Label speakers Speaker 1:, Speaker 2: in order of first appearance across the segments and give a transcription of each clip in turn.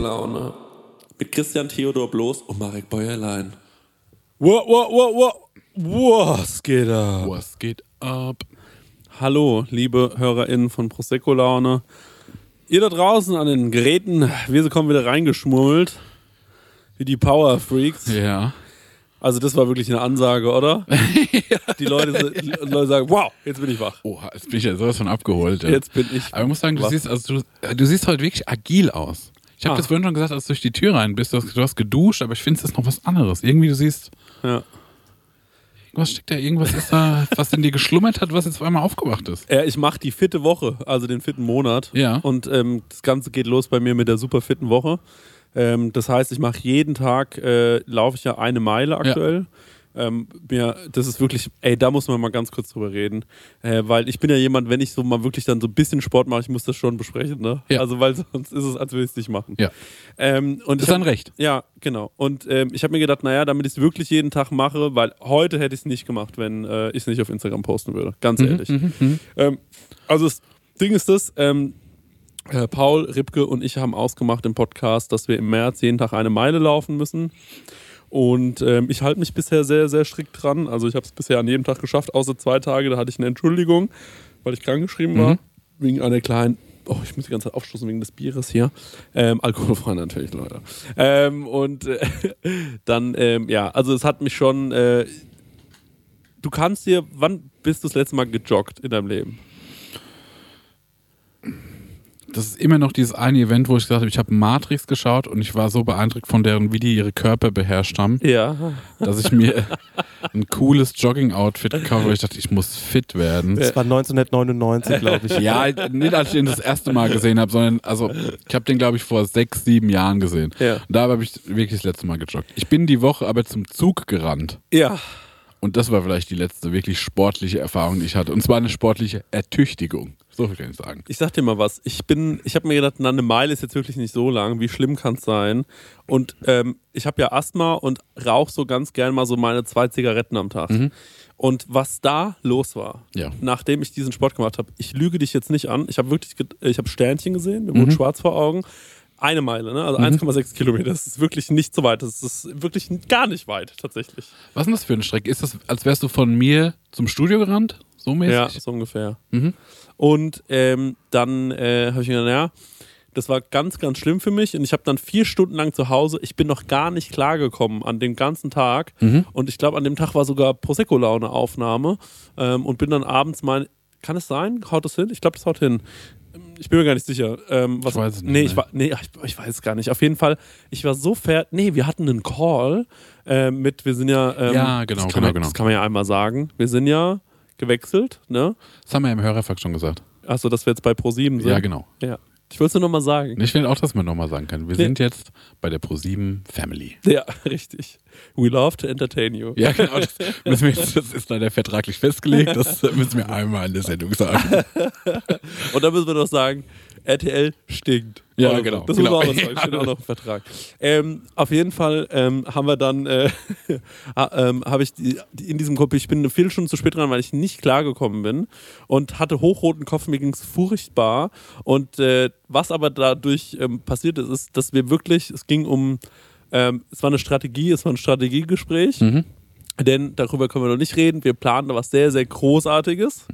Speaker 1: Prosecco-Laune. Mit Christian Theodor Bloß und Marek Bäuerlein.
Speaker 2: Wow, wow, wow, wow. Was geht ab?
Speaker 3: Was geht ab?
Speaker 1: Hallo, liebe HörerInnen von Prosecco-Laune. Ihr da draußen an den Geräten, wir kommen wieder reingeschmummelt. Wie die Power Freaks.
Speaker 3: Ja.
Speaker 1: Also, das war wirklich eine Ansage, oder? Die Leute, die Leute sagen: Wow, jetzt bin ich wach.
Speaker 3: Oha, jetzt bin ich ja sowas von abgeholt. Ja.
Speaker 1: Jetzt bin ich.
Speaker 3: Aber ich muss sagen, du
Speaker 1: wach.
Speaker 3: siehst, also du, du siehst heute wirklich agil aus. Ich habe
Speaker 1: Ah.
Speaker 3: das vorhin schon gesagt, als du durch die Tür rein bist. Du hast, du hast geduscht, aber ich finde, es ist noch was anderes. Irgendwie, du siehst,
Speaker 1: Ja.
Speaker 3: irgendwas steckt da, irgendwas ist da, was in dir geschlummert hat, was jetzt auf einmal aufgewacht ist.
Speaker 1: Ja, ich mache die fitte Woche, also den fitten Monat.
Speaker 3: Ja.
Speaker 1: Und ähm, das Ganze geht los bei mir mit der super fitten Woche. Ähm, das heißt, ich mache jeden Tag, äh, laufe ich ja eine Meile aktuell. Ähm, mir, das ist wirklich, ey, da muss man mal ganz kurz drüber reden. Äh, weil ich bin ja jemand, wenn ich so mal wirklich dann so ein bisschen Sport mache, ich muss das schon besprechen, ne?
Speaker 3: Ja.
Speaker 1: Also, weil sonst ist es, als würde ich es nicht machen.
Speaker 3: Ja.
Speaker 1: Ähm, und
Speaker 3: Das
Speaker 1: ich
Speaker 3: ist dann recht.
Speaker 1: ja, genau. Und ähm, ich habe mir gedacht, naja, damit ich es wirklich jeden Tag mache, weil heute hätte ich es nicht gemacht, wenn äh, ich es nicht auf Instagram posten würde. Ganz ehrlich. Ähm, also das Ding ist das, ähm, äh, Paul, Ripke und ich haben ausgemacht im Podcast, dass wir im März jeden Tag eine Meile laufen müssen. Und ähm, ich halte mich bisher sehr, sehr strikt dran. Also ich habe es bisher an jedem Tag geschafft, außer zwei Tage, da hatte ich eine Entschuldigung, weil ich krankgeschrieben war. Wegen einer kleinen, oh, ich muss die ganze Zeit aufstoßen wegen des Bieres hier. Ähm, alkoholfrei natürlich, Leute. Ähm, und äh, dann, ähm, ja, also es hat mich schon, äh, du kannst dir, wann bist du das letzte Mal gejoggt in deinem Leben?
Speaker 3: Das ist immer noch dieses eine Event, wo ich gesagt habe, ich habe Matrix geschaut und ich war so beeindruckt von deren, wie die ihre Körper beherrscht haben,
Speaker 1: Ja.
Speaker 3: dass ich mir ein cooles Jogging-Outfit gekauft habe. weil Ich dachte, ich muss fit werden.
Speaker 2: Das war 1999, glaube ich.
Speaker 3: Ja, nicht als ich den das erste Mal gesehen habe, sondern also ich habe den glaube ich vor sechs, sieben Jahren gesehen.
Speaker 1: Ja.
Speaker 3: Und da habe ich wirklich das letzte Mal gejoggt. Ich bin die Woche aber zum Zug gerannt
Speaker 1: Ja.
Speaker 3: und das war vielleicht die letzte wirklich sportliche Erfahrung, die ich hatte. Und zwar eine sportliche Ertüchtigung. So viel kann ich sagen.
Speaker 1: Ich sag dir mal was. Ich bin, ich habe mir gedacht, na, eine Meile ist jetzt wirklich nicht so lang. Wie schlimm kann es sein? Und ähm, ich habe ja Asthma und rauche so ganz gern mal so meine zwei Zigaretten am Tag. Und was da los war,
Speaker 3: Ja.
Speaker 1: nachdem ich diesen Sport gemacht habe, ich lüge dich jetzt nicht an. Ich habe wirklich, ich habe Sternchen gesehen, mir wurde schwarz vor Augen. Eine Meile, ne? also 1,6 Kilometer. Das ist wirklich nicht so weit. Das ist wirklich gar nicht weit, tatsächlich.
Speaker 3: Was ist denn das für eine Strecke? Ist das, als wärst du von mir zum Studio gerannt? So mäßig?
Speaker 1: Ja, so ungefähr. Und ähm, dann äh, habe ich mir gedacht, ja, das war ganz, ganz schlimm für mich. Und ich habe dann vier Stunden lang zu Hause, ich bin noch gar nicht klargekommen an dem ganzen Tag. Und ich glaube, an dem Tag war sogar Prosecco-Laune-Aufnahme. Ähm, und bin dann abends mal, kann es sein? Haut das hin? Ich glaube, das haut hin. Ich bin mir gar nicht sicher. Ähm, was,
Speaker 3: Ich weiß es nicht,
Speaker 1: Nee,
Speaker 3: ne.
Speaker 1: ich, war, nee ich, ich weiß es gar nicht. Auf jeden Fall, ich war so fertig. Nee, wir hatten einen Call äh, mit, wir sind ja. Ähm,
Speaker 3: Ja, genau,
Speaker 1: das kann
Speaker 3: genau,
Speaker 1: man,
Speaker 3: genau.
Speaker 1: Das kann man ja einmal sagen. Wir sind ja gewechselt, ne?
Speaker 3: Das haben wir im Hörerfakt schon gesagt.
Speaker 1: Achso, dass wir jetzt bei Pro7 sind.
Speaker 3: Ja, genau.
Speaker 1: Ja. Ich wollte es nur nochmal sagen.
Speaker 3: Ich will auch, dass man nochmal sagen kann. Wir
Speaker 1: Nee.
Speaker 3: sind jetzt bei der Pro7 Family.
Speaker 1: Ja, richtig. We love to entertain you.
Speaker 3: Ja, genau. Das, müssen wir jetzt, das ist leider vertraglich festgelegt. Das müssen wir einmal in der Sendung sagen.
Speaker 1: Und dann müssen wir noch sagen, RTL stinkt.
Speaker 3: Ja,
Speaker 1: so.
Speaker 3: genau.
Speaker 1: Das
Speaker 3: Genau.
Speaker 1: muss auch noch sagen. Steht auch noch im Vertrag. Ähm, auf jeden Fall ähm, haben wir dann, äh, ähm, habe ich die, in diesem Kopf, ich bin eine Viertelstunde zu spät dran, weil ich nicht klargekommen bin und hatte hochroten Kopf, mir ging es furchtbar. Und äh, was aber dadurch ähm, passiert ist, ist, dass wir wirklich, es ging um, ähm, es war eine Strategie, es war ein Strategiegespräch. Denn darüber können wir noch nicht reden. Wir planen da was sehr, sehr Großartiges.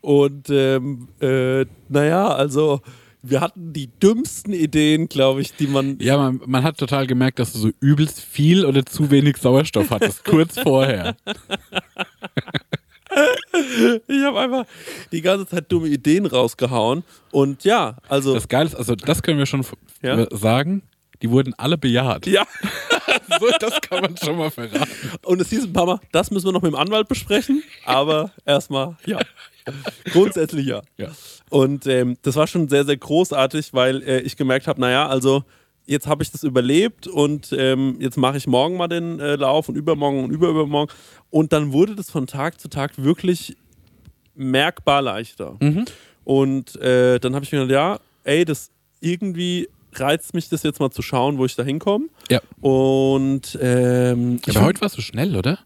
Speaker 1: Und ähm, äh, naja, also wir hatten die dümmsten Ideen, glaube ich, die man.
Speaker 3: Ja, man, man hat total gemerkt, dass du so übelst viel oder zu wenig Sauerstoff hattest, kurz vorher.
Speaker 1: Ich habe einfach die ganze Zeit dumme Ideen rausgehauen. Und ja, also.
Speaker 3: Das Geile ist, also das können wir schon
Speaker 1: Ja.
Speaker 3: sagen, die wurden alle bejaht.
Speaker 1: ja,
Speaker 3: So, das kann man schon mal verraten.
Speaker 1: und es hieß ein paar Mal, das müssen wir noch mit dem Anwalt besprechen. Aber erstmal, ja. Grundsätzlich ja.
Speaker 3: Ja.
Speaker 1: Und ähm, das war schon sehr, sehr großartig, weil äh, ich gemerkt habe, naja, also jetzt habe ich das überlebt und ähm, jetzt mache ich morgen mal den äh, Lauf und übermorgen und überübermorgen. Und dann wurde das von Tag zu Tag wirklich merkbar leichter. Und äh, dann habe ich mir gedacht, ja, ey, das irgendwie reizt mich das jetzt mal zu schauen, wo ich da hinkomme.
Speaker 3: Ja.
Speaker 1: Und ähm, ich,
Speaker 3: Aber heute warst du schnell, oder?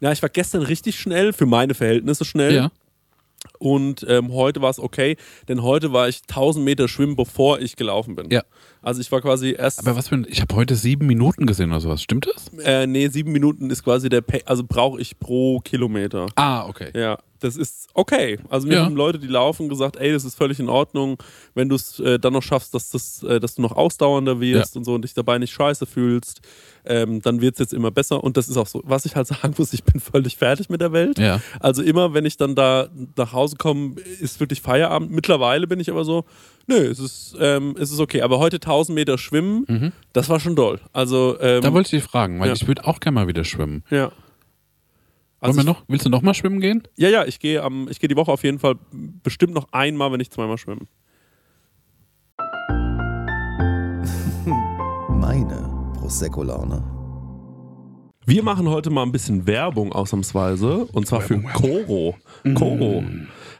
Speaker 1: ja, ich war gestern richtig schnell, für meine Verhältnisse schnell.
Speaker 3: Ja.
Speaker 1: Und ähm, heute war es okay, denn heute war ich 1000 Meter schwimmen, bevor ich gelaufen bin.
Speaker 3: Ja.
Speaker 1: Also ich war quasi erst.
Speaker 3: Aber was für ein, ich habe heute sieben Minuten gesehen oder sowas. Stimmt das?
Speaker 1: Äh, nee, sieben Minuten ist quasi der, pa also brauche ich pro Kilometer.
Speaker 3: Ah, okay.
Speaker 1: Ja, das ist okay. Also mir
Speaker 3: Ja.
Speaker 1: haben Leute, die laufen, gesagt, ey, das ist völlig in Ordnung, wenn du es äh, dann noch schaffst, dass, das, äh, dass du noch ausdauernder wirst
Speaker 3: Ja.
Speaker 1: und so und dich dabei nicht scheiße fühlst, ähm, dann wird es jetzt immer besser. Und das ist auch so, was ich halt sagen muss, ich bin völlig fertig mit der Welt.
Speaker 3: Ja.
Speaker 1: Also immer, wenn ich dann da nach Hause komme, ist wirklich Feierabend. Mittlerweile bin ich aber so, nö, es ist, ähm, es ist okay. Aber heute 1000 Meter schwimmen, das war schon doll. Also, ähm,
Speaker 3: Mhm. Da wollte ich dich fragen, weil
Speaker 1: Ja.
Speaker 3: ich würde auch gerne mal wieder schwimmen.
Speaker 1: ja.
Speaker 3: Wollen
Speaker 1: Also
Speaker 3: wir noch, willst du noch mal schwimmen gehen?
Speaker 1: Ja, ja, ich gehe am, ich gehe die Woche auf jeden Fall bestimmt noch einmal, wenn nicht zweimal schwimmen.
Speaker 4: Meine Prosecco-Laune.
Speaker 1: Wir machen heute mal ein bisschen Werbung ausnahmsweise und zwar für Koro. Koro.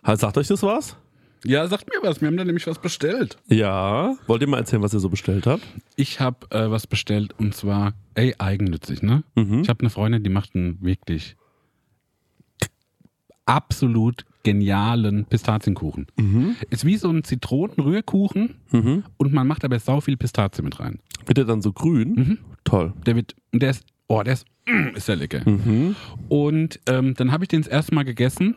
Speaker 1: Halt, Sagt euch das was?
Speaker 3: Ja, sagt mir was. Wir haben da nämlich was bestellt.
Speaker 1: Ja. Wollt ihr mal erzählen, was ihr so bestellt habt?
Speaker 3: Ich habe äh, was bestellt und zwar, ey, eigennützig, ne?
Speaker 1: Mhm.
Speaker 3: Ich habe eine Freundin, die macht einen wirklich absolut genialen Pistazienkuchen.
Speaker 1: Mhm.
Speaker 3: Ist wie so ein Zitronenrührkuchen und man macht aber sau viel Pistazie mit rein.
Speaker 1: Wird der dann so grün? Toll.
Speaker 3: Der wird, der ist, oh, der ist, mm, ist der lecker.
Speaker 1: Mhm.
Speaker 3: Und ähm, dann habe ich den das erste Mal gegessen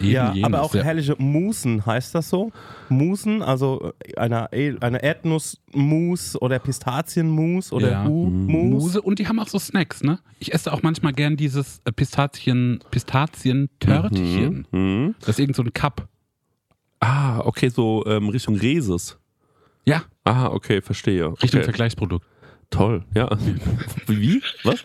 Speaker 3: Eben
Speaker 5: Ja,
Speaker 3: jenes,
Speaker 5: aber auch
Speaker 3: ja.
Speaker 5: herrliche Musen, heißt das so? Musen, also äh, eine, eine Erdnussmus oder Pistazienmus oder
Speaker 3: Ja.
Speaker 5: Hu-Mus.
Speaker 3: Muse und die haben auch so Snacks, ne? Ich esse auch manchmal gern dieses äh, Pistazien, Pistazien-Törtchen.
Speaker 1: Mhm.
Speaker 3: Das ist irgend so ein Cup.
Speaker 1: Ah, okay, so ähm, Richtung Reses.
Speaker 3: Ja,
Speaker 1: Ah, okay, verstehe.
Speaker 3: Richtung
Speaker 1: okay.
Speaker 3: Vergleichsprodukt.
Speaker 1: Toll, ja. Wie? Was?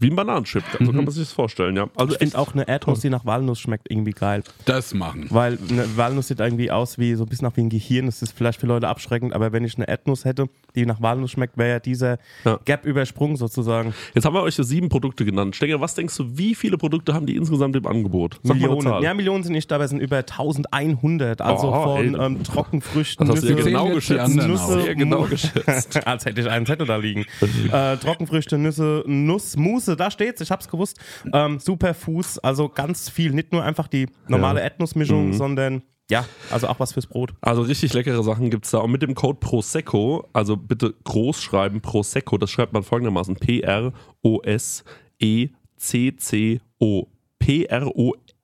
Speaker 1: Wie ein Bananenchip. So kann man sich das vorstellen, ja. Also
Speaker 5: Ich finde auch eine Erdnuss, die nach Walnuss schmeckt, irgendwie geil.
Speaker 3: Das machen.
Speaker 5: Weil eine Walnuss sieht irgendwie aus wie so ein bisschen nach wie ein Gehirn. Das ist vielleicht für Leute abschreckend, aber wenn ich eine Erdnuss hätte, die nach Walnuss schmeckt, wäre ja dieser
Speaker 1: Ja.
Speaker 5: Gap übersprungen sozusagen.
Speaker 1: Jetzt haben wir euch ja sieben Produkte genannt. Stenger, was denkst du, wie viele Produkte haben die insgesamt im Angebot? Sag mal eine
Speaker 5: Millionen.
Speaker 1: Zahl.
Speaker 5: Ja, Millionen sind nicht dabei, es sind über 1100. Also
Speaker 1: Oh,
Speaker 5: von ähm, Trockenfrüchten,
Speaker 1: Das hast du ja
Speaker 5: Nüsse,
Speaker 1: genau
Speaker 3: jetzt die
Speaker 1: geschätzt.
Speaker 5: Nüsse,
Speaker 1: genau
Speaker 5: Mu-
Speaker 1: geschätzt.
Speaker 5: Als hätte ich einen Zettel da liegen. äh, Trockenfrüchte, Nüsse, Nuss, Mousse, da steht's, ich hab's gewusst. Ähm, Superfoods, also ganz viel. Nicht nur einfach die normale
Speaker 1: Ja.
Speaker 5: Erdnussmischung,
Speaker 1: Mhm.
Speaker 5: ja, ja, also auch was fürs Brot.
Speaker 1: Also richtig leckere Sachen gibt es da. Und mit dem Code Prosecco, also bitte groß schreiben, Prosecco, das schreibt man folgendermaßen: P-R-O-S-E-C-C-O. P-R-O-S-E-C-C-O.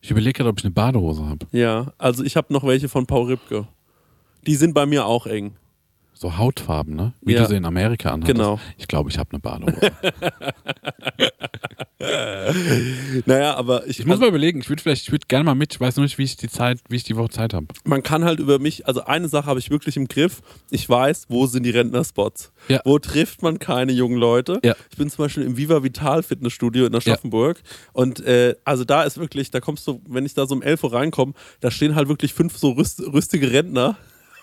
Speaker 3: Ich überlege gerade, ob ich eine Badehose habe.
Speaker 1: Ja, also ich habe noch welche von Paul Ripke. Die sind bei mir auch eng.
Speaker 3: So Hautfarben, ne? Wie
Speaker 1: Ja.
Speaker 3: du sie in Amerika anhattest.
Speaker 1: Genau.
Speaker 3: Ich glaube, ich habe eine Badehose.
Speaker 1: Naja, aber ich,
Speaker 3: Ich muss
Speaker 1: also,
Speaker 3: mal überlegen, ich würde vielleicht, ich würde gerne mal mit, ich weiß nur nicht, wie ich die Zeit, wie ich die Woche Zeit habe.
Speaker 1: man kann halt über mich, also eine Sache habe ich wirklich im Griff. Ich weiß, wo sind die Rentnerspots?
Speaker 3: Ja.
Speaker 1: Wo trifft man keine jungen Leute?
Speaker 3: Ja.
Speaker 1: Ich bin zum Beispiel im Viva Vital Fitnessstudio in Aschaffenburg. Und äh, also da ist wirklich, da kommst du, wenn ich da so um 11 Uhr reinkomme, da stehen halt wirklich fünf so rüst, rüstige Rentner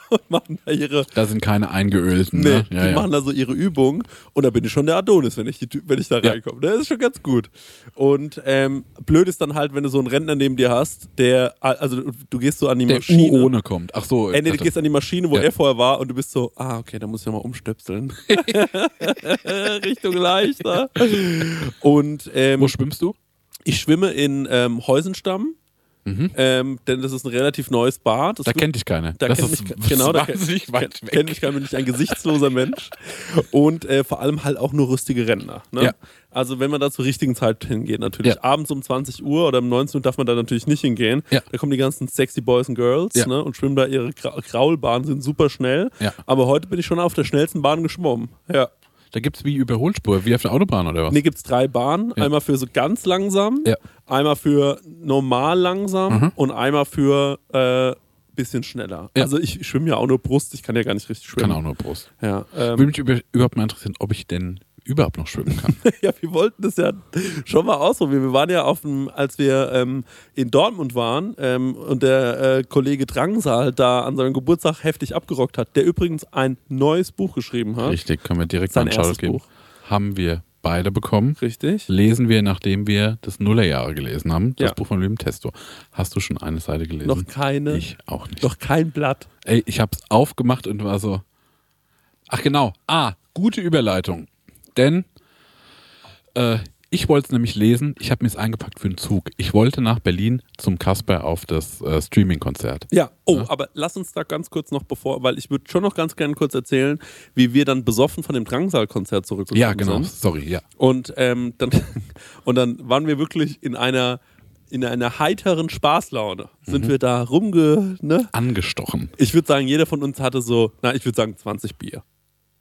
Speaker 1: und machen da ihre,
Speaker 3: Da sind keine eingeölten,
Speaker 1: Nee,
Speaker 3: ne?
Speaker 1: die
Speaker 3: Ja, ja.
Speaker 1: machen da so ihre Übungen und da bin ich schon der Adonis, wenn ich, die, wenn ich da
Speaker 3: Ja.
Speaker 1: reinkomme. Das ist schon ganz gut. Und ähm, blöd ist dann halt, wenn du so einen Rentner neben dir hast, der, also du, gehst so an die
Speaker 3: Der
Speaker 1: Maschine.
Speaker 3: U ohne kommt. Ach so.
Speaker 1: Äh, nee, du gehst an die Maschine, wo
Speaker 3: Ja.
Speaker 1: er vorher war und du bist so, ah, okay, da muss ich nochmal umstöpseln. Richtung leichter. Und ähm,
Speaker 3: Wo schwimmst du?
Speaker 1: ich schwimme in ähm, Heusenstamm,
Speaker 3: Mhm.
Speaker 1: ähm, denn das ist ein relativ neues Bad. Das
Speaker 3: Da kennt dich keiner.
Speaker 1: da
Speaker 3: das
Speaker 1: kennt
Speaker 3: ist
Speaker 1: mich, genau, da
Speaker 3: wahnsinnig weit weg.
Speaker 1: Kennt mich keiner, bin ich ein gesichtsloser Mensch. Und äh, vor allem halt auch nur rüstige Rentner. Ne?
Speaker 3: Ja.
Speaker 1: Also wenn man da zur richtigen Zeit hingeht, natürlich.
Speaker 3: Ja.
Speaker 1: Abends um 20 Uhr oder um 19 Uhr darf man da natürlich nicht hingehen.
Speaker 3: Ja.
Speaker 1: Da kommen die ganzen sexy Boys and Girls ne? und schwimmen da ihre Gra Graulbahnen, sind super schnell. Aber heute bin ich schon auf der schnellsten Bahn geschwommen. Ja.
Speaker 3: Da gibt es wie Überholspur, wie auf der Autobahn oder was?
Speaker 1: Nee, gibt es drei Bahnen.
Speaker 3: Ja.
Speaker 1: Einmal für so ganz langsam,
Speaker 3: Ja.
Speaker 1: einmal für normal langsam
Speaker 3: Mhm.
Speaker 1: und einmal für äh, bisschen schneller.
Speaker 3: Ja.
Speaker 1: Also ich schwimme ja auch nur Brust, ich kann ja gar nicht richtig schwimmen.
Speaker 3: Kann auch nur Brust.
Speaker 1: Ja,
Speaker 3: Würde
Speaker 1: ähm,
Speaker 3: mich über, überhaupt mal interessieren, ob ich denn überhaupt noch schwimmen kann.
Speaker 1: ja, wir wollten das ja schon mal ausprobieren. Wir waren ja auf dem, als wir ähm, in Dortmund waren ähm, und der äh, Kollege Drangsal da an seinem Geburtstag heftig abgerockt hat, der übrigens ein neues Buch geschrieben hat.
Speaker 3: Richtig, können wir direkt
Speaker 1: Sein
Speaker 3: mal einen geben.
Speaker 1: Buch.
Speaker 3: Haben wir beide bekommen.
Speaker 1: Richtig.
Speaker 3: Lesen wir, nachdem wir das Nullerjahre gelesen haben. Das
Speaker 1: Ja.
Speaker 3: Buch von Lüben Testo. Hast du schon eine Seite gelesen?
Speaker 1: Noch keine,
Speaker 3: Ich auch nicht.
Speaker 1: noch kein Blatt.
Speaker 3: Ey, ich hab's aufgemacht und war so. Ach genau. Ah, gute Überleitung. Denn äh, ich wollte es nämlich lesen. Ich habe mir es eingepackt für einen Zug. Ich wollte nach Berlin zum Kasper auf das äh, Streaming-Konzert.
Speaker 1: Ja, oh,
Speaker 3: Ja.
Speaker 1: aber lass uns da ganz kurz noch bevor, weil ich würde schon noch ganz gerne kurz erzählen, wie wir dann besoffen von dem Drangsal-Konzert zurückgekommen
Speaker 3: Ja, genau.
Speaker 1: sind.
Speaker 3: Sorry, ja.
Speaker 1: Und, ähm, dann, und dann waren wir wirklich in einer, in einer heiteren Spaßlaune. Sind
Speaker 3: Mhm.
Speaker 1: wir da rumge... Ne?
Speaker 3: Angestochen.
Speaker 1: Ich würde sagen, jeder von uns hatte so, na, ich würde sagen 20 Bier.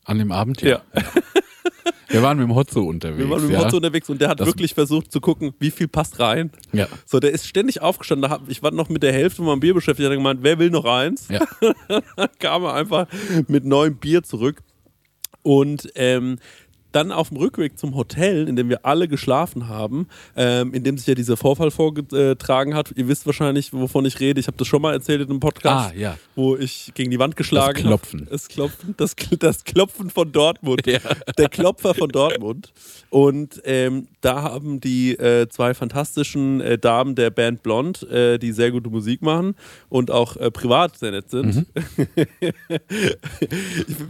Speaker 3: An dem Abend?
Speaker 1: Ja.
Speaker 3: Wir waren mit dem Hotzo unterwegs.
Speaker 1: Wir waren mit dem
Speaker 3: ja.
Speaker 1: Hotzo unterwegs und der hat
Speaker 3: Das-
Speaker 1: wirklich versucht zu gucken, wie viel passt rein.
Speaker 3: Ja.
Speaker 1: So, der ist ständig aufgestanden. Ich war noch mit der Hälfte von meinem Bier beschäftigt. Hat gemeint, wer will noch eins?
Speaker 3: Ja.
Speaker 1: Dann kam er einfach mit neuem Bier zurück. Und ähm, dann auf dem Rückweg zum Hotel, in dem wir alle geschlafen haben, ähm, in dem sich ja dieser Vorfall vorgetragen hat. Ihr wisst wahrscheinlich, wovon ich rede. Ich habe das schon mal erzählt in einem Podcast,
Speaker 3: Ah, ja.
Speaker 1: wo ich gegen die Wand geschlagen
Speaker 3: Das Klopfen.
Speaker 1: Hab. Das Klopfen. Das, das Klopfen von Dortmund.
Speaker 3: Ja.
Speaker 1: Der Klopfer von Dortmund. Und ähm, da haben die äh, zwei fantastischen äh, Damen der Band Blond, äh, die sehr gute Musik machen und auch äh, privat sehr nett sind.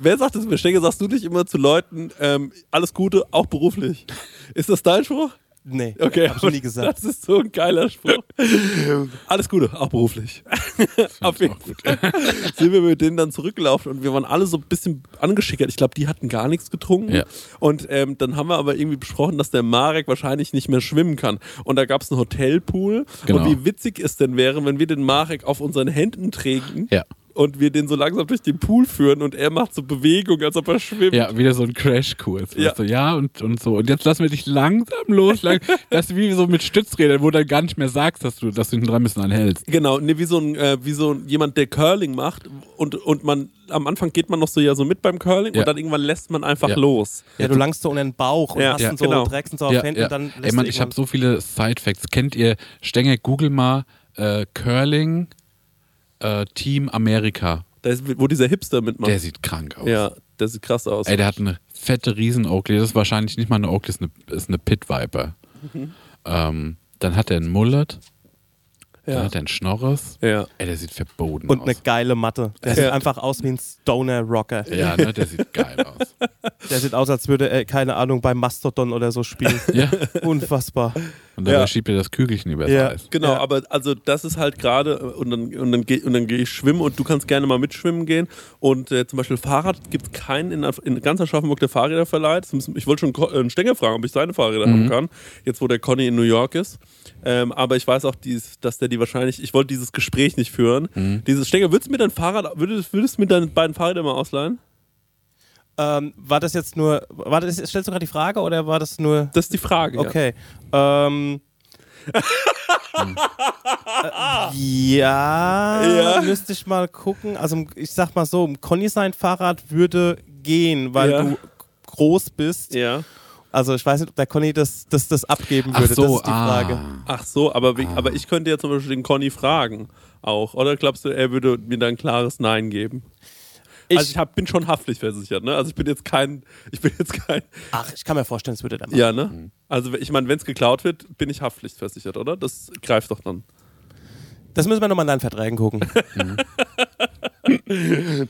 Speaker 1: Wer sagt das mir? Stenge, sagst du nicht immer zu Leuten, ähm, alles Gute, auch beruflich? Ist das dein Spruch?
Speaker 5: Nee,
Speaker 1: Okay,
Speaker 5: hab ich nie gesagt.
Speaker 1: Das ist so ein geiler Spruch. Alles Gute, auch beruflich. Auf jeden Fall sind wir mit denen dann zurückgelaufen und wir waren alle so ein bisschen angeschickert. Ich glaube, die hatten gar nichts getrunken.
Speaker 3: Ja.
Speaker 1: Und ähm, dann haben wir aber irgendwie besprochen, dass der Marek wahrscheinlich nicht mehr schwimmen kann. Und da gab es einen Hotelpool.
Speaker 3: Genau.
Speaker 1: Und wie witzig es denn wäre, wenn wir den Marek auf unseren Händen trägen.
Speaker 3: Ja.
Speaker 1: Und wir den so langsam durch den Pool führen und er macht so Bewegungen, als ob er schwimmt.
Speaker 3: Ja, wieder so ein Crashkurs.
Speaker 1: Ja.
Speaker 3: Ja. So, ja, und, und so. Und jetzt lassen wir dich langsam los. Lang, das ist wie so mit Stützrädern, wo du dann gar nicht mehr sagst, dass du, dass du hinten dran ein bisschen anhältst.
Speaker 1: Genau, nee, wie so ein, äh, wie so jemand, der Curling macht und, und man, am Anfang geht man noch so ja so mit beim Curling
Speaker 3: Ja.
Speaker 1: und dann irgendwann lässt man einfach
Speaker 3: Ja.
Speaker 1: los.
Speaker 5: Ja, du langst so in den Bauch und
Speaker 1: Ja,
Speaker 5: hast
Speaker 1: ja,
Speaker 5: dann so,
Speaker 1: genau.
Speaker 5: trägst ihn so auf Händen und dann lässt
Speaker 3: Ey, Mann,
Speaker 5: du
Speaker 3: ich habe so viele Side-Facts. Kennt ihr, Stenger, google mal äh, Curling äh, Team Amerika.
Speaker 1: Da ist, wo dieser Hipster mitmacht.
Speaker 3: Der sieht krank aus.
Speaker 1: ja, der sieht krass aus.
Speaker 3: Ey, der hat eine fette riesen Oakley. Das ist wahrscheinlich nicht mal eine Oakley, das ist eine, ist eine Pit Viper.
Speaker 1: Mhm.
Speaker 3: Ähm, dann hat er einen Mullet, dann
Speaker 1: ja.
Speaker 3: hat er einen Schnorres.
Speaker 1: ja.
Speaker 3: Ey, der sieht verboten
Speaker 5: und
Speaker 3: aus.
Speaker 5: eine geile Matte. Der
Speaker 1: Ja.
Speaker 5: sieht einfach aus wie ein Stoner-Rocker.
Speaker 3: ja, ne, der sieht geil aus.
Speaker 5: Der sieht aus, als würde er, keine Ahnung, beim Mastodon oder so spielen.
Speaker 3: Ja.
Speaker 5: Unfassbar.
Speaker 3: Und dabei
Speaker 1: Ja.
Speaker 3: schiebt er das Kügelchen übers
Speaker 5: Ja.
Speaker 3: Eis.
Speaker 1: Genau,
Speaker 5: Ja.
Speaker 1: aber also das ist halt gerade und dann und dann gehe und dann gehe ich schwimmen und du kannst gerne mal mitschwimmen gehen und äh, zum Beispiel Fahrrad gibt es keinen in, in ganz Aschaffenburg, der Fahrräder verleiht. Ich wollte schon äh, einen Stenger fragen, ob ich seine Fahrräder haben kann, jetzt wo der Conny in New York ist. Ähm, aber ich weiß auch, dies, dass der die wahrscheinlich. Ich wollte dieses Gespräch nicht führen. Dieses Stenger, würdest du mir dein Fahrrad, würdest, würdest du mir deine beiden Fahrräder mal ausleihen?
Speaker 5: Ähm, war das jetzt nur, war das, stellst du gerade die Frage oder war das nur,
Speaker 1: Das ist die Frage.
Speaker 5: okay. Ähm, äh, ja,
Speaker 1: Ja.
Speaker 5: müsste ich mal gucken. Also ich sag mal so, Conny sein Fahrrad würde gehen, weil
Speaker 1: Ja.
Speaker 5: du groß bist.
Speaker 1: Ja.
Speaker 5: Also ich weiß nicht, ob der Conny das, das, das abgeben
Speaker 3: Ach
Speaker 5: würde.
Speaker 3: so,
Speaker 5: das ist die
Speaker 3: ah.
Speaker 5: Frage.
Speaker 1: Ach so, aber, wie, aber ich könnte ja zum Beispiel den Conny fragen auch. Oder glaubst du, er würde mir dann ein klares Nein geben?
Speaker 5: Ich,
Speaker 1: also ich hab, bin schon haftlich versichert, ne? Also ich bin jetzt kein, ich bin jetzt kein,
Speaker 5: ach, ich kann mir vorstellen, es würde der machen.
Speaker 1: ja, ne? Also ich meine, wenn es geklaut wird, bin ich haftpflichtversichert, oder? Das greift doch dann.
Speaker 5: Das müssen wir nochmal in deinen Verträgen gucken.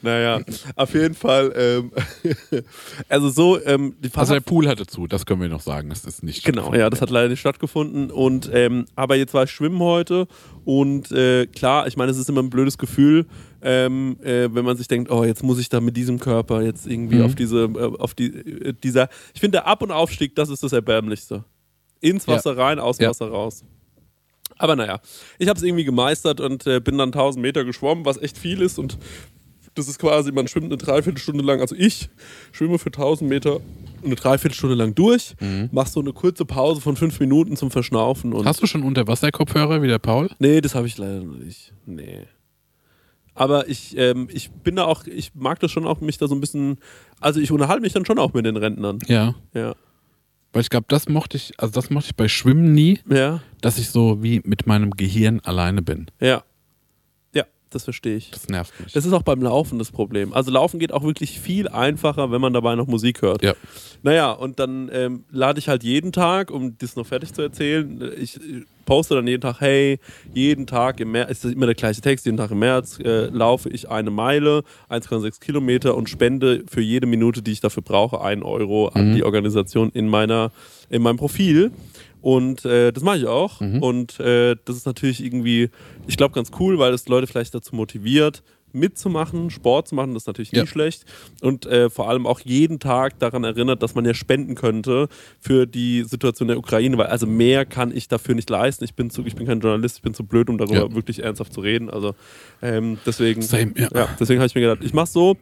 Speaker 1: Naja, auf jeden Fall, ähm, also so, ähm,
Speaker 3: Also der Pool hatte zu, das können wir noch sagen. Das ist nicht
Speaker 1: Genau, ja, das hat leider nicht stattgefunden. Und ähm, aber jetzt war ich schwimmen heute und äh, klar, ich meine, es ist immer ein blödes Gefühl, ähm, äh, wenn man sich denkt, oh, jetzt muss ich da mit diesem Körper jetzt irgendwie
Speaker 3: Mhm.
Speaker 1: auf diese, äh, auf die, äh, dieser. Ich finde, der Ab- und Aufstieg, das ist das Erbärmlichste. Ins
Speaker 3: Ja.
Speaker 1: Wasser rein, aus dem
Speaker 3: Ja.
Speaker 1: Wasser raus. Aber naja, ich habe es irgendwie gemeistert und äh, bin dann 1000 Meter geschwommen, was echt viel ist und das ist quasi, man schwimmt eine Dreiviertelstunde lang, also ich schwimme für 1000 Meter eine Dreiviertelstunde lang durch, mach so eine kurze Pause von fünf Minuten zum Verschnaufen und.
Speaker 3: Mhm. Hast du schon Unterwasserkopfhörer wie der Paul?
Speaker 1: Nee, das habe ich leider noch nicht. Nee. Aber ich, ähm, ich bin da auch, ich mag das schon auch, mich da so ein bisschen, also ich unterhalte mich dann schon auch mit den Rentnern.
Speaker 3: Ja.
Speaker 1: Ja.
Speaker 3: Weil ich glaube, das mochte ich, also das mochte ich bei Schwimmen nie,
Speaker 1: Ja.
Speaker 3: dass ich so wie mit meinem Gehirn alleine bin.
Speaker 1: Ja. Das verstehe ich.
Speaker 3: Das nervt mich.
Speaker 1: Das ist auch beim Laufen das Problem. Also Laufen geht auch wirklich viel einfacher, wenn man dabei noch Musik hört.
Speaker 3: Ja.
Speaker 1: Naja, und dann ähm, lade ich halt jeden Tag, um das noch fertig zu erzählen, ich äh, poste dann jeden Tag, hey, jeden Tag im März, ist das immer der gleiche Text, jeden Tag im März äh, laufe ich eine Meile, 1,6 Kilometer und spende für jede Minute, die ich dafür brauche, einen Euro an die Organisation in meiner, in meinem Profil. Und äh, das mache ich auch. Und äh, das ist natürlich irgendwie, ich glaube, ganz cool, weil es Leute vielleicht dazu motiviert, mitzumachen, Sport zu machen, das ist natürlich nie
Speaker 3: Ja.
Speaker 1: schlecht. Und äh, vor allem auch jeden Tag daran erinnert, dass man ja spenden könnte für die Situation der Ukraine, weil also mehr kann ich dafür nicht leisten. Ich bin, zu, ich bin kein Journalist, ich bin zu blöd, um darüber
Speaker 3: Ja.
Speaker 1: wirklich ernsthaft zu reden. Also ähm, deswegen,
Speaker 3: Same, ja,
Speaker 1: deswegen habe ich mir gedacht, ich mache so.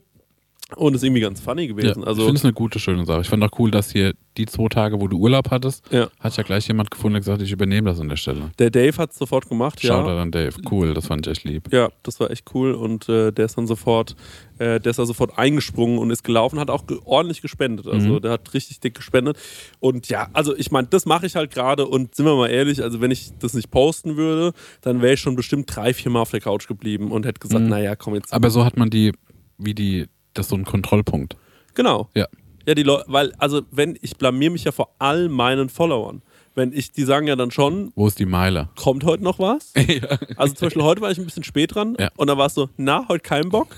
Speaker 1: Und ist irgendwie ganz funny
Speaker 3: Ja,
Speaker 1: gewesen.
Speaker 3: ich
Speaker 1: also,
Speaker 3: finde es eine gute, schöne Sache. Ich fand auch cool, dass hier die zwei Tage, wo du Urlaub hattest,
Speaker 1: ja.
Speaker 3: hat ja gleich jemand gefunden, der gesagt, ich übernehme das an der Stelle.
Speaker 1: Der Dave hat es sofort gemacht, ja.
Speaker 3: Shoutout an Dave. Cool, das fand ich echt lieb.
Speaker 1: Ja, das war echt cool und äh, der ist dann sofort, äh, der ist da sofort eingesprungen und ist gelaufen, hat auch ge ordentlich gespendet. Also
Speaker 3: Mhm.
Speaker 1: der hat richtig dick gespendet. Und ja, also ich meine, das mache ich halt gerade und sind wir mal ehrlich, also wenn ich das nicht posten würde, dann wäre ich schon bestimmt drei, vier Mal auf der Couch geblieben und hätte gesagt,
Speaker 3: Mhm.
Speaker 1: naja, komm jetzt.
Speaker 3: Aber so hat man die, wie die, das ist so ein Kontrollpunkt.
Speaker 1: genau.
Speaker 3: Ja.
Speaker 1: Ja, die Leute, weil, also wenn, ich blamier mich ja vor all meinen Followern. Wenn ich, die sagen ja dann schon,
Speaker 3: Wo ist die Meile?
Speaker 1: kommt heute noch was?
Speaker 3: ja.
Speaker 1: Also zum Beispiel heute war ich ein bisschen spät dran
Speaker 3: Ja.
Speaker 1: und da war es so, na, heute kein Bock.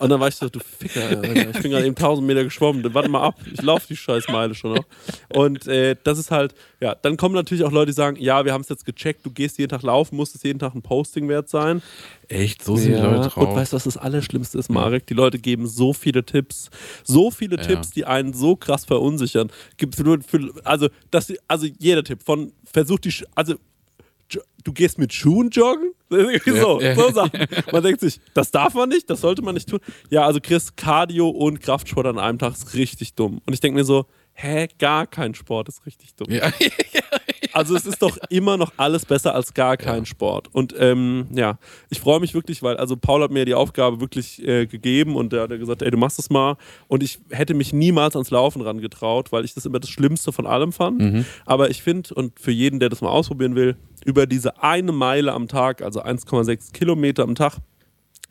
Speaker 1: Und dann war ich so, du Ficker, Alter, ich bin gerade eben 1000 Meter geschwommen, warte mal ab, ich laufe die scheiß Meile schon noch. Und äh, das ist halt, ja, dann kommen natürlich auch Leute, die sagen, ja, wir haben es jetzt gecheckt, du gehst jeden Tag laufen, muss es jeden Tag ein Posting wert sein.
Speaker 3: Echt, so sind die Leute drauf.
Speaker 1: Und weißt du, was das Allerschlimmste ist, Marek? Die Leute geben so viele Tipps. So viele
Speaker 3: Ja.
Speaker 1: Tipps, die einen so krass verunsichern. Gibt für, für, also, das, also jeder Tipp von versuch die, also du gehst mit Schuhen joggen? So,
Speaker 3: Ja.
Speaker 1: so Sachen. Man denkt sich, das darf man nicht, das sollte man nicht tun. Ja, also Chris, Cardio und Kraftsport an einem Tag ist richtig dumm. Und ich denke mir so, hä, gar kein Sport ist richtig dumm.
Speaker 3: ja.
Speaker 1: Also es ist doch immer noch alles besser als gar kein Sport. Und ähm, ja, ich freue mich wirklich, weil also Paul hat mir die Aufgabe wirklich äh, gegeben und der hat ja gesagt, ey, du machst das mal. Und ich hätte mich niemals ans Laufen rangetraut, weil ich das immer das Schlimmste von allem fand. Aber ich finde, und für jeden, der das mal ausprobieren will, über diese eine Meile am Tag, also 1,6 Kilometer am Tag,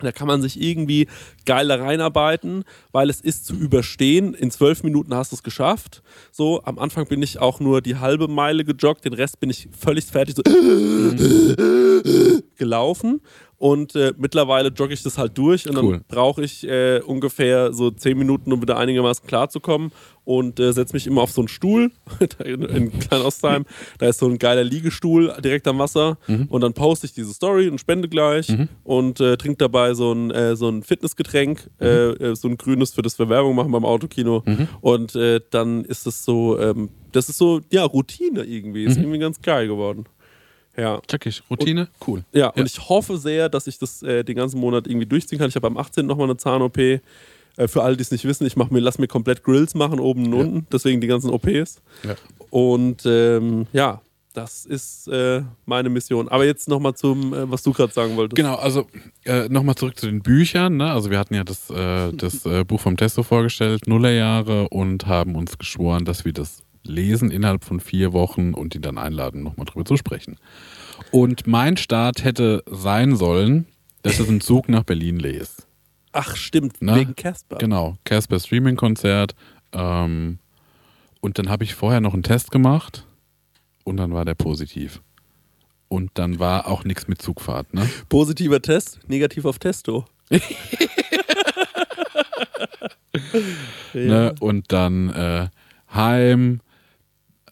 Speaker 1: da kann man sich irgendwie geil da reinarbeiten, weil es ist zu überstehen. In zwölf Minuten hast du es geschafft. So, am Anfang bin ich auch nur die halbe Meile gejoggt, den Rest bin ich völlig fertig so gelaufen. Und äh, mittlerweile jogge ich das halt durch und
Speaker 3: Cool.
Speaker 1: dann brauche ich äh, ungefähr so zehn Minuten, um wieder einigermaßen klarzukommen. Und äh, setze mich immer auf so einen Stuhl in, in Kleinostheim. Da ist so ein geiler Liegestuhl direkt am Wasser. Und dann poste ich diese Story und spende gleich und äh, trinke dabei so ein, äh, so ein Fitnessgetränk, äh, äh, so ein grünes, für das wir Werbung machen beim Autokino. Und äh, dann ist es so, ähm, das ist so, ja, Routine irgendwie. Ist irgendwie ganz geil geworden. Ja.
Speaker 3: Check ich. Routine? Cool.
Speaker 1: Ja, und ich hoffe sehr, dass ich das äh, den ganzen Monat irgendwie durchziehen kann. Ich habe am 18. nochmal eine Zahn-OP. Äh, für alle, die es nicht wissen, ich mach mir, lass mir komplett Grills machen, oben und unten. Deswegen die ganzen OPs.
Speaker 3: Ja.
Speaker 1: Und ähm, ja, das ist äh, meine Mission. Aber jetzt nochmal zum, äh, was du gerade sagen wolltest.
Speaker 3: Genau, also äh, nochmal zurück zu den Büchern. Ne? Also wir hatten ja das, äh, das äh, Buch vom Testo vorgestellt, Nullerjahre, und haben uns geschworen, dass wir das lesen innerhalb von vier Wochen und ihn dann einladen, nochmal drüber zu sprechen. Und mein Start hätte sein sollen, dass ich einen Zug nach Berlin lese.
Speaker 1: Ach, stimmt,
Speaker 3: Ne?
Speaker 1: wegen Casper.
Speaker 3: Genau, Casper Streaming Konzert. Ähm, und dann habe ich vorher noch einen Test gemacht und dann war der positiv. Und dann war auch nichts mit Zugfahrt. Ne?
Speaker 1: Positiver Test, negativ auf Testo.
Speaker 3: ne? Und dann äh, heim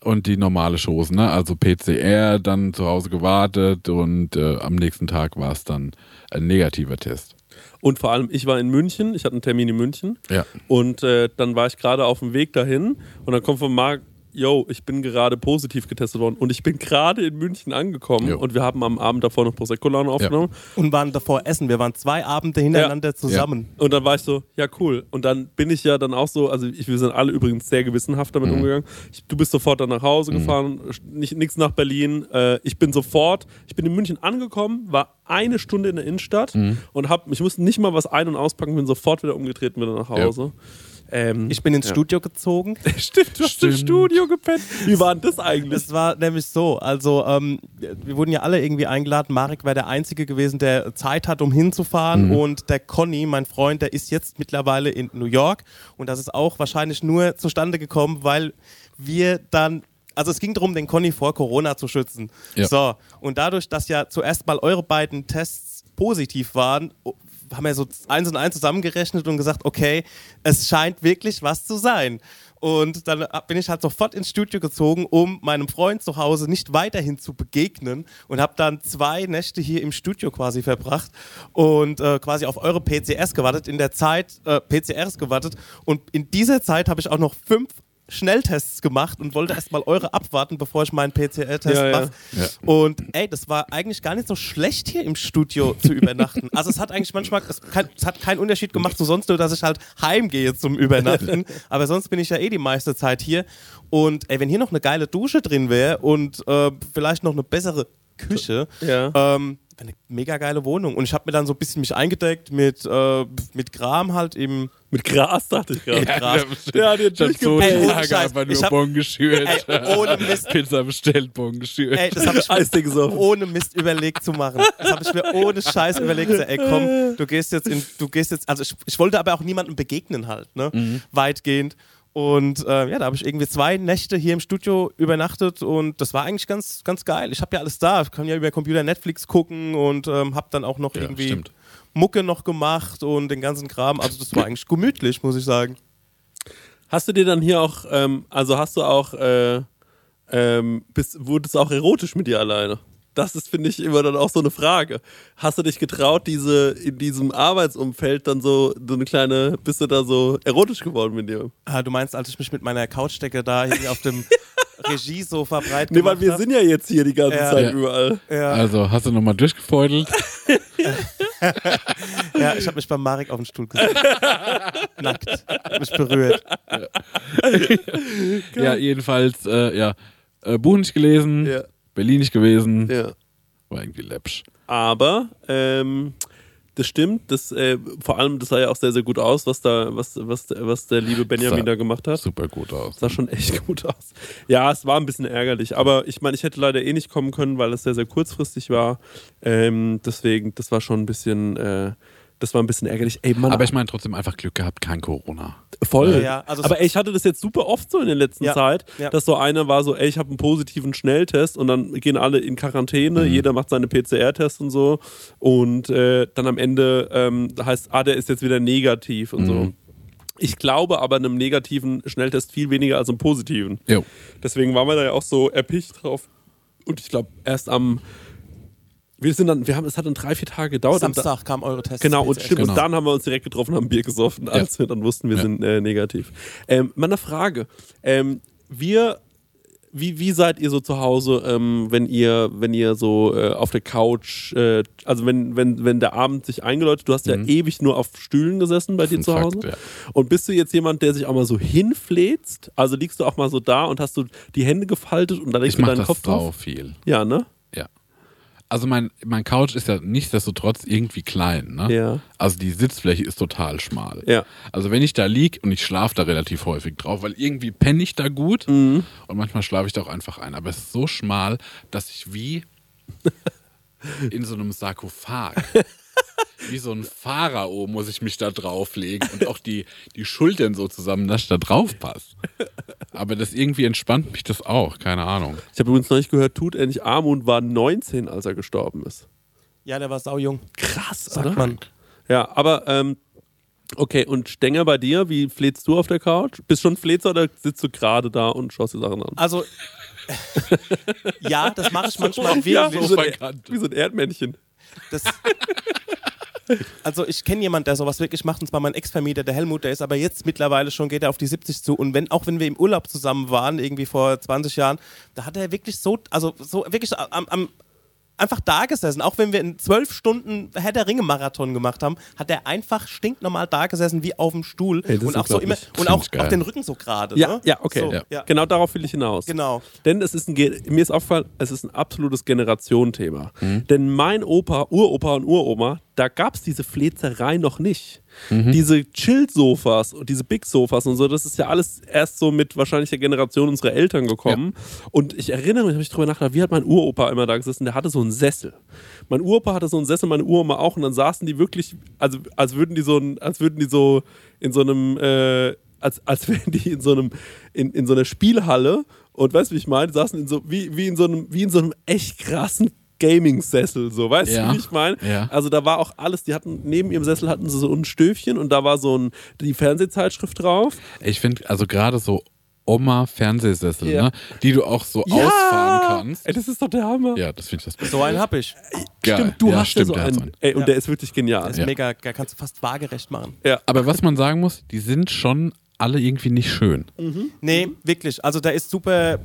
Speaker 3: und die normale Chose, ne? Also PCR, dann zu Hause gewartet und äh, am nächsten Tag war es dann ein negativer Test.
Speaker 1: Und vor allem, ich war in München, ich hatte einen Termin in München.
Speaker 3: Ja.
Speaker 1: Und äh, dann war ich gerade auf dem Weg dahin und dann kommt von Marc, yo, ich bin gerade positiv getestet worden und ich bin gerade in München angekommen
Speaker 3: Jo.
Speaker 1: und wir haben am Abend davor noch Prosecco-Laune aufgenommen.
Speaker 5: Und waren davor essen. Wir waren zwei Abende hintereinander zusammen.
Speaker 1: Und dann war ich so, ja cool. Und dann bin ich ja dann auch so, also ich, wir sind alle übrigens sehr gewissenhaft damit umgegangen. Ich, du bist sofort dann nach Hause gefahren, nicht nichts nach Berlin. Äh, ich bin sofort, ich bin in München angekommen, war eine Stunde in der Innenstadt und hab, ich musste nicht mal was ein- und auspacken, bin sofort wieder umgetreten wieder nach Hause. Ähm,
Speaker 5: Ich bin ins
Speaker 1: Ja.
Speaker 5: Studio gezogen.
Speaker 1: Stimmt, du hast im
Speaker 3: Stimmt.
Speaker 1: Studio gepennt. Wie war denn das eigentlich?
Speaker 5: Es war nämlich so, also ähm, wir wurden ja alle irgendwie eingeladen. Marek war der Einzige gewesen, der Zeit hat, um hinzufahren. Und der Conny, mein Freund, der ist jetzt mittlerweile in New York. Und das ist auch wahrscheinlich nur zustande gekommen, weil wir dann. Also es ging darum, den Conny vor Corona zu schützen.
Speaker 3: Ja.
Speaker 5: So, und dadurch, dass ja zuerst mal eure beiden Tests positiv waren, haben wir so eins und eins zusammengerechnet und gesagt, okay, es scheint wirklich was zu sein. Und dann bin ich halt sofort ins Studio gezogen, um meinem Freund zu Hause nicht weiterhin zu begegnen und habe dann zwei Nächte hier im Studio quasi verbracht und äh, quasi auf eure PCRs gewartet, in der Zeit äh, PCRs gewartet und in dieser Zeit habe ich auch noch fünf Schnelltests gemacht und wollte erstmal eure abwarten, bevor ich meinen PCR-Test
Speaker 1: Ja, ja.
Speaker 5: mache.
Speaker 3: Ja.
Speaker 5: Und ey, das war eigentlich gar nicht so schlecht hier im Studio zu übernachten. Also es hat eigentlich manchmal, es, kein, es hat keinen Unterschied gemacht zu sonst, nur dass ich halt heimgehe zum Übernachten. Aber sonst bin ich ja eh die meiste Zeit hier. Und ey, wenn hier noch eine geile Dusche drin wäre und äh, vielleicht noch eine bessere Küche,
Speaker 1: Ja.
Speaker 5: ähm, eine mega geile Wohnung. Und ich habe mir dann so ein bisschen mich eingedeckt mit, äh, mit Kram halt im
Speaker 1: Mit Gras, dachte ich gerade.
Speaker 5: Gras.
Speaker 1: Ja, hat
Speaker 5: Ey,
Speaker 3: die
Speaker 5: ohne
Speaker 3: Tage
Speaker 5: Scheiß,
Speaker 3: einfach nur
Speaker 5: ich hab-
Speaker 3: Bon geschürt.
Speaker 5: Ey, ohne Mist.
Speaker 3: Pizza bestellt, Bon geschürt.
Speaker 5: Ey, das habe ich
Speaker 1: gesoffen.
Speaker 5: ohne Mist überlegt zu machen. Das habe ich mir ohne Scheiß überlegt. So, ey, komm, du gehst jetzt in, du gehst jetzt, also ich, ich wollte aber auch niemandem begegnen halt, ne? Weitgehend. Und äh, ja, da habe ich irgendwie zwei Nächte hier im Studio übernachtet und das war eigentlich ganz, ganz geil. Ich habe ja alles da. Ich kann ja über Computer Netflix gucken und ähm, habe dann auch noch
Speaker 3: Ja,
Speaker 5: irgendwie
Speaker 3: stimmt.
Speaker 5: Mucke noch gemacht und den ganzen Kram. Also das war eigentlich gemütlich, muss ich sagen.
Speaker 1: Hast du dir dann hier auch, ähm, also hast du auch, äh, ähm, bist, wurde es auch erotisch mit dir alleine? Das ist, finde ich, immer dann auch so eine Frage. Hast du dich getraut, diese in diesem Arbeitsumfeld dann so, so eine kleine, bist du da so erotisch geworden mit dir?
Speaker 5: Ah, du meinst, als ich mich mit meiner Couchdecke da irgendwie auf dem Regiesofa breit
Speaker 1: Nee, weil wir
Speaker 5: hab?
Speaker 1: sind ja jetzt hier die ganze
Speaker 5: Ja.
Speaker 1: Zeit
Speaker 3: Ja.
Speaker 1: überall.
Speaker 5: Ja,
Speaker 3: Also hast du nochmal durchgefeudelt?
Speaker 5: ja, ich habe mich beim Marek auf den Stuhl gesetzt. Nackt. Mich berührt.
Speaker 3: ja, jedenfalls, äh, ja. Äh, Buch nicht gelesen,
Speaker 1: Ja.
Speaker 3: Berlin nicht gewesen,
Speaker 1: Ja.
Speaker 3: war irgendwie läppsch.
Speaker 1: Aber ähm, das stimmt, das, äh, vor allem, das sah ja auch sehr, sehr gut aus, was da, was, was, was der liebe Benjamin da gemacht hat.
Speaker 3: Super gut aus.
Speaker 1: sah schon echt gut aus. Ja, es war ein bisschen ärgerlich, aber ich meine, ich hätte leider eh nicht kommen können, weil es sehr, sehr kurzfristig war. Ähm, deswegen, das war schon ein bisschen, äh, das war ein bisschen ärgerlich. Ey, Mann,
Speaker 3: Aber ich meine trotzdem einfach Glück gehabt, kein Corona.
Speaker 1: voll.
Speaker 5: Ja, ja, also
Speaker 1: aber ey, ich hatte das jetzt super oft so in der letzten
Speaker 5: Ja,
Speaker 1: Zeit,
Speaker 5: ja.
Speaker 1: dass so einer war so, ey, ich habe einen positiven Schnelltest und dann gehen alle in Quarantäne,
Speaker 3: Mhm.
Speaker 1: jeder macht seine PCR-Tests und so und äh, dann am Ende ähm, heißt, ah, der ist jetzt wieder negativ und so.
Speaker 3: Mhm.
Speaker 1: Ich glaube aber einem negativen Schnelltest viel weniger als einem positiven.
Speaker 3: Jo.
Speaker 1: Deswegen waren wir da ja auch so erpicht drauf. Und ich glaube, erst am. Wir sind dann, wir haben, es hat dann drei, vier Tage gedauert. und da-
Speaker 5: Samstag kam eure Tests.
Speaker 1: Genau, und stimmt.
Speaker 3: Genau.
Speaker 1: Und dann haben wir uns direkt getroffen, haben Bier gesoffen, als wir dann wussten, wir
Speaker 3: Ja.
Speaker 1: sind äh, negativ. Ähm, mal eine Frage. Ähm, wir, wie, wie seid ihr so zu Hause, ähm, wenn ihr, wenn ihr so äh, auf der Couch, äh, also wenn, wenn, wenn der Abend sich eingeläutet, du hast ja ewig nur auf Stühlen gesessen bei dir zu
Speaker 3: Fakt,
Speaker 1: Hause.
Speaker 3: ja.
Speaker 1: Und bist du jetzt jemand, der sich auch mal so hinfläzt? Also liegst du auch mal so da und hast du die Hände gefaltet und da legst
Speaker 3: Ich
Speaker 1: du deinen
Speaker 3: das
Speaker 1: Kopf drauf?
Speaker 3: viel.
Speaker 1: Ja, ne?
Speaker 3: Also mein, mein Couch ist ja nichtsdestotrotz irgendwie klein, ne?
Speaker 1: Ja.
Speaker 3: Also die Sitzfläche ist total schmal.
Speaker 1: Ja.
Speaker 3: Also wenn ich da lieg und ich schlafe da relativ häufig drauf, weil irgendwie penne ich da gut
Speaker 1: Mhm.
Speaker 3: und manchmal schlafe ich da auch einfach ein. Aber es ist so schmal, dass ich wie in so einem Sarkophag, wie so ein Pharao muss ich mich da drauflegen und auch die, die Schultern so zusammen, dass ich da drauf passe. Aber das irgendwie entspannt mich das auch, keine Ahnung.
Speaker 1: Ich habe übrigens neulich gehört, Tut endlich Armut war 19, als er gestorben ist.
Speaker 5: Ja, der war saujung.
Speaker 1: Krass,
Speaker 5: Sagt
Speaker 1: oder?
Speaker 5: man.
Speaker 1: Ja, aber ähm, okay, und Stenger bei dir, wie flätst du auf der Couch? Bist schon Fläzer oder sitzt du gerade da und schaust die Sachen an?
Speaker 5: Also, ja, das mache ich manchmal wirklich.
Speaker 1: ja, wie, so ein, wie so ein Erdmännchen.
Speaker 5: Das, also ich kenne jemanden, der sowas wirklich macht, und zwar mein Ex-Vermieter, der Helmut, der ist aber jetzt mittlerweile schon, geht er auf die 70 zu. Und wenn, auch wenn wir im Urlaub zusammen waren, irgendwie vor 20 Jahren, da hat er wirklich so, also so wirklich am, am einfach da gesessen. Auch wenn wir in zwölf Stunden Herr der Ringe-Marathon gemacht haben, hat er einfach stinknormal da gesessen, wie auf dem Stuhl.
Speaker 1: Ey, das
Speaker 5: und auch so immer, und auch, auch den Rücken so gerade.
Speaker 1: Ja,
Speaker 5: ne?
Speaker 1: ja, okay.
Speaker 5: So,
Speaker 3: Ja.
Speaker 5: ja.
Speaker 1: Genau darauf will ich hinaus.
Speaker 5: Genau.
Speaker 1: Denn es ist ein, mir ist aufgefallen, es ist ein absolutes Generationenthema.
Speaker 3: Mhm.
Speaker 1: Denn mein Opa, Uropa und Uroma, da gab es diese Fletzerei noch nicht.
Speaker 3: Mhm.
Speaker 1: Diese Chill-Sofas und diese Big-Sofas und so, das ist ja alles erst so mit wahrscheinlich der Generation unserer Eltern gekommen. Und ich erinnere mich, habe ich drüber nachgedacht, wie hat mein Uropa immer da gesessen? Der hatte so einen Sessel. Mein Uropa hatte so einen Sessel, meine Uroma auch. Und dann saßen die wirklich, also als würden die so, als würden die so in so einem, äh, als, als wären die in so einem, in, in so einer Spielhalle und weißt du, wie ich meine? Die saßen in so, wie, wie in so einem, wie in so einem echt krassen Gaming-Sessel, so, weißt
Speaker 3: Ja.
Speaker 1: du, wie ich meine?
Speaker 3: Ja.
Speaker 1: Also da war auch alles, die hatten, neben ihrem Sessel hatten sie so ein Stöfchen und da war so ein, die Fernsehzeitschrift drauf.
Speaker 3: Ich finde, also gerade so Oma-Fernsehsessel,
Speaker 1: Ja.
Speaker 3: ne? die du auch so ausfahren kannst.
Speaker 1: Ey, das ist doch der Hammer.
Speaker 3: Ja, das finde ich das Beste.
Speaker 5: So einen hab ich.
Speaker 3: Geil.
Speaker 1: Stimmt, du
Speaker 3: ja,
Speaker 1: hast
Speaker 3: stimmt,
Speaker 1: ja so
Speaker 3: der
Speaker 1: einen.
Speaker 3: so einen.
Speaker 1: Ey, und
Speaker 5: Ja.
Speaker 1: der ist wirklich genial.
Speaker 5: Das ist
Speaker 3: Ja.
Speaker 5: mega, da kannst du fast waagerecht machen.
Speaker 1: Ja.
Speaker 3: Aber was man sagen muss, die sind schon alle irgendwie nicht schön.
Speaker 5: Nee, wirklich. Also der ist super,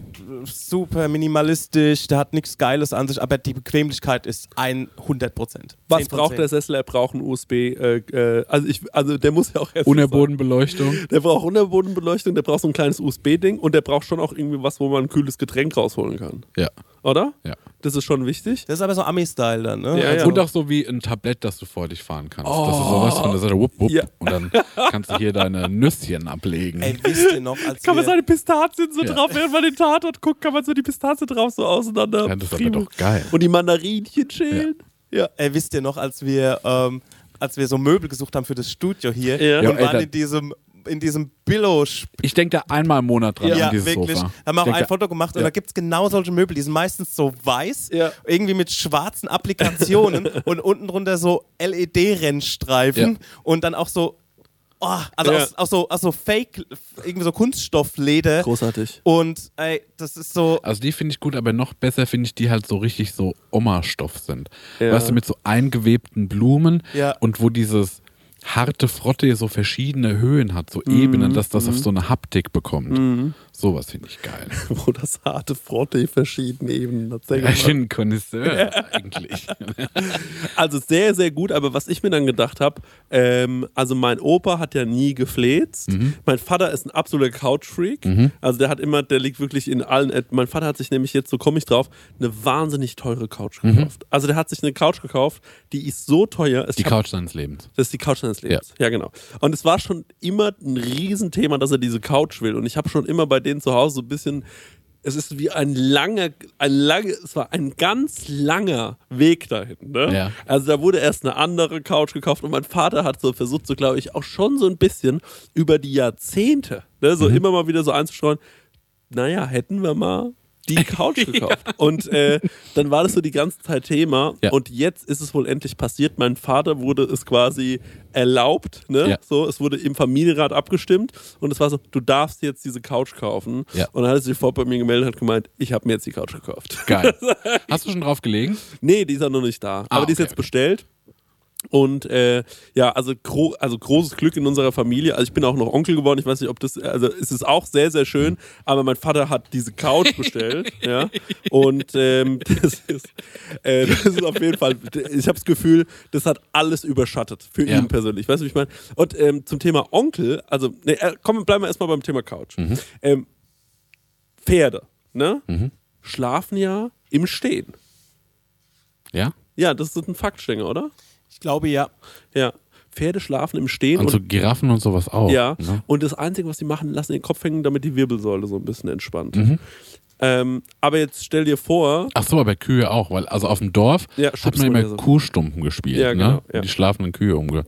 Speaker 5: super minimalistisch, der hat nichts Geiles an sich, aber die Bequemlichkeit ist 100 Prozent.
Speaker 1: Was braucht der Sessel? Er braucht einen USB. Äh, äh, also, ich, also der muss ja auch erst
Speaker 3: Unterbodenbeleuchtung.
Speaker 1: Der braucht Unterbodenbeleuchtung, der braucht so ein kleines USB-Ding und der braucht schon auch irgendwie was, wo man ein kühles Getränk rausholen kann.
Speaker 3: Ja,
Speaker 1: Oder?
Speaker 3: ja.
Speaker 1: Das ist schon wichtig.
Speaker 5: Das ist aber so Ami-Style dann, ne?
Speaker 1: Ja,
Speaker 5: also.
Speaker 3: Und auch so wie ein Tablett, das du vor dich fahren kannst. Das ist sowas von der Seite, wupp, wupp,
Speaker 1: Ja.
Speaker 3: und dann kannst du hier deine Nüsschen ablegen.
Speaker 5: Ey, wisst ihr noch, als
Speaker 1: Kann man seine Pistazien so
Speaker 3: Ja.
Speaker 1: drauf, während man den Tatort guckt, kann man so die Pistazien drauf so auseinander.
Speaker 3: Ja, das ist aber doch geil.
Speaker 1: Und die Mandarinchen schälen. Ja.
Speaker 5: ey, wisst ihr noch, als wir, ähm, als wir so Möbel gesucht haben für das Studio hier
Speaker 1: Ja.
Speaker 5: und
Speaker 3: Ja, ey,
Speaker 5: waren
Speaker 3: da-
Speaker 5: in diesem in diesem Billo
Speaker 3: Ich denke da einmal im Monat dran
Speaker 5: ja,
Speaker 3: dieses
Speaker 5: wirklich.
Speaker 3: Sofa.
Speaker 5: Haben wir auch ein Foto gemacht und
Speaker 3: ja.
Speaker 5: da gibt es genau solche Möbel. Die sind meistens so weiß,
Speaker 1: Ja.
Speaker 5: irgendwie mit schwarzen Applikationen und unten drunter so LED-Rennstreifen
Speaker 3: Ja.
Speaker 5: und dann auch so, oh, also
Speaker 1: Ja.
Speaker 5: aus, aus, so, aus so Fake, irgendwie so Kunststoffleder.
Speaker 1: Großartig.
Speaker 5: Und ey, das ist so,
Speaker 3: Also die finde ich gut, aber noch besser finde ich die halt so richtig so Oma-Stoff sind.
Speaker 1: Ja.
Speaker 3: Weißt du, mit so eingewebten Blumen
Speaker 5: Ja.
Speaker 3: und wo dieses harte Frotte so verschiedene Höhen hat, so
Speaker 1: Mhm.
Speaker 3: Ebenen, dass das auf so eine Haptik bekommt. Sowas finde ich geil.
Speaker 1: Wo das harte Frotte verschiedene Ebenen hat.
Speaker 3: Ja, ich bin ein Connoisseur eigentlich.
Speaker 1: Also sehr, sehr gut, aber was ich mir dann gedacht habe, ähm, also mein Opa hat ja nie gefläzt.
Speaker 3: Mhm.
Speaker 1: Mein Vater ist ein absoluter Couch-Freak. Also der hat immer, der liegt wirklich in allen. äh, Mein Vater hat sich nämlich jetzt, so komme ich drauf, eine wahnsinnig teure Couch
Speaker 3: Mhm.
Speaker 1: gekauft. Also der hat sich eine Couch gekauft, die ist so teuer.
Speaker 3: Die Couch seines Lebens.
Speaker 1: Das ist die Couch seines Lebens. Ja. genau. Und es war schon immer ein Riesenthema, dass er diese Couch will. Und ich habe schon immer bei denen zu Hause so ein bisschen. Es ist wie ein langer, ein lange, es war ein ganz langer Weg dahin. Ne?
Speaker 3: Ja.
Speaker 1: Also da wurde erst eine andere Couch gekauft und mein Vater hat so versucht, so glaube ich, auch schon so ein bisschen über die Jahrzehnte, ne, so immer mal wieder so einzustreuen, naja, hätten wir mal die Couch gekauft. Und äh, dann war das so die ganze Zeit Thema.
Speaker 3: Ja.
Speaker 1: Und jetzt ist es wohl endlich passiert. Mein Vater wurde es quasi erlaubt. Ne?
Speaker 3: Ja.
Speaker 1: So, es wurde im Familienrat abgestimmt. Und es war so, du darfst jetzt diese Couch kaufen.
Speaker 3: Ja.
Speaker 1: Und dann hat er sich sofort bei mir gemeldet und hat gemeint, ich habe mir jetzt die Couch gekauft.
Speaker 3: Geil. Hast du schon drauf gelegen?
Speaker 1: Nee, die ist ja noch nicht da.
Speaker 3: Ah,
Speaker 1: Aber die ist
Speaker 3: okay,
Speaker 1: jetzt
Speaker 3: okay.
Speaker 1: bestellt. Und äh, ja, also, gro also großes Glück in unserer Familie. Also ich bin auch noch Onkel geworden. Ich weiß nicht, ob das, also es ist auch sehr, sehr schön. Aber mein Vater hat diese Couch bestellt. ja. Und ähm, das, ist, äh, das ist auf jeden Fall, ich habe das Gefühl, das hat alles überschattet für
Speaker 3: Ja.
Speaker 1: ihn persönlich. Weißt du, wie ich meine? Und ähm, zum Thema Onkel, also, nee, äh, komm, bleiben wir erstmal beim Thema Couch.
Speaker 3: Mhm.
Speaker 1: Ähm, Pferde, ne? Schlafen ja im Stehen.
Speaker 3: Ja?
Speaker 1: Ja, das ist ein Faktstänger, oder?
Speaker 5: Ich glaube ja.
Speaker 1: Ja. Pferde schlafen im Stehen
Speaker 3: Und
Speaker 1: und,
Speaker 3: so Giraffen und sowas auch.
Speaker 1: ja.
Speaker 3: Ne?
Speaker 1: Und das Einzige, was sie machen, lassen den Kopf hängen, damit die Wirbelsäule so ein bisschen entspannt.
Speaker 3: Mhm.
Speaker 1: Ähm, aber jetzt stell dir vor,
Speaker 3: Ach so, aber Kühe auch, weil also auf dem Dorf
Speaker 1: Ja,
Speaker 3: hat man immer
Speaker 1: so.
Speaker 3: Kuhstumpen gespielt,
Speaker 1: Ja, genau,
Speaker 3: ne?
Speaker 1: ja.
Speaker 3: Die schlafenden Kühe umge.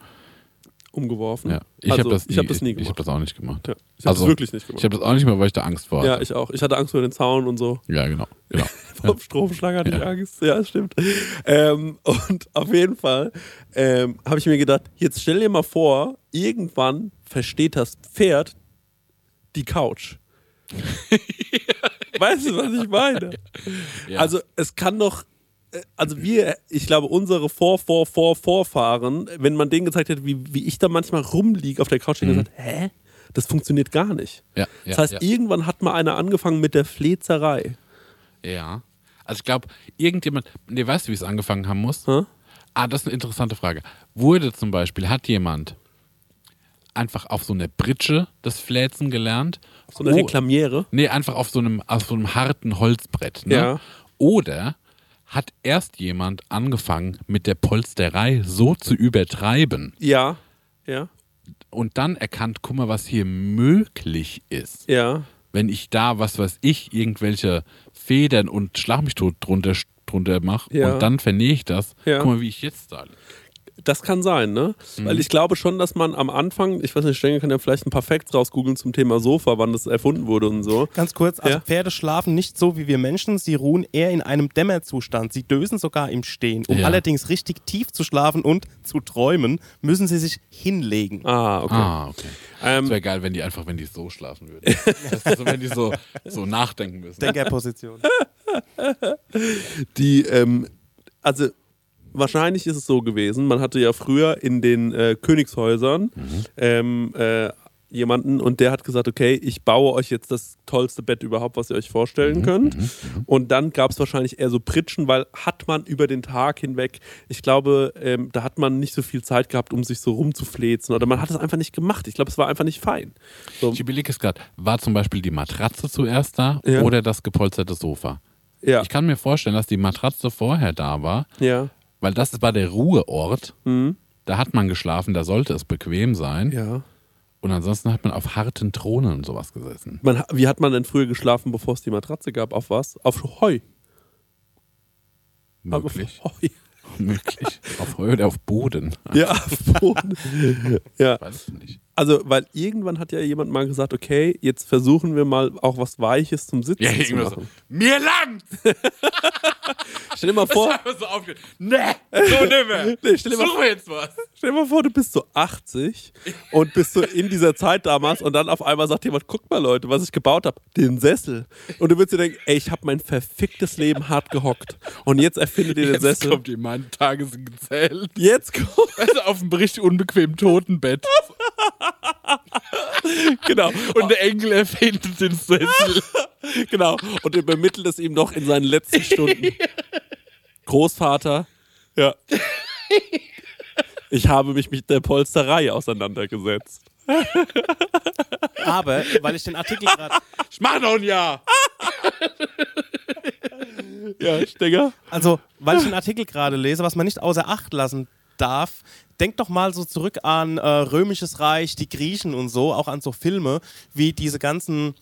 Speaker 1: Umgeworfen.
Speaker 3: Ja. Ich
Speaker 1: also,
Speaker 3: habe das,
Speaker 1: hab das nie
Speaker 3: Ich, ich habe
Speaker 1: gemacht.
Speaker 3: das auch nicht gemacht.
Speaker 1: ja, ich habe
Speaker 3: Also,
Speaker 1: das wirklich nicht gemacht.
Speaker 3: Ich habe das auch nicht mehr, weil ich da Angst vor
Speaker 1: ja,
Speaker 3: hatte.
Speaker 1: ich auch. Ich hatte Angst vor den Zaun und so.
Speaker 3: Ja, genau. genau.
Speaker 1: Vom Stromschlag hatte ich
Speaker 3: Ja.
Speaker 1: Angst. Ja, stimmt. Ähm, und auf jeden Fall ähm, habe ich mir gedacht, jetzt stell dir mal vor, irgendwann versteht das Pferd die Couch. weißt du, was ich meine?
Speaker 3: Ja.
Speaker 1: Also es kann doch, also wir, ich glaube, unsere Vor, Vor, Vor, Vorfahren, wenn man denen gezeigt hätte, wie, wie ich da manchmal rumliege auf der Couch, hätten gesagt, hä? Das funktioniert gar nicht.
Speaker 3: Mhm. Ja,
Speaker 1: Das
Speaker 3: ja,
Speaker 1: heißt,
Speaker 3: ja.
Speaker 1: irgendwann hat mal einer angefangen mit der Flezerei.
Speaker 3: Ja. Also ich glaube, irgendjemand, nee, weißt du, wie es angefangen haben muss?
Speaker 1: Hä?
Speaker 3: Ah, das ist eine interessante Frage. Wurde zum Beispiel, hat jemand einfach auf so einer Britsche das Fläzen gelernt?
Speaker 1: So eine
Speaker 3: Oh,
Speaker 1: Reklamiere.
Speaker 3: Nee, einfach auf so einem, auf so einem harten Holzbrett. Ne?
Speaker 1: Ja.
Speaker 3: Oder hat erst jemand angefangen, mit der Polsterei so zu übertreiben
Speaker 1: Ja, ja,
Speaker 3: und dann erkannt, guck mal, was hier möglich ist.
Speaker 1: ja.
Speaker 3: Wenn ich da, was weiß ich, irgendwelche Federn und Schlag mich tot drunter, drunter mache
Speaker 1: Ja.
Speaker 3: und dann vernähe ich das,
Speaker 1: Ja.
Speaker 3: guck mal, wie ich jetzt da.
Speaker 1: Das kann sein, ne?
Speaker 3: Mhm.
Speaker 1: Weil ich glaube schon, dass man am Anfang, ich weiß nicht, Stengel kann ja vielleicht ein paar Facts rausgoogeln zum Thema Sofa, wann das erfunden wurde und so.
Speaker 5: Ganz kurz, also
Speaker 1: Ja.
Speaker 5: Pferde schlafen nicht so wie wir Menschen, sie ruhen eher in einem Dämmerzustand. Sie dösen sogar im Stehen. Um
Speaker 3: Ja.
Speaker 5: allerdings richtig tief zu schlafen und zu träumen, müssen sie sich hinlegen.
Speaker 1: Ah, okay.
Speaker 3: Ah, okay.
Speaker 1: Ähm,
Speaker 3: Es wäre geil, wenn die einfach, wenn die so schlafen würden. das ist so, wenn die so, so nachdenken müssen.
Speaker 5: Denkerposition.
Speaker 1: die, ähm, also wahrscheinlich ist es so gewesen, man hatte ja früher in den äh, Königshäusern ähm, äh, jemanden und der hat gesagt, okay, ich baue euch jetzt das tollste Bett überhaupt, was ihr euch vorstellen könnt. Und dann gab es wahrscheinlich eher so Pritschen, weil hat man über den Tag hinweg, ich glaube, ähm, da hat man nicht so viel Zeit gehabt, um sich so rumzuflezen oder man hat es einfach nicht gemacht. Ich glaube, es war einfach nicht fein. So,
Speaker 3: Ich überlege es gerade, war zum Beispiel die Matratze zuerst da
Speaker 1: Ja.
Speaker 3: oder das gepolsterte Sofa?
Speaker 1: ja,
Speaker 3: Ich kann mir vorstellen, dass die Matratze vorher da war,
Speaker 1: ja,
Speaker 3: weil das war der Ruheort.
Speaker 1: mhm.
Speaker 3: Da hat man geschlafen, da sollte es bequem sein.
Speaker 1: ja.
Speaker 3: Und ansonsten hat man auf harten Thronen und sowas gesessen.
Speaker 1: Man, wie hat man denn früher geschlafen, bevor es die Matratze gab? Auf was? Auf Heu.
Speaker 3: Möglich.
Speaker 1: Auf Heu.
Speaker 3: Möglich. Auf Heu oder auf Boden.
Speaker 1: Ja, auf Boden. ja.
Speaker 3: Weiß ich nicht.
Speaker 1: Also, weil irgendwann hat ja jemand mal gesagt, okay, jetzt versuchen wir mal auch was Weiches zum Sitzen
Speaker 3: Ja,
Speaker 1: zu
Speaker 3: irgendwas so.
Speaker 1: machen.
Speaker 3: Mir lang!
Speaker 1: Stell dir mal vor,
Speaker 3: so aufge nee, so nicht mehr.
Speaker 1: Nee, stell dir mal
Speaker 3: Such mir jetzt was.
Speaker 1: Stell dir mal vor, du bist so 80 und bist so in dieser Zeit damals und dann auf einmal sagt jemand, guck mal Leute, was ich gebaut habe, den Sessel. Und du würdest dir denken, ey, ich habe mein verficktes Leben hart gehockt und jetzt erfindet ihr den
Speaker 3: Jetzt
Speaker 1: Sessel.
Speaker 3: kommt jemand Tages gezählt.
Speaker 1: Jetzt kommt,
Speaker 3: du, auf einem richtig unbequemen Totenbett.
Speaker 1: genau,
Speaker 3: Und der Engel erfindet den Sessel.
Speaker 1: genau. Und übermittelt es ihm noch in seinen letzten Stunden. Großvater, ja. Ich habe mich mit der Polsterei auseinandergesetzt.
Speaker 5: Aber, weil ich den Artikel gerade.
Speaker 3: Ich mach noch ein Jahr.
Speaker 1: Ja, Stenger?
Speaker 5: Also, weil ich den Artikel gerade lese, was man nicht außer Acht lassen darf, denk doch mal so zurück an äh, Römisches Reich, die Griechen und so, auch an so Filme, wie diese ganzen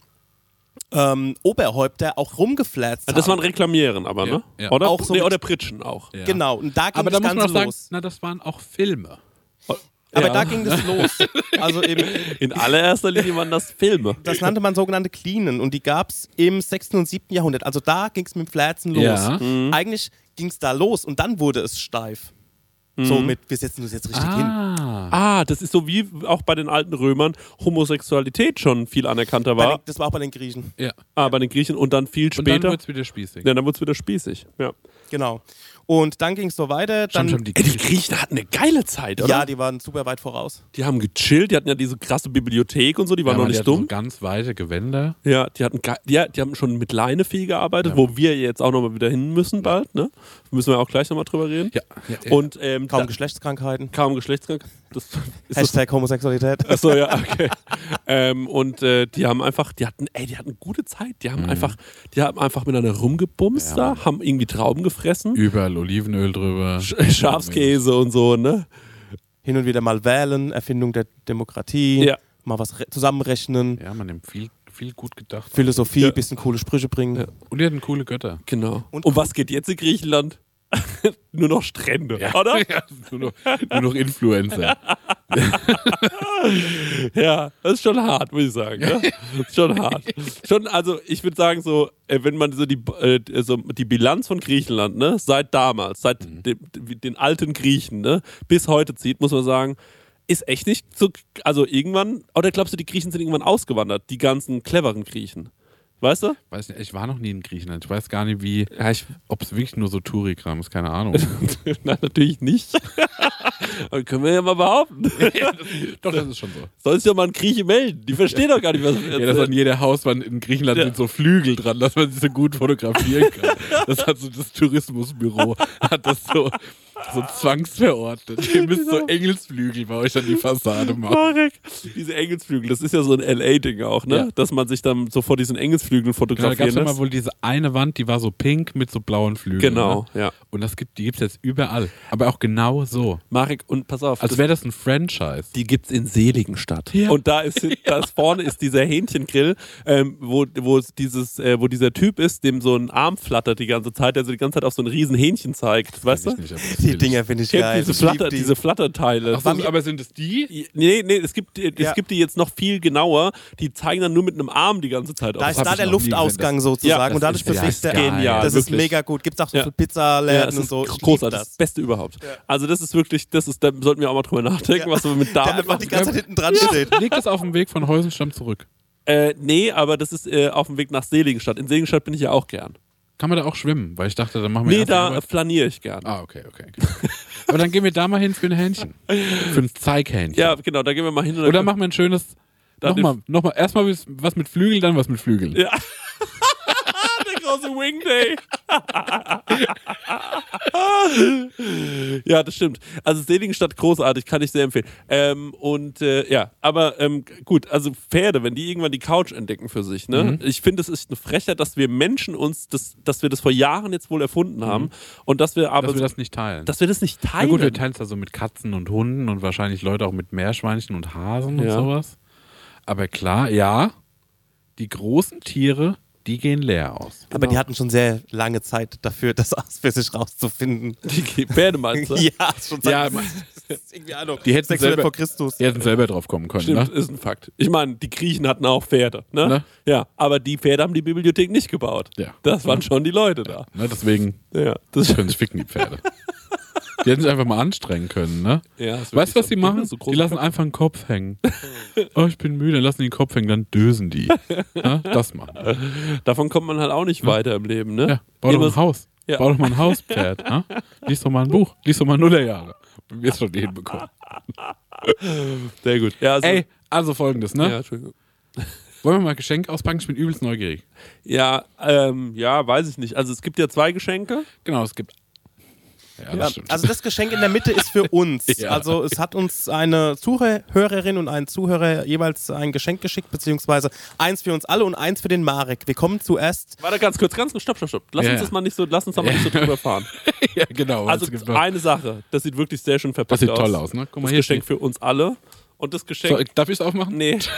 Speaker 5: ähm, Oberhäupter auch rumgeflatzt
Speaker 1: Das waren. Reklamieren aber, ne?
Speaker 3: Ja.
Speaker 1: Oder?
Speaker 5: Auch so
Speaker 1: nee, oder Pritschen auch.
Speaker 3: Ja.
Speaker 5: Genau, und da ging
Speaker 3: Aber da
Speaker 5: das
Speaker 3: muss man
Speaker 5: Ganze
Speaker 3: sagen,
Speaker 5: los.
Speaker 3: na, das waren auch Filme.
Speaker 5: Aber
Speaker 1: Ja.
Speaker 5: da ging das los. Also eben,
Speaker 1: In allererster Linie waren das Filme.
Speaker 5: das nannte man sogenannte Cleanen und die gab es im 6. und 7. Jahrhundert. Also da ging es mit dem Flatzen los.
Speaker 3: Ja.
Speaker 5: Eigentlich ging es da los und dann wurde es steif. So mit, wir setzen uns jetzt richtig hin.
Speaker 3: Ah.
Speaker 1: Ah, das ist so wie auch bei den alten Römern Homosexualität schon viel anerkannter war.
Speaker 5: den, das war auch bei den Griechen.
Speaker 3: Ja.
Speaker 1: Ah, bei den Griechen und dann viel
Speaker 3: Und dann
Speaker 1: später.
Speaker 3: wird's wieder spießig.
Speaker 1: ja, dann wurde es wieder spießig. Ja.
Speaker 5: Genau. Und dann ging es so weiter. Dann,
Speaker 3: Schon, schon die
Speaker 1: Ey, die Griechen hatten eine geile Zeit, oder?
Speaker 5: ja, die waren super weit voraus.
Speaker 1: Die haben gechillt, die hatten ja diese krasse Bibliothek und so, die waren
Speaker 3: Ja,
Speaker 1: noch
Speaker 3: die
Speaker 1: nicht
Speaker 3: hatten
Speaker 1: dumm.
Speaker 3: So ganz weite Gewänder.
Speaker 1: Ja, die hatten ja, die haben schon mit Leine viel gearbeitet, wo wir jetzt auch nochmal wieder hin müssen bald, ne? Müssen wir auch gleich nochmal drüber reden.
Speaker 3: Ja. ja, ja.
Speaker 1: Und ähm,
Speaker 5: Kaum
Speaker 1: da,
Speaker 5: Geschlechtskrankheiten.
Speaker 1: kaum Geschlechtskrank. Das ist das
Speaker 5: Hashtag Homosexualität.
Speaker 1: Achso, ja, okay. ähm, und äh, die haben einfach, die hatten, ey, die hatten gute Zeit. Die haben einfach, die haben einfach miteinander rumgebumst da, haben irgendwie Trauben gefressen,
Speaker 3: Überall Olivenöl drüber.
Speaker 1: Sch- Schafskäse und so, ne?
Speaker 5: Hin und wieder mal wählen, Erfindung der Demokratie,
Speaker 1: Ja.
Speaker 5: mal was re- zusammenrechnen,
Speaker 3: Ja, man nimmt viel, viel gut gedacht.
Speaker 5: Philosophie,
Speaker 1: Ja.
Speaker 5: bisschen coole Sprüche bringen.
Speaker 1: Ja.
Speaker 3: Und die hatten coole Götter.
Speaker 1: Genau.
Speaker 5: Und-
Speaker 1: Und, was geht jetzt in Griechenland? Nur noch Strände, oder?
Speaker 3: Ja, nur, noch, nur noch Influencer.
Speaker 1: Ja, das ist schon hart, muss ich sagen. Ne? Das ist schon hart. Schon, also ich würde sagen, so, äh, wenn man so die, äh, so die Bilanz von Griechenland, ne, seit damals, seit
Speaker 3: Mhm.
Speaker 1: dem, den alten Griechen, ne, bis heute zieht, muss man sagen, ist echt nicht so, also irgendwann, oder glaubst du, die Griechen sind irgendwann ausgewandert, die ganzen cleveren Griechen? Weißt du?
Speaker 3: Weiß nicht, ich war noch nie in Griechenland. Ich weiß gar nicht, wie,
Speaker 1: Ja,
Speaker 3: ob es wirklich nur so Touri-Kram ist. Keine Ahnung.
Speaker 1: nein, natürlich nicht. Können wir ja mal behaupten.
Speaker 3: Doch, das ist schon so.
Speaker 1: Soll sich doch mal ein Grieche melden. Die verstehen doch gar nicht, was
Speaker 3: Ja, dass an jeder Hauswand in Griechenland
Speaker 1: Ja.
Speaker 3: sind so Flügel dran, dass man sich so gut fotografieren kann. Das hat so das Tourismusbüro, hat das so, so zwangsverordnet. Ihr müsst so Engelsflügel bei euch an die Fassade machen.
Speaker 1: Marek, diese Engelsflügel, das ist ja so ein LA-Ding auch, ne?
Speaker 3: Ja.
Speaker 1: Dass man sich dann so vor diesen Engelsflügeln
Speaker 3: Genau, da gab
Speaker 1: fotografieren
Speaker 3: es
Speaker 1: lässt.
Speaker 3: wohl diese eine Wand, die war so pink mit so blauen Flügeln.
Speaker 1: Genau,
Speaker 3: Ne?
Speaker 1: ja.
Speaker 3: Und das gibt, die gibt es jetzt überall. Aber auch genau so.
Speaker 1: Marek, und pass auf,
Speaker 3: Als
Speaker 1: das,
Speaker 3: wäre das ein Franchise.
Speaker 1: die gibt's in Seligenstadt.
Speaker 3: Ja.
Speaker 1: Und da ist, da ist vorne ist dieser Hähnchengrill, ähm, wo, wo, es dieses, äh, wo dieser Typ ist, dem so ein Arm flattert die ganze Zeit, der so die ganze Zeit auf so ein riesen Hähnchen zeigt. Weißt du?
Speaker 3: Nicht, das
Speaker 5: Die. Dinger finde ich geil.
Speaker 1: diese, Flatter,
Speaker 5: die.
Speaker 1: diese Flatterteile.
Speaker 3: Ach aber sind es die?
Speaker 1: Nee, nee, es gibt, es
Speaker 5: Ja.
Speaker 1: gibt die jetzt noch viel genauer. Die zeigen dann nur mit einem Arm die ganze Zeit
Speaker 5: da
Speaker 1: auf.
Speaker 5: ist
Speaker 3: hab
Speaker 5: da der Luftausgang sozusagen
Speaker 1: Ja,
Speaker 5: und
Speaker 1: das
Speaker 5: dadurch
Speaker 3: ist- ja,
Speaker 5: bewegt
Speaker 3: ist
Speaker 5: der
Speaker 1: genial,
Speaker 5: Das ist
Speaker 1: wirklich.
Speaker 5: mega gut. Gibt es auch so
Speaker 1: Ja.
Speaker 5: für Pizzaläden
Speaker 1: Ja, es
Speaker 5: und
Speaker 1: ist
Speaker 5: so.
Speaker 1: Großartig, das.
Speaker 5: das.
Speaker 1: Beste überhaupt. Also das ist wirklich, das ist, da sollten wir auch mal drüber nachdenken, was wir mit
Speaker 5: Der
Speaker 1: damit
Speaker 5: einfach die
Speaker 1: machen.
Speaker 5: ganze Zeit hinten dran steht.
Speaker 3: Liegt das auf dem Weg von Häusenstamm zurück?
Speaker 1: Äh, nee, aber das ist äh, auf dem Weg nach Seligenstadt. In Seligenstadt bin ich ja auch gern.
Speaker 3: Kann man da auch schwimmen? Weil ich dachte, dann machen wir
Speaker 1: Nee, da flaniere ich gern.
Speaker 3: Ah, okay, okay. okay. Aber dann gehen wir da mal hin für ein Hähnchen. Für ein Zeighähnchen.
Speaker 1: Ja, genau, da gehen wir mal hin. und
Speaker 3: Oder machen wir ein schönes. Nochmal, nochmal. Erstmal was- was mit Flügeln, dann was mit Flügeln.
Speaker 1: Ja. Große Wing Day. ja, das stimmt. Also Seligenstadt großartig, kann ich sehr empfehlen. Ähm, und äh, ja, aber ähm, gut, also Pferde, wenn die irgendwann die Couch entdecken für sich, ne?
Speaker 3: Mhm.
Speaker 1: Ich finde, es ist eine Frechheit, dass wir Menschen uns, das, dass wir das vor Jahren jetzt wohl erfunden haben und dass wir aber
Speaker 3: Mhm. Dass wir das nicht teilen.
Speaker 1: dass wir das nicht
Speaker 3: Na
Speaker 1: teilen.
Speaker 3: gut, wir teilen es da so mit Katzen und Hunden und wahrscheinlich Leute auch mit Meerschweinchen und Hasen und
Speaker 1: Ja.
Speaker 3: sowas. Aber klar, ja, die großen Tiere, die gehen leer aus.
Speaker 5: Aber die hatten schon sehr lange Zeit dafür, das aus für sich rauszufinden.
Speaker 1: die Pferde meinst du?
Speaker 5: Ja, schon seit
Speaker 3: Ja,
Speaker 5: irgendwie Ahnung.
Speaker 3: Die hätten
Speaker 5: 600
Speaker 3: selber-
Speaker 5: vor Christus.
Speaker 3: Die hätten selber drauf kommen können.
Speaker 1: Stimmt,
Speaker 3: Ne?
Speaker 1: ist ein Fakt. Ich meine, die Griechen hatten auch Pferde, ne?
Speaker 3: Ne?
Speaker 1: Ja, aber die Pferde haben die Bibliothek nicht gebaut.
Speaker 3: Ja.
Speaker 1: Das waren schon die Leute da.
Speaker 3: Ne, deswegen
Speaker 1: Ja, das
Speaker 3: können sich ficken, die Pferde. Die hätten sich einfach mal anstrengen können, ne?
Speaker 1: Ja,
Speaker 3: weißt du, was die machen?
Speaker 1: So
Speaker 3: die lassen einfach einen Kopf hängen. oh, ich bin müde, dann lassen die den Kopf hängen, dann dösen die. Ja, das machen.
Speaker 1: Davon kommt man halt auch nicht weiter im Leben, ne?
Speaker 3: Ja, bau doch
Speaker 1: Immer
Speaker 3: mal ein Haus.
Speaker 1: Ja.
Speaker 3: Bau doch mal ein Hauspferd. Ne? Lies doch mal ein Buch. Lies doch mal Nullerjahre. Wir es schon hinbekommen.
Speaker 1: Sehr gut. Ja, also,
Speaker 3: Ey, also folgendes, ne?
Speaker 1: ja, Entschuldigung.
Speaker 3: Wollen wir mal Geschenk auspacken? Ich bin übelst neugierig.
Speaker 1: Ja, ähm, ja, weiß ich nicht. Also es gibt ja zwei Geschenke.
Speaker 3: Genau, es gibt. Ja, das
Speaker 5: Ja,
Speaker 3: stimmt.
Speaker 5: also das Geschenk in der Mitte ist für uns.
Speaker 3: Ja.
Speaker 5: Also es hat uns eine Zuhörerin und ein Zuhörer jeweils ein Geschenk geschickt, beziehungsweise eins für uns alle und eins für den Marek. Wir kommen zuerst.
Speaker 1: Warte ganz kurz, ganz kurz, stopp, stopp, stopp. Lass
Speaker 3: Ja,
Speaker 1: uns das mal nicht so, lass uns da mal nicht so drüber fahren.
Speaker 3: ja, genau.
Speaker 1: Also eine Sache, das sieht wirklich sehr schön verpackt
Speaker 3: das sieht
Speaker 1: aus.
Speaker 3: toll aus, ne? Guck mal
Speaker 1: Das
Speaker 3: hier.
Speaker 1: Geschenk
Speaker 3: steht-
Speaker 1: für uns alle. Und das Geschenk.
Speaker 3: So, darf ich es aufmachen?
Speaker 1: Nee.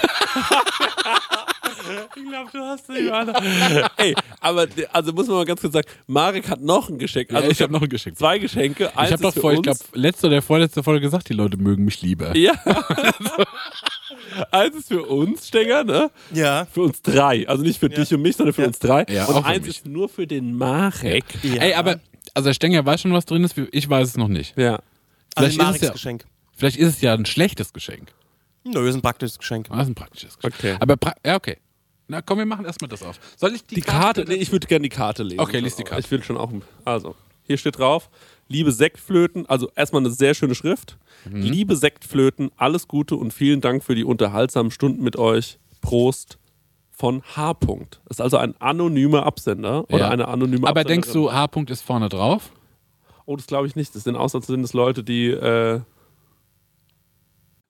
Speaker 1: ich glaube, du hast nicht, Alter. Ey, aber also muss man mal ganz kurz sagen, Marek hat noch ein Geschenk.
Speaker 3: Also
Speaker 1: Also
Speaker 3: ich habe noch ein Geschenk.
Speaker 1: zwei Geschenke. Eins
Speaker 3: Ich habe doch
Speaker 1: ist für
Speaker 3: vor, ich glaube, letzte oder vorletzte Folge gesagt, die Leute mögen mich lieber.
Speaker 1: Ja. eins ist für uns, Stenger, ne?
Speaker 5: Ja.
Speaker 1: Für uns drei. Also nicht für dich und mich, sondern für
Speaker 5: Ja.
Speaker 1: uns drei.
Speaker 3: Ja,
Speaker 1: und eins ist nur für den Marek.
Speaker 3: Ey, aber, also der Stenger weiß schon, was drin ist, ich weiß es noch nicht.
Speaker 1: Ja.
Speaker 5: Also
Speaker 3: Vielleicht ist,
Speaker 5: Mareks
Speaker 3: es ja,
Speaker 5: Geschenk.
Speaker 3: vielleicht ist es ja ein schlechtes Geschenk.
Speaker 5: Nö, ist ein praktisches Geschenk.
Speaker 3: Es ist ein praktisches Geschenk.
Speaker 1: Okay.
Speaker 3: Aber, pra ja, okay. Na komm, wir machen erstmal das auf. Soll ich die,
Speaker 1: Die Karte, nee, ich würde gerne die Karte lesen.
Speaker 3: Okay, lies die Karte.
Speaker 1: Ich will schon auch. Also, hier steht drauf: Liebe Sektflöten, also erstmal eine sehr schöne Schrift.
Speaker 3: Mhm.
Speaker 1: Liebe Sektflöten, alles Gute und vielen Dank für die unterhaltsamen Stunden mit euch. Prost von H. -Punkt. Das ist also ein anonymer Absender oder
Speaker 3: Ja.
Speaker 1: eine anonyme
Speaker 3: Aber
Speaker 1: Absenderin.
Speaker 3: denkst du, H-Punkt ist vorne drauf?
Speaker 1: Oh, das glaube ich nicht. Das sind sind es Leute, die. Äh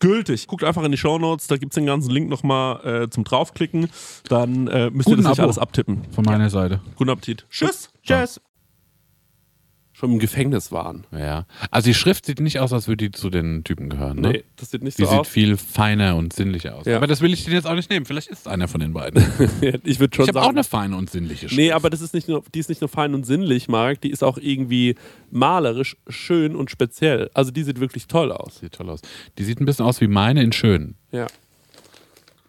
Speaker 1: gültig. Guckt einfach in die Shownotes, da gibt's den ganzen Link nochmal äh, zum draufklicken. Dann äh, müsst ihr
Speaker 3: Guten
Speaker 1: das nicht
Speaker 3: Abo.
Speaker 1: alles abtippen.
Speaker 3: Von meiner Seite.
Speaker 1: Guten Appetit. Tschüss.
Speaker 5: Tschüss.
Speaker 1: Schon im Gefängnis waren.
Speaker 3: Ja. Also die Schrift sieht nicht aus, als würde die zu den Typen gehören. Ne?
Speaker 1: Nee, das sieht nicht
Speaker 3: Die
Speaker 1: so
Speaker 3: sieht
Speaker 1: aus.
Speaker 3: viel feiner und sinnlicher aus.
Speaker 1: Ja.
Speaker 3: Aber das will ich dir jetzt auch nicht nehmen. Vielleicht ist einer von den beiden.
Speaker 1: ich würde schon
Speaker 3: Ich habe
Speaker 1: sagen.
Speaker 3: auch eine feine und sinnliche Schrift.
Speaker 1: Nee, aber das ist nicht nur, die ist nicht nur fein und sinnlich, Marc, die ist auch irgendwie malerisch schön und speziell. Also die sieht wirklich toll aus.
Speaker 3: Sieht toll aus. Die sieht ein bisschen aus wie meine in schön.
Speaker 1: Ja.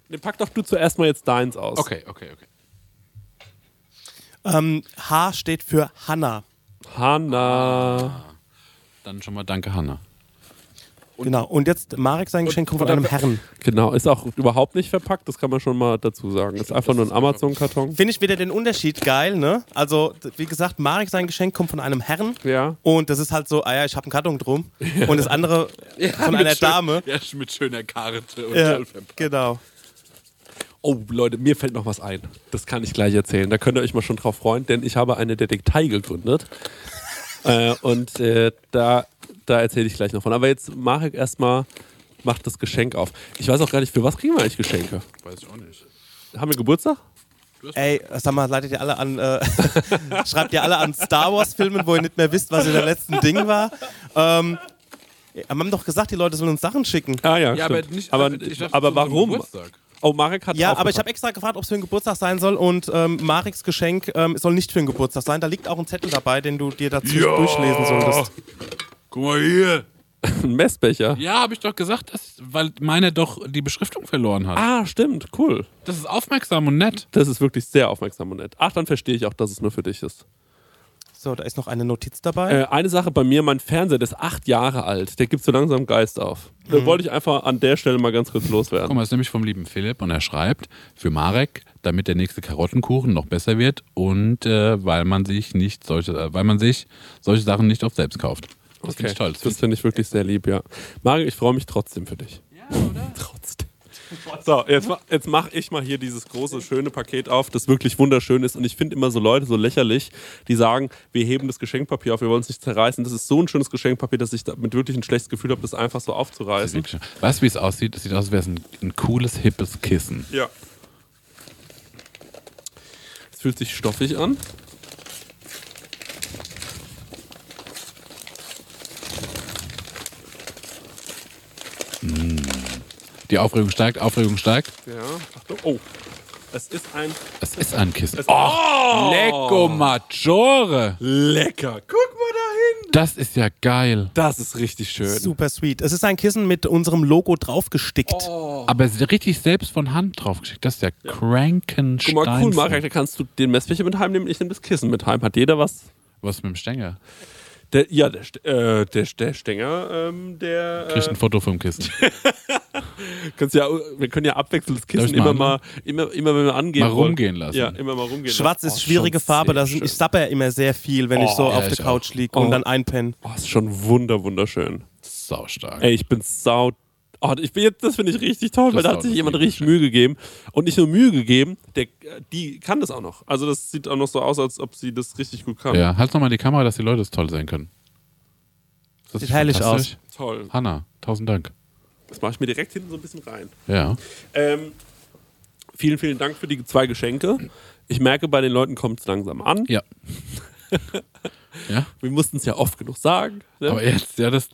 Speaker 1: Nee, pack doch du zuerst mal jetzt deins aus.
Speaker 3: Okay, okay, okay.
Speaker 5: Ähm, H steht für Hanna.
Speaker 1: Hanna.
Speaker 3: Dann schon mal danke, Hanna.
Speaker 5: Genau. Und jetzt Marek sein Geschenk kommt von einem Herren.
Speaker 1: Genau, ist auch überhaupt nicht verpackt, das kann man schon mal dazu sagen. Ist einfach nur ein Amazon-Karton.
Speaker 5: Finde ich wieder den Unterschied geil, ne? Also, wie gesagt, Marek sein Geschenk kommt von einem Herren.
Speaker 1: Ja.
Speaker 5: Und das ist halt so, ah ja, ich habe einen Karton drum. Und das andere von einer Dame.
Speaker 3: Ja, mit schöner Karte und
Speaker 5: Ja, genau.
Speaker 1: Oh, Leute, mir fällt noch was ein. Das kann ich gleich erzählen. Da könnt ihr euch mal schon drauf freuen, denn ich habe eine Detektei gegründet. Äh, und äh, da, da erzähle ich gleich noch von. Aber jetzt mache ich erstmal, macht das Geschenk auf. Ich weiß auch gar nicht, für was kriegen wir eigentlich Geschenke?
Speaker 3: Weiß ich auch nicht.
Speaker 1: Haben wir Geburtstag?
Speaker 5: Ey, sag mal, leitet ihr alle an, äh, schreibt ihr alle an Star Wars Filmen, wo ihr nicht mehr wisst, was in der letzten Ding war. Ähm, wir haben doch gesagt, die Leute sollen uns Sachen schicken.
Speaker 1: Ah ja,
Speaker 3: Ja,
Speaker 1: stimmt.
Speaker 3: aber nicht-
Speaker 1: aber,
Speaker 3: ich dachte,
Speaker 1: aber
Speaker 3: unserem
Speaker 1: warum?
Speaker 3: Geburtstag.
Speaker 1: Oh, Marek hat
Speaker 5: Ja, aber ich habe extra gefragt, ob es für einen Geburtstag sein soll und ähm, Mareks Geschenk ähm, soll nicht für einen Geburtstag sein. Da liegt auch ein Zettel dabei, den du dir dazu durchlesen solltest.
Speaker 3: Guck mal hier.
Speaker 1: einen Messbecher.
Speaker 3: Ja, habe ich doch gesagt, dass, weil meine doch die Beschriftung verloren hat.
Speaker 1: Ah, stimmt, cool.
Speaker 3: Das ist aufmerksam und nett.
Speaker 1: Das ist wirklich sehr aufmerksam und nett. Ach, dann verstehe ich auch, dass es nur für dich ist.
Speaker 5: So, da ist noch eine Notiz dabei.
Speaker 1: Äh, eine Sache bei mir, mein Fernseher, der ist acht Jahre alt. Der gibt so langsam Geist auf. Da wollte ich einfach an der Stelle mal ganz kurz
Speaker 3: Guck
Speaker 1: loswerden.
Speaker 3: mal, das ist nämlich vom lieben Philipp und er schreibt für Marek, damit der nächste Karottenkuchen noch besser wird und äh, weil man sich nicht solche, äh, weil man sich solche Sachen nicht oft selbst kauft. Das finde ich toll. Das
Speaker 1: Das finde ich wirklich sehr lieb, ja. Mario, ich freue mich trotzdem für dich. Ja, oder? trotzdem. So, jetzt, jetzt mache ich mal hier dieses große, schöne Paket auf, das wirklich wunderschön ist. Und ich finde immer so Leute so lächerlich, die sagen, wir heben das Geschenkpapier auf, wir wollen es nicht zerreißen. Das ist so ein schönes Geschenkpapier, dass ich damit wirklich ein schlechtes Gefühl habe, das einfach so aufzureißen.
Speaker 3: Weißt du, wie es aussieht? Es sieht aus, als wäre es ein, ein cooles, hippes Kissen.
Speaker 1: Ja. Es fühlt sich stoffig an.
Speaker 3: Die Aufregung steigt, Aufregung steigt.
Speaker 1: Ja. Achtung. Oh. Es ist ein.
Speaker 3: Es ist ein Kissen.
Speaker 1: Es
Speaker 3: Oh, Lecco Maggiore.
Speaker 1: lecker. Guck mal dahin.
Speaker 3: Das ist ja geil.
Speaker 1: Das ist richtig schön.
Speaker 5: Super sweet. Es ist ein Kissen mit unserem Logo draufgestickt.
Speaker 3: Aber es ist richtig selbst von Hand draufgeschickt. Das ist ja, Krankenstein.
Speaker 1: Guck mal, cool, Marek, da kannst du den Messbecher mit heimnehmen, ich nehme das Kissen mit heim. Hat jeder was?
Speaker 3: Was mit dem Stänger?
Speaker 1: Der, ja, der, äh, der, der Stenger, ähm, der.
Speaker 3: Kriegst
Speaker 1: Äh,
Speaker 3: ein Foto vom Kissen.
Speaker 1: kannst ja, wir können ja abwechselnd das Kissen
Speaker 3: mal
Speaker 1: immer mal, immer, immer wenn wir angehen
Speaker 3: Mal
Speaker 1: wollen.
Speaker 3: rumgehen lassen.
Speaker 1: Ja, immer mal rumgehen
Speaker 5: Schwarz
Speaker 1: lassen.
Speaker 5: ist
Speaker 1: Oh,
Speaker 5: schwierige Farbe. Da ich sapper ja immer sehr viel, wenn ich so
Speaker 3: ja,
Speaker 5: auf der Couch liege und
Speaker 1: Oh.
Speaker 5: dann einpenne.
Speaker 1: Oh, ist schon wunder, wunderschön.
Speaker 3: Sau stark.
Speaker 1: Ey, ich bin sau. Oh, ich bin jetzt, das finde ich richtig toll, weil
Speaker 3: Das
Speaker 1: da hat sich jemand
Speaker 3: richtig
Speaker 1: Mühe gegeben. Und nicht nur Mühe gegeben, der, die kann das auch noch. Also das sieht auch noch so aus, als ob sie das richtig gut kann.
Speaker 3: Ja, halt nochmal die Kamera, dass die Leute es toll sehen können. Das
Speaker 5: Sieht herrlich
Speaker 3: fantastisch?
Speaker 1: Toll.
Speaker 3: Hanna, tausend Dank.
Speaker 1: Das mache ich mir direkt hinten so ein bisschen rein.
Speaker 3: Ja.
Speaker 1: Ähm, vielen, vielen Dank für die zwei Geschenke. Ich merke, bei den Leuten kommt es langsam an.
Speaker 3: Ja. ja.
Speaker 1: Wir mussten es ja oft genug sagen. Ne?
Speaker 3: Aber jetzt, ja, das.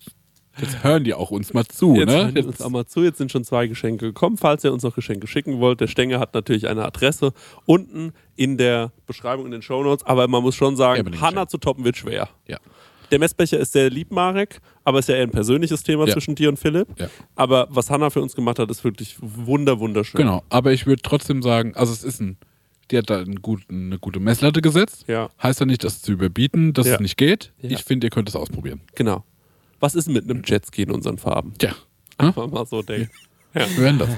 Speaker 3: Jetzt hören die auch uns mal zu,
Speaker 1: Jetzt
Speaker 3: ne?
Speaker 1: hören wir uns auch mal zu. Jetzt sind schon zwei Geschenke gekommen. Falls ihr uns noch Geschenke schicken wollt, der Stenger hat natürlich eine Adresse unten in der Beschreibung in den Shownotes. Aber man muss schon sagen, Hanna zu toppen wird schwer.
Speaker 3: Ja.
Speaker 1: Der Messbecher ist sehr lieb, Marek, aber ist ja eher ein persönliches Thema
Speaker 3: Ja.
Speaker 1: zwischen dir und Philipp.
Speaker 3: Ja.
Speaker 1: Aber was Hanna für uns gemacht hat, ist wirklich wunder, wunderschön.
Speaker 3: Genau. Aber ich würde trotzdem sagen, also es ist ein die hat da guten, eine gute Messlatte gesetzt.
Speaker 1: Ja.
Speaker 3: Heißt ja nicht, das zu überbieten, dass
Speaker 1: Ja.
Speaker 3: es nicht geht. Ich finde, ihr könnt es ausprobieren.
Speaker 1: Genau. Was ist mit einem Jetski in unseren Farben?
Speaker 3: Tja,
Speaker 1: Einfach mal so denken. Ja.
Speaker 3: wir werden das.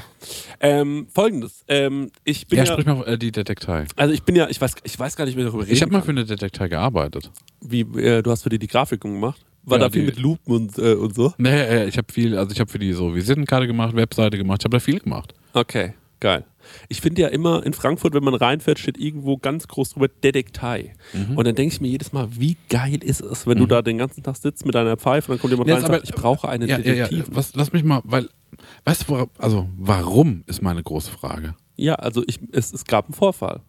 Speaker 1: Ähm, Folgendes. Ähm, ich bin
Speaker 3: Ja,
Speaker 1: ja,
Speaker 3: sprich mal äh, die Detektei.
Speaker 1: also ich bin ja, ich weiß, ich weiß gar nicht mehr darüber reden.
Speaker 3: Ich habe mal für eine Detektei gearbeitet.
Speaker 1: Wie, äh, du hast für die die Grafiken gemacht? War
Speaker 3: Ja,
Speaker 1: da viel
Speaker 3: die-
Speaker 1: mit Lupen und, äh, und so?
Speaker 3: Nee, äh, ich habe viel, also ich habe für die so Visitenkarte gemacht, Webseite gemacht, ich habe da viel gemacht.
Speaker 1: Okay, geil. Ich finde ja immer in Frankfurt, wenn man reinfährt, steht irgendwo ganz groß drüber Detektei.
Speaker 3: Mhm.
Speaker 1: Und dann denke ich mir jedes Mal, wie geil ist es, wenn du da den ganzen Tag sitzt mit deiner Pfeife und dann kommt jemand
Speaker 3: Jetzt
Speaker 1: rein und
Speaker 3: aber-
Speaker 1: sagt, ich brauche einen
Speaker 3: Ja, ja, ja.
Speaker 1: Detektiv.
Speaker 3: Was, lass mich mal, weil, weißt du, also warum ist meine große Frage.
Speaker 1: Ja, also ich, es, es gab einen Vorfall.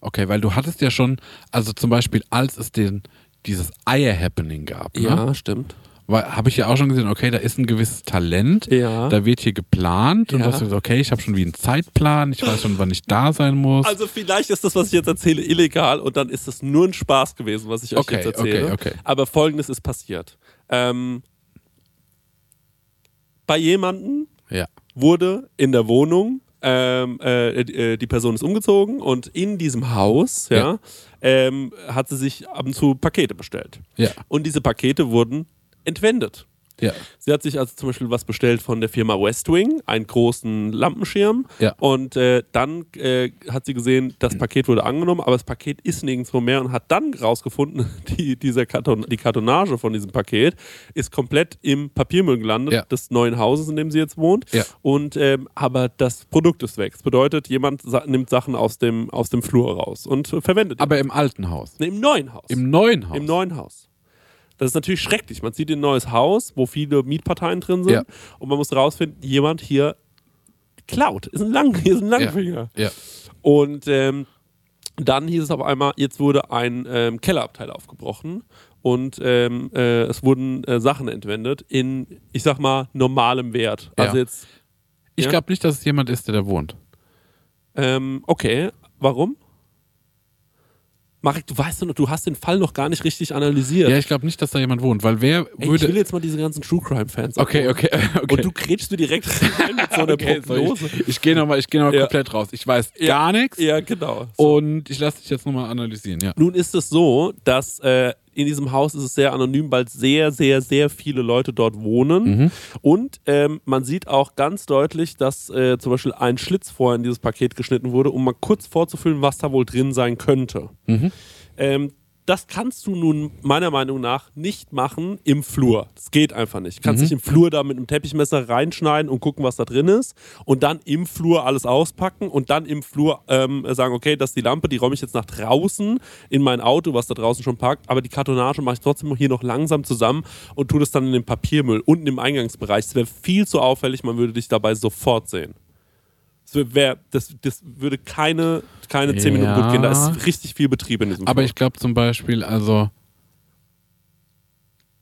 Speaker 3: Okay, weil du hattest ja schon, also zum Beispiel, als es den, dieses Eier-Happening gab, ne?
Speaker 1: Ja, stimmt.
Speaker 3: Habe ich ja auch schon gesehen, okay, da ist ein gewisses Talent,
Speaker 1: Ja.
Speaker 3: da wird hier geplant und
Speaker 1: Ja.
Speaker 3: du hast gesagt, okay, ich habe schon wie einen Zeitplan, ich weiß schon, wann ich da sein muss.
Speaker 1: Also vielleicht ist das, was ich jetzt erzähle, illegal und dann ist es nur ein Spaß gewesen, was ich euch
Speaker 3: Okay,
Speaker 1: jetzt erzähle.
Speaker 3: okay, okay.
Speaker 1: Aber folgendes ist passiert. Ähm, bei jemandem
Speaker 3: ja.
Speaker 1: wurde in der Wohnung, ähm, äh, äh, die Person ist umgezogen und in diesem Haus ja,
Speaker 3: Ja.
Speaker 1: Ähm, hat sie sich ab und zu Pakete bestellt.
Speaker 3: Ja.
Speaker 1: Und diese Pakete wurden entwendet.
Speaker 3: Ja.
Speaker 1: Sie hat sich also zum Beispiel was bestellt von der Firma Westwing, einen großen Lampenschirm.
Speaker 3: Ja.
Speaker 1: Und äh, dann äh, hat sie gesehen, das Paket wurde angenommen, aber das Paket ist nirgendwo mehr und hat dann rausgefunden, die, dieser Karton, die Kartonage von diesem Paket ist komplett im Papiermüll gelandet,
Speaker 3: Ja.
Speaker 1: des neuen Hauses, in dem sie jetzt wohnt. Und ähm, aber das Produkt ist weg. Das bedeutet, jemand sa nimmt Sachen aus dem, aus dem Flur raus und äh, verwendet die.
Speaker 3: Aber im alten Haus.
Speaker 1: Nee, im neuen Haus.
Speaker 3: Im neuen Haus.
Speaker 1: Im neuen Haus. Das ist natürlich schrecklich. Man sieht ein neues Haus, wo viele Mietparteien drin sind
Speaker 3: Ja.
Speaker 1: und man muss rausfinden, jemand hier klaut. Ist ein Lang, ist ein Langfinger.
Speaker 3: Ja.
Speaker 1: Und ähm, dann hieß es auf einmal, jetzt wurde ein ähm, Kellerabteil aufgebrochen und ähm, äh, es wurden äh, Sachen entwendet in, ich sag mal, normalem Wert.
Speaker 3: Ja.
Speaker 1: Also jetzt,
Speaker 3: Ich
Speaker 1: Ja?
Speaker 3: glaube nicht, dass es jemand ist, der da wohnt.
Speaker 1: ähm, okay, warum? Marek, du weißt doch noch, du hast den Fall noch gar nicht richtig analysiert.
Speaker 3: Ja, ich glaube nicht, dass da jemand wohnt, weil wer
Speaker 1: Ey, ich will jetzt mal diese ganzen True Crime Fans.
Speaker 3: Okay, okay, okay.
Speaker 1: Und du kretschst du direkt rein mit so einer
Speaker 3: okay, so,
Speaker 1: Prognose.
Speaker 3: ich ich gehe nochmal geh noch
Speaker 1: Ja.
Speaker 3: komplett raus. Ich weiß
Speaker 1: Ja.
Speaker 3: gar nichts
Speaker 1: Ja, genau.
Speaker 3: und ich lasse dich jetzt nochmal analysieren. Ja.
Speaker 1: Nun ist es so, dass äh, in diesem Haus ist es sehr anonym, weil sehr, sehr, sehr viele Leute dort wohnen. Und ähm, man sieht auch ganz deutlich, dass äh, zum Beispiel ein Schlitz vorher in dieses Paket geschnitten wurde, um mal kurz vorzufüllen, was da wohl drin sein könnte. Ähm, das kannst du nun meiner Meinung nach nicht machen im Flur. Das geht einfach nicht. Du kannst nicht im Flur da mit einem Teppichmesser reinschneiden und gucken, was da drin ist und dann im Flur alles auspacken und dann im Flur ähm, sagen, okay, das ist die Lampe, die räume ich jetzt nach draußen in mein Auto, was da draußen schon parkt, aber die Kartonage mache ich trotzdem hier noch langsam zusammen und tue das dann in den Papiermüll unten im Eingangsbereich. Das wäre viel zu auffällig, man würde dich dabei sofort sehen. Das, wär, das, das würde keine, keine 10 Minuten
Speaker 3: Ja.
Speaker 1: gut gehen. Da ist richtig viel Betrieb in diesem
Speaker 3: Aber
Speaker 1: Flur.
Speaker 3: ich glaube zum Beispiel, also.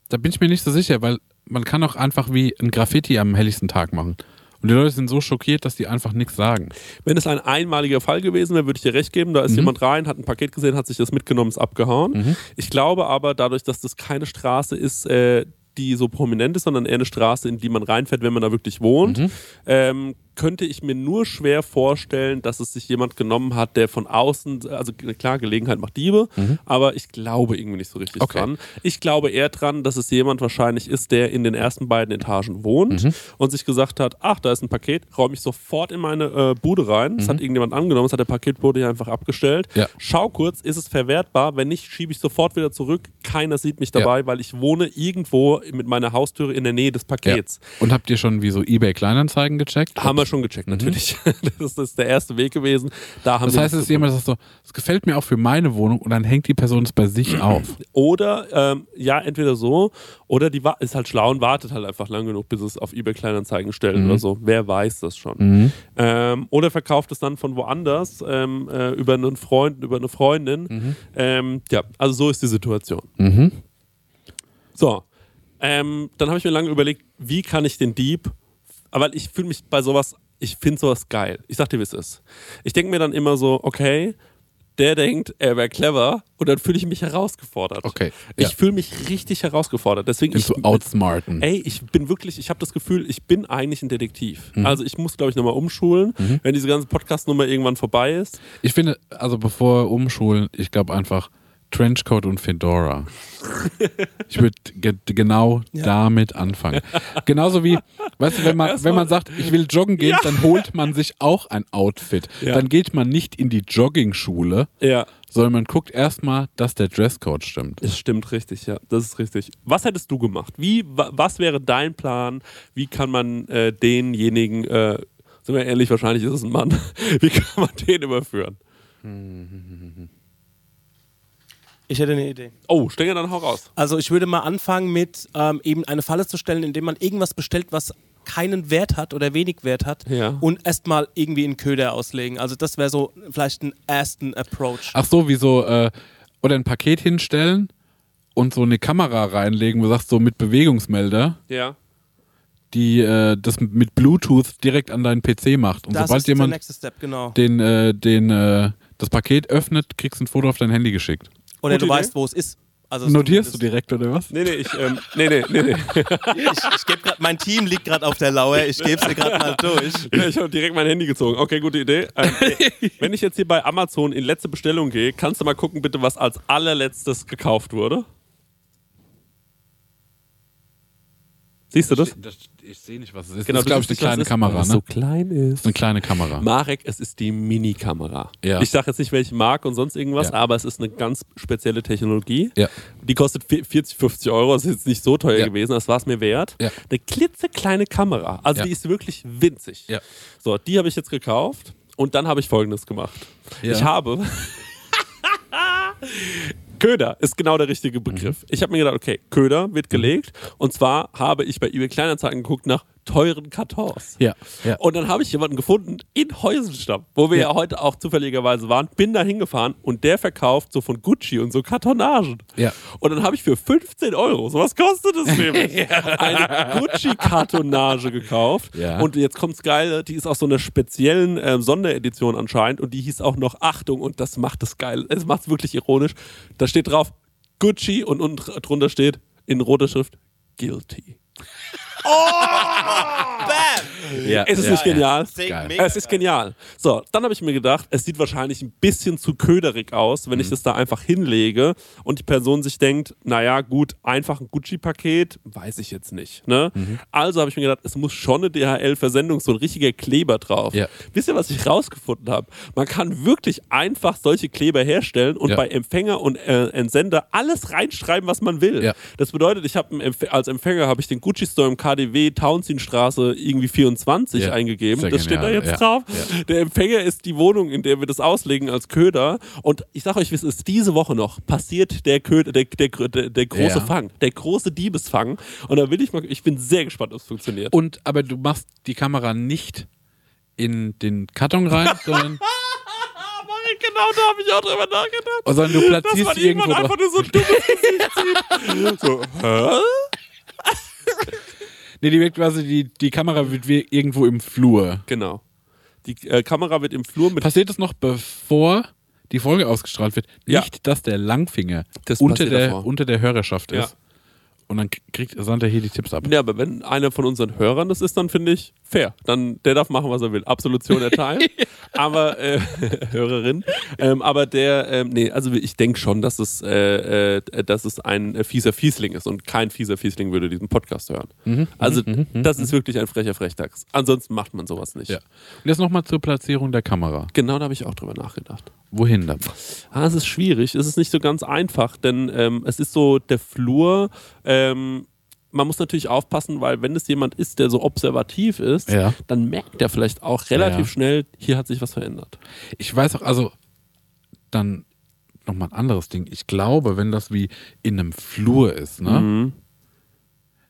Speaker 3: Da bin ich mir nicht so sicher, weil man kann auch einfach wie ein Graffiti am helligsten Tag machen. Und die Leute sind so schockiert, dass die einfach nichts sagen.
Speaker 1: Wenn es ein einmaliger Fall gewesen wäre, würde ich dir recht geben. Da ist jemand rein, hat ein Paket gesehen, hat sich das mitgenommen, ist abgehauen. Ich glaube aber, dadurch, dass das keine Straße ist, äh, die so prominent ist, sondern eher eine Straße, in die man reinfährt, wenn man da wirklich wohnt, ähm, könnte ich mir nur schwer vorstellen, dass es sich jemand genommen hat, der von außen, also klar, Gelegenheit macht Diebe, aber ich glaube irgendwie nicht so richtig
Speaker 3: Okay.
Speaker 1: dran. Ich glaube eher dran, dass es jemand wahrscheinlich ist, der in den ersten beiden Etagen wohnt und sich gesagt hat, ach, da ist ein Paket, räume ich sofort in meine äh, Bude rein. Das hat irgendjemand angenommen, das hat der Paketbote hier einfach abgestellt.
Speaker 3: Ja.
Speaker 1: Schau kurz, ist es verwertbar? Wenn nicht, schiebe ich sofort wieder zurück. Keiner sieht mich dabei, weil ich wohne irgendwo mit meiner Haustüre in der Nähe des Pakets.
Speaker 3: Und habt ihr schon wie so eBay Kleinanzeigen gecheckt?
Speaker 1: Haben wir schon gecheckt, natürlich. Das ist der erste Weg gewesen. Da haben
Speaker 3: Das
Speaker 1: wir
Speaker 3: heißt, es ist jemand, das sagt so, es gefällt mir auch für meine Wohnung und dann hängt die Person es bei sich auf.
Speaker 1: Oder ähm, ja, entweder so, oder die ist halt schlau und wartet halt einfach lang genug, bis es auf eBay Kleinanzeigen stellt oder so. Wer weiß das schon. Ähm, oder verkauft es dann von woanders ähm, äh, über einen Freund, über eine Freundin. Ähm, ja, also so ist die Situation. So, ähm, dann habe ich mir lange überlegt, wie kann ich den Dieb, aber ich fühle mich bei sowas, ich finde sowas geil. Ich sag dir, wie es ist. Ich denke mir dann immer so, okay, der denkt, er wäre clever und dann fühle ich mich herausgefordert.
Speaker 3: Okay,
Speaker 1: Ich
Speaker 3: ja.
Speaker 1: fühle mich richtig herausgefordert. Deswegen
Speaker 3: Willst
Speaker 1: ich,
Speaker 3: du outsmarten?
Speaker 1: Ey, ich bin wirklich, ich habe das Gefühl, ich bin eigentlich ein Detektiv.
Speaker 3: Mhm.
Speaker 1: Also ich muss, glaube ich, nochmal umschulen, wenn diese ganze Podcast-Nummer irgendwann vorbei ist.
Speaker 3: Ich finde, also bevor umschulen, ich glaube einfach Trenchcoat und Fedora. Ich würde ge genau damit anfangen. Genauso wie, weißt du, wenn man, wenn man sagt, ich will joggen gehen, dann holt man sich auch ein Outfit.
Speaker 1: Ja.
Speaker 3: Dann geht man nicht in die Joggingschule,
Speaker 1: Ja.
Speaker 3: sondern man guckt erstmal, dass der Dresscode stimmt.
Speaker 1: Das stimmt richtig, ja. Das ist richtig. Was hättest du gemacht? Wie, wa, was wäre dein Plan? Wie kann man äh, denjenigen, äh, sind wir ehrlich, wahrscheinlich ist es ein Mann, wie kann man den überführen?
Speaker 5: Ich hätte eine Idee.
Speaker 1: Oh, Stenger, dann hau raus.
Speaker 5: Also ich würde mal anfangen mit ähm, eben eine Falle zu stellen, indem man irgendwas bestellt, was keinen Wert hat oder wenig Wert hat
Speaker 1: Ja.
Speaker 5: und erstmal irgendwie in Köder auslegen. Also das wäre so vielleicht ein ersten Approach.
Speaker 3: Ach so, wie so, äh, oder ein Paket hinstellen und so eine Kamera reinlegen, wo du sagst, so mit Bewegungsmelder,
Speaker 1: Ja.
Speaker 3: die äh, das mit Bluetooth direkt an deinen PC macht. Und
Speaker 5: das
Speaker 3: sobald
Speaker 5: ist der
Speaker 3: jemand
Speaker 5: nächste Step, genau.
Speaker 3: den, äh, den, äh, das Paket öffnet, kriegst du ein Foto auf dein Handy geschickt.
Speaker 5: Oder
Speaker 1: Gute
Speaker 5: du
Speaker 1: Idee.
Speaker 5: weißt, wo es ist. Also
Speaker 3: Notierst du direkt, oder was?
Speaker 1: Nee, nee, ich, ähm, nee, nee, nee, nee.
Speaker 5: Ich, ich geb grad, mein Team liegt gerade auf der Lauer. Ich gebe es dir gerade mal durch.
Speaker 1: Ja, ich habe direkt mein Handy gezogen. Okay, gute Idee. Ähm, wenn ich jetzt hier bei Amazon in letzte Bestellung gehe, kannst du mal gucken, bitte, was als allerletztes gekauft wurde? Siehst du das?
Speaker 3: Ich sehe nicht, was es ist.
Speaker 1: Genau,
Speaker 3: das ist, glaube ich, eine kleine
Speaker 1: ist,
Speaker 3: Kamera, ne?
Speaker 1: so klein ist.
Speaker 3: Eine kleine Kamera.
Speaker 1: Marek, es ist die Mini-Kamera.
Speaker 3: Ja.
Speaker 1: Ich sage jetzt nicht, welche Marke und sonst irgendwas,
Speaker 3: Ja.
Speaker 1: aber es ist eine ganz spezielle Technologie.
Speaker 3: Ja.
Speaker 1: Die kostet vi- 40, 50 Euro, das ist jetzt nicht so teuer
Speaker 3: Ja.
Speaker 1: gewesen, das war es mir wert.
Speaker 3: Ja.
Speaker 1: Eine klitzekleine Kamera, also die ist wirklich winzig.
Speaker 3: Ja.
Speaker 1: So, die habe ich jetzt gekauft und dann habe ich folgendes gemacht. Ich habe. Köder ist genau der richtige Begriff.
Speaker 3: Mhm.
Speaker 1: Ich habe mir gedacht, okay, Köder wird gelegt und zwar habe ich bei eBay Kleinanzeigen geguckt nach teuren Kartons.
Speaker 3: Ja, ja.
Speaker 1: Und dann habe ich jemanden gefunden in Heusenstamm, wo wir ja.
Speaker 3: Ja.
Speaker 1: heute auch zufälligerweise waren, bin da hingefahren und der verkauft so von Gucci und so Kartonagen.
Speaker 3: Ja.
Speaker 1: Und dann habe ich für 15 Euro, so was kostet es nämlich, eine Gucci-Kartonage gekauft.
Speaker 3: Ja.
Speaker 1: Und jetzt kommt's Geile, die ist aus so einer speziellen ähm, Sonderedition anscheinend und die hieß auch noch Achtung und das macht es geil. Es macht es wirklich ironisch. Da steht drauf Gucci und unten dr- drunter steht in roter Schrift Guilty.
Speaker 3: おー ja.
Speaker 1: Ist es
Speaker 3: ja,
Speaker 1: nicht
Speaker 3: ja.
Speaker 1: genial?
Speaker 3: Geil.
Speaker 1: Es ist genial. So, dann habe ich mir gedacht, es sieht wahrscheinlich ein bisschen zu köderig aus, wenn ich das da einfach hinlege und die Person sich denkt, naja, gut, einfach ein Gucci-Paket, weiß ich jetzt nicht. Ne? Also habe ich mir gedacht, es muss schon eine DHL-Versendung, so ein richtiger Kleber drauf.
Speaker 3: Ja.
Speaker 1: Wisst ihr, was ich rausgefunden habe? Man kann wirklich einfach solche Kleber herstellen und
Speaker 3: Ja.
Speaker 1: bei Empfänger und äh, Entsender alles reinschreiben, was man will.
Speaker 3: Ja.
Speaker 1: Das bedeutet, ich habe Empf als Empfänger habe ich den Gucci Store im KDW Townsendstraße irgendwie 24
Speaker 3: Ja.
Speaker 1: eingegeben.
Speaker 3: Sehr
Speaker 1: das steht da
Speaker 3: genial.
Speaker 1: jetzt
Speaker 3: Ja.
Speaker 1: drauf. Der Empfänger ist die Wohnung, in der wir das auslegen als Köder. Und ich sage euch, wie es ist, diese Woche noch passiert der Köder, der, der, der, der große. Fang, der große Diebesfang. Und da will ich mal, ich bin sehr gespannt, ob es funktioniert.
Speaker 3: Und, aber du machst die Kamera nicht in den Karton rein, sondern,
Speaker 1: genau da habe ich auch drüber nachgedacht.
Speaker 3: sondern du
Speaker 1: Dass
Speaker 3: platzierst
Speaker 1: man
Speaker 3: sie irgendwo
Speaker 1: einfach nur so ein dummes Gesicht sieht. So, hä?
Speaker 3: Nee, die wird quasi, die, die Kamera wird irgendwo im Flur.
Speaker 1: Genau. Die äh, Kamera wird im Flur mit
Speaker 3: Passiert es noch, bevor die Folge ausgestrahlt wird?
Speaker 1: Ja.
Speaker 3: Nicht, dass der Langfinger
Speaker 1: Das
Speaker 3: unter der,
Speaker 1: davor.
Speaker 3: unter der Hörerschaft
Speaker 1: Ja.
Speaker 3: ist. Und dann kriegt Sandra hier die Tipps ab.
Speaker 1: Ja, aber wenn einer von unseren Hörern das ist, dann finde ich fair. Dann der darf machen, was er will. Absolution erteilen. aber äh, Hörerin. Ähm, aber der, ähm, nee, also ich denke schon, dass es, äh, äh, dass es ein äh, fieser Fiesling ist und kein fieser Fiesling würde diesen Podcast hören.
Speaker 3: Mhm,
Speaker 1: also das ist wirklich ein frecher Frechdachs. Ansonsten macht man sowas nicht.
Speaker 3: Ja. Und jetzt nochmal zur Platzierung der Kamera.
Speaker 1: Genau, da habe ich auch drüber nachgedacht.
Speaker 3: Wohin dann?
Speaker 1: Ah, es ist schwierig. Es ist nicht so ganz einfach, denn ähm, es ist so der Flur. Ähm, man muss natürlich aufpassen, weil wenn es jemand ist, der so observativ ist,
Speaker 3: Ja.
Speaker 1: dann merkt er vielleicht auch relativ
Speaker 3: Ja.
Speaker 1: schnell, hier hat sich was verändert.
Speaker 3: Ich weiß auch, also dann nochmal ein anderes Ding. Ich glaube, wenn das wie in einem Flur ist, ne?
Speaker 1: Mhm.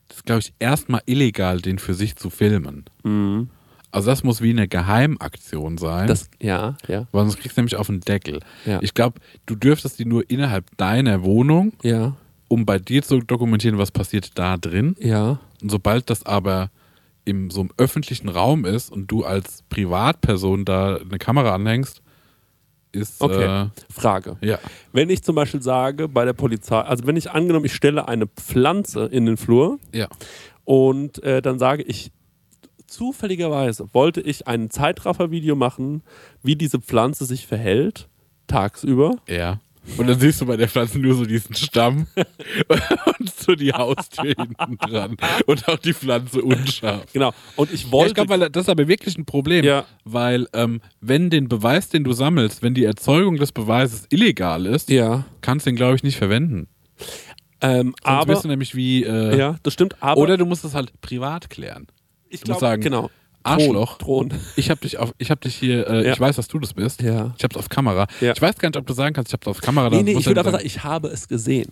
Speaker 3: Das ist, glaube ich, erstmal illegal, den für sich zu filmen.
Speaker 1: Mhm.
Speaker 3: Also das muss wie eine Geheimaktion sein.
Speaker 1: Das, ja, ja,
Speaker 3: weil sonst kriegst du nämlich auf den Deckel.
Speaker 1: Ja.
Speaker 3: Ich glaube, du dürftest die nur innerhalb deiner Wohnung,
Speaker 1: ja,
Speaker 3: um bei dir zu dokumentieren, was passiert da drin.
Speaker 1: ja.
Speaker 3: Und sobald das aber im so einem öffentlichen Raum ist und du als Privatperson da eine Kamera anhängst, ist.
Speaker 1: Okay. Frage.
Speaker 3: Äh, ja.
Speaker 1: Wenn ich zum Beispiel sage bei der Polizei, also wenn ich angenommen, ich stelle eine Pflanze in den Flur
Speaker 3: Ja.
Speaker 1: und äh, dann sage ich, zufälligerweise wollte ich ein Zeitraffer-Video machen, wie diese Pflanze sich verhält, tagsüber.
Speaker 3: Ja. Und dann siehst du bei der Pflanze nur so diesen Stamm und so die Haustür hinten dran. Und auch die Pflanze unscharf.
Speaker 1: Genau. Und ich
Speaker 3: Ja,
Speaker 1: wollte.
Speaker 3: ich glaube, weil das ist aber wirklich ein Problem.
Speaker 1: Ja.
Speaker 3: Weil, ähm, wenn den Beweis, den du sammelst, wenn die Erzeugung des Beweises illegal ist,
Speaker 1: ja.
Speaker 3: kannst du den, glaube ich, nicht verwenden.
Speaker 1: Ähm,
Speaker 3: Sonst
Speaker 1: aber.
Speaker 3: bist du nämlich wie. Äh,
Speaker 1: ja, das stimmt. Aber
Speaker 3: Oder du musst es halt privat klären.
Speaker 1: ich
Speaker 3: du musst
Speaker 1: glaub,
Speaker 3: sagen,
Speaker 1: genau.
Speaker 3: Arschloch.
Speaker 1: Thron.
Speaker 3: Ich habe dich auf, ich habe dich hier, äh,
Speaker 1: Ja.
Speaker 3: ich weiß, dass du das bist.
Speaker 1: Ja.
Speaker 3: Ich habe es auf Kamera.
Speaker 1: Ja.
Speaker 3: Ich weiß gar nicht, ob du sagen kannst, ich habe es auf Kamera.
Speaker 1: Nee, nee, ich würde einfach
Speaker 3: sagen-
Speaker 1: ich habe es gesehen.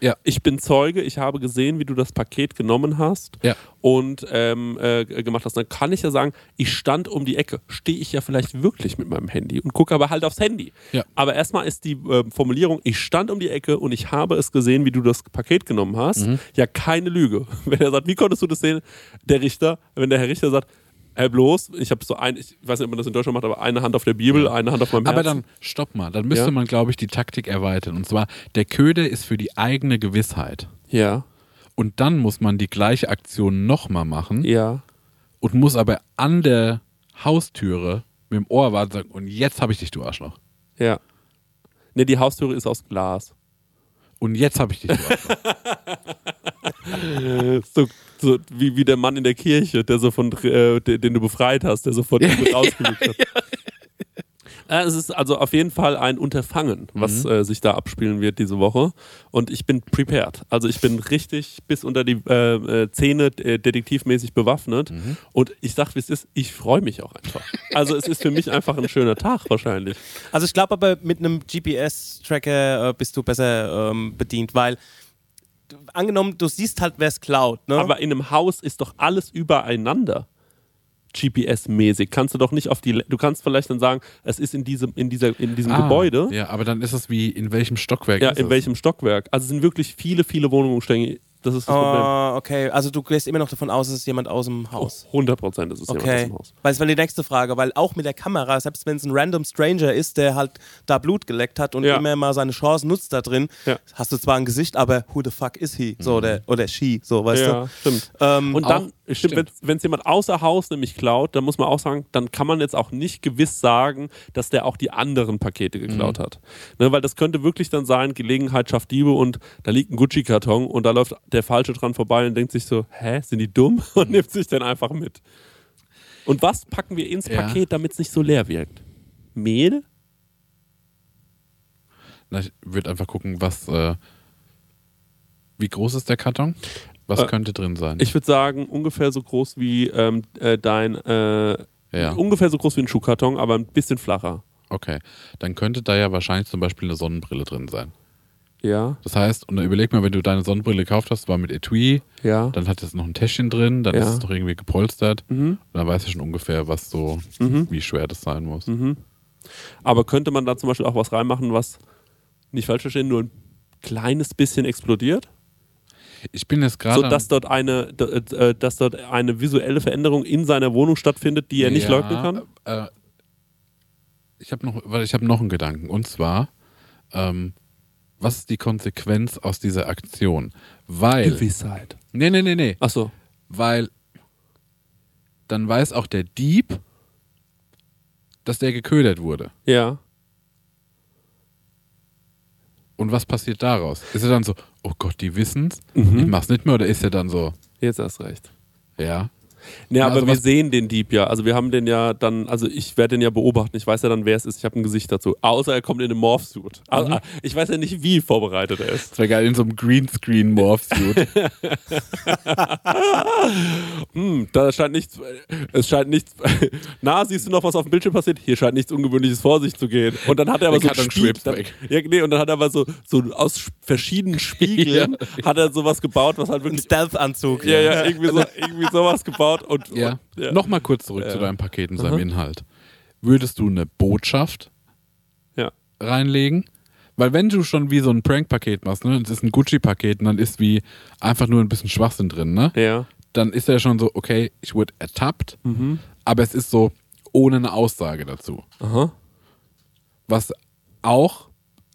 Speaker 3: Ja.
Speaker 1: Ich bin Zeuge, ich habe gesehen, wie du das Paket genommen hast
Speaker 3: Ja.
Speaker 1: und ähm, äh, gemacht hast. Dann kann ich ja sagen, ich stand um die Ecke. Stehe ich ja vielleicht wirklich mit meinem Handy und gucke aber halt aufs Handy.
Speaker 3: Ja.
Speaker 1: Aber erstmal ist die äh, Formulierung, ich stand um die Ecke und ich habe es gesehen, wie du das Paket genommen hast,
Speaker 3: Mhm.
Speaker 1: ja keine Lüge. Wenn er sagt, wie konntest du das sehen? Der Richter, wenn der Herr Richter sagt, bloß, ich habe so ein, ich weiß nicht, ob man das in Deutschland macht, aber eine Hand auf der Bibel, eine Hand auf meinem
Speaker 3: Aber
Speaker 1: Herzen.
Speaker 3: dann, stopp mal, dann müsste
Speaker 1: Ja.
Speaker 3: man, glaube ich, die Taktik erweitern. Und zwar, der Köder ist für die eigene Gewissheit.
Speaker 1: ja,
Speaker 3: Und dann muss man die gleiche Aktion nochmal machen
Speaker 1: ja.
Speaker 3: und muss aber an der Haustüre mit dem Ohr warten und sagen, und jetzt habe ich dich, du Arschloch.
Speaker 1: Ja. Ne, die Haustüre ist aus Glas.
Speaker 3: Und jetzt habe ich dich, du Arschloch.
Speaker 1: So, so wie, wie der Mann in der Kirche, der so von, äh, den, du befreit hast, der sofort rausgelegt hat. Äh, Es ist also auf jeden Fall ein Unterfangen, was äh, sich da abspielen wird diese Woche. Und ich bin prepared. Also ich bin richtig bis unter die äh, äh, Zähne äh, detektivmäßig bewaffnet. Und ich sag, wie es ist, ich freue mich auch einfach. Also es ist für mich einfach ein schöner Tag wahrscheinlich.
Speaker 5: Also ich glaube aber mit einem GPS-Tracker äh, bist du besser ähm, bedient, weil angenommen, du siehst halt, wer es klaut. Ne?
Speaker 1: Aber in einem Haus ist doch alles übereinander. GPS-mäßig. Kannst du doch nicht auf die. Le- Du kannst vielleicht dann sagen, es ist in diesem, in dieser, in diesem
Speaker 3: Ah,
Speaker 1: Gebäude.
Speaker 3: Ja, aber dann ist es wie, in welchem Stockwerk
Speaker 1: Ja,
Speaker 3: ist
Speaker 1: in
Speaker 3: es?
Speaker 1: welchem Stockwerk. Also es sind wirklich viele, viele Wohnungen stehen. Das ist das Problem.
Speaker 5: Ah, okay. Also du gehst immer noch davon aus, es ist jemand aus dem Haus.
Speaker 1: 100 Prozent ist es jemand aus
Speaker 5: Okay.
Speaker 1: dem Haus.
Speaker 5: Weil es war die nächste Frage, weil auch mit der Kamera, selbst wenn es ein random Stranger ist, der halt da Blut geleckt hat und
Speaker 1: Ja.
Speaker 5: immer mal seine Chance nutzt da drin,
Speaker 1: Ja.
Speaker 5: hast du zwar ein Gesicht, aber who the fuck is he? So, oder, oder she, so, weißt
Speaker 1: Ja,
Speaker 5: du?
Speaker 1: stimmt.
Speaker 5: Ähm,
Speaker 1: Und dann, stimmt, wenn es jemand außer Haus nämlich klaut, dann muss man auch sagen, dann kann man jetzt auch nicht gewiss sagen, dass der auch die anderen Pakete geklaut
Speaker 3: Mhm.
Speaker 1: hat. Ne, weil das könnte wirklich dann sein, Gelegenheit schafft Diebe und da liegt ein Gucci-Karton und da läuft der Falsche dran vorbei und denkt sich so, hä, sind die dumm? Und nimmt sich dann einfach mit. Und was packen wir ins
Speaker 3: Ja.
Speaker 1: Paket, damit es nicht so leer wirkt? Mehl?
Speaker 3: Na, ich würde einfach gucken, was, äh, wie groß ist der Karton? Was
Speaker 1: Äh,
Speaker 3: könnte drin sein?
Speaker 1: Ich würde sagen, ungefähr so groß wie ähm, äh, dein, äh,
Speaker 3: ja,
Speaker 1: ungefähr so groß wie ein Schuhkarton, aber ein bisschen flacher.
Speaker 3: okay. Dann könnte da ja wahrscheinlich zum Beispiel eine Sonnenbrille drin sein.
Speaker 1: Ja,
Speaker 3: Das heißt, und dann überleg mal, wenn du deine Sonnenbrille gekauft hast, war mit Etui,
Speaker 1: ja.
Speaker 3: dann hat es noch ein Täschchen drin, dann
Speaker 1: Ja.
Speaker 3: ist es noch irgendwie gepolstert.
Speaker 1: Mhm.
Speaker 3: Und dann weißt du schon ungefähr, was so,
Speaker 1: Mhm.
Speaker 3: wie schwer das sein muss.
Speaker 1: Mhm. Aber könnte man da zum Beispiel auch was reinmachen, was nicht falsch verstehen, nur ein kleines bisschen explodiert?
Speaker 3: Ich bin jetzt gerade.
Speaker 1: So dass dort eine, d- äh, dass dort eine visuelle Veränderung in seiner Wohnung stattfindet, die er nicht
Speaker 3: Ja,
Speaker 1: leugnen kann?
Speaker 3: Äh, ich habe noch, weil ich habe noch einen Gedanken. Und zwar, ähm, was ist die Konsequenz aus dieser Aktion? Weil.
Speaker 1: Gewissheit.
Speaker 3: Nee, nee, nee, nee.
Speaker 1: Achso.
Speaker 3: Weil dann weiß auch der Dieb, dass der geködert wurde.
Speaker 1: Ja.
Speaker 3: Und was passiert daraus? Ist er dann so, oh Gott, die wissen's,
Speaker 1: Mhm.
Speaker 3: ich mach's nicht mehr, oder ist er dann so,
Speaker 1: Jetzt hast recht.
Speaker 3: ja?
Speaker 1: Nee,
Speaker 3: Ja,
Speaker 1: aber
Speaker 3: also
Speaker 1: wir sehen den Dieb ja. Also wir haben den ja dann, also ich werde den ja beobachten. Ich weiß ja dann, wer es ist. Ich habe ein Gesicht dazu. Außer er kommt in einem Morphsuit. Also,
Speaker 3: Mhm.
Speaker 1: Ich weiß ja nicht, wie vorbereitet er ist.
Speaker 3: Das wäre geil in so einem Greenscreen-Morph-Suit.
Speaker 1: Hm, da scheint nichts, es scheint nichts, na, siehst du noch, was auf dem Bildschirm passiert? Hier scheint nichts Ungewöhnliches vor sich zu gehen. Und dann hat er aber
Speaker 3: Der
Speaker 1: so
Speaker 3: Karton
Speaker 1: Spiegel- dann, ja, nee, und dann hat er aber so, so aus sch- verschiedenen Spiegeln hat er sowas gebaut, was halt
Speaker 5: ein
Speaker 1: wirklich,
Speaker 5: Stealth-Anzug.
Speaker 1: ja, ja, irgendwie, so, irgendwie sowas gebaut und,
Speaker 3: ja.
Speaker 1: und ja.
Speaker 3: Nochmal kurz zurück zu deinem Paket und seinem Inhalt. Würdest du eine Botschaft
Speaker 1: Ja.
Speaker 3: reinlegen? Weil wenn du schon wie so ein Prank-Paket machst, ne, und es ist ein Gucci-Paket und dann ist wie einfach nur ein bisschen Schwachsinn drin, ne?
Speaker 1: ja.
Speaker 3: Dann ist er schon so, okay, ich wurde ertappt,
Speaker 1: Mhm.
Speaker 3: aber es ist so ohne eine Aussage dazu.
Speaker 1: Aha.
Speaker 3: was auch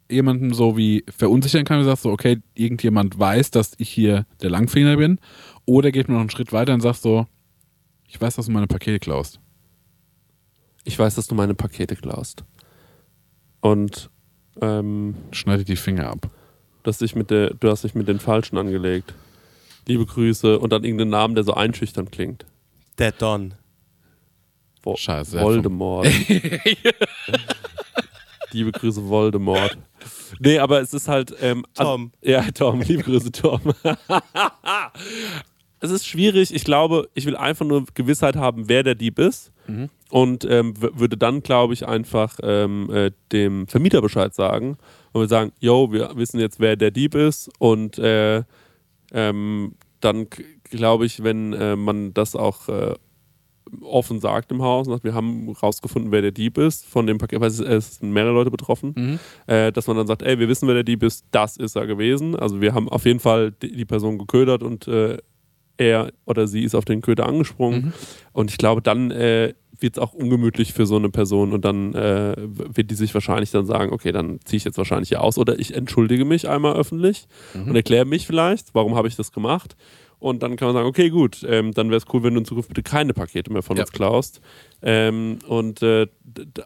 Speaker 3: jemanden so wie verunsichern kann, du sagst so, okay, irgendjemand weiß, dass ich hier der Langfinger bin, oder geht man noch einen Schritt weiter und sagt so, ich weiß, dass du meine Pakete klaust.
Speaker 1: Ich weiß, dass du meine Pakete klaust. Und ähm,
Speaker 3: Schneide die Finger ab.
Speaker 1: dass dich mit der, du hast dich mit den Falschen angelegt. Liebe Grüße und dann irgendeinen Namen, der so einschüchternd klingt.
Speaker 5: Der Don.
Speaker 1: Vo
Speaker 3: Scheiße.
Speaker 1: Voldemort. liebe Grüße, Voldemort. Nee, aber es ist halt. Ähm,
Speaker 5: Tom.
Speaker 1: Also, ja, Tom, liebe Grüße, Tom. es ist schwierig. Ich glaube, ich will einfach nur Gewissheit haben, wer der Dieb ist. Und ähm, würde dann, glaube ich, einfach ähm, äh, dem Vermieter Bescheid sagen. Und wir sagen: Yo, wir wissen jetzt, wer der Dieb ist. Und äh, ähm, dann glaube ich, wenn äh, man das auch äh, offen sagt im Haus, sagt, wir haben rausgefunden, wer der Dieb ist von dem Paket, weil es, sind mehrere Leute betroffen, äh, dass man dann sagt, ey, wir wissen, wer der Dieb ist, das ist er gewesen. Also wir haben auf jeden Fall die, die Person geködert und äh, er oder sie ist auf den Köder angesprungen. Und ich glaube, dann äh, wird es auch ungemütlich für so eine Person und dann äh, wird die sich wahrscheinlich dann sagen, okay, dann ziehe ich jetzt wahrscheinlich hier aus oder ich entschuldige mich einmal öffentlich und erkläre mich vielleicht, warum habe ich das gemacht. Und dann kann man sagen, okay, gut, ähm, dann wäre es cool, wenn du in Zukunft bitte keine Pakete mehr von
Speaker 3: Ja.
Speaker 1: uns klaust. Ähm, und äh,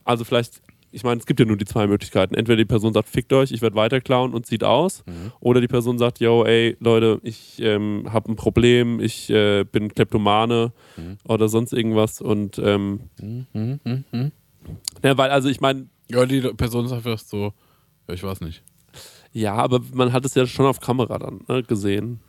Speaker 1: also vielleicht, ich meine, es gibt ja nur die zwei Möglichkeiten. Entweder die Person sagt, fickt euch, ich werde weiter klauen und zieht aus. Oder die Person sagt, yo, ey, Leute, ich ähm, habe ein Problem, ich äh, bin Kleptomane oder sonst irgendwas. Und ähm, ja, weil, also ich meine,
Speaker 3: Ja, die Person ist einfach so, ja, ich weiß nicht.
Speaker 1: ja, aber man hat es ja schon auf Kamera dann ne, gesehen.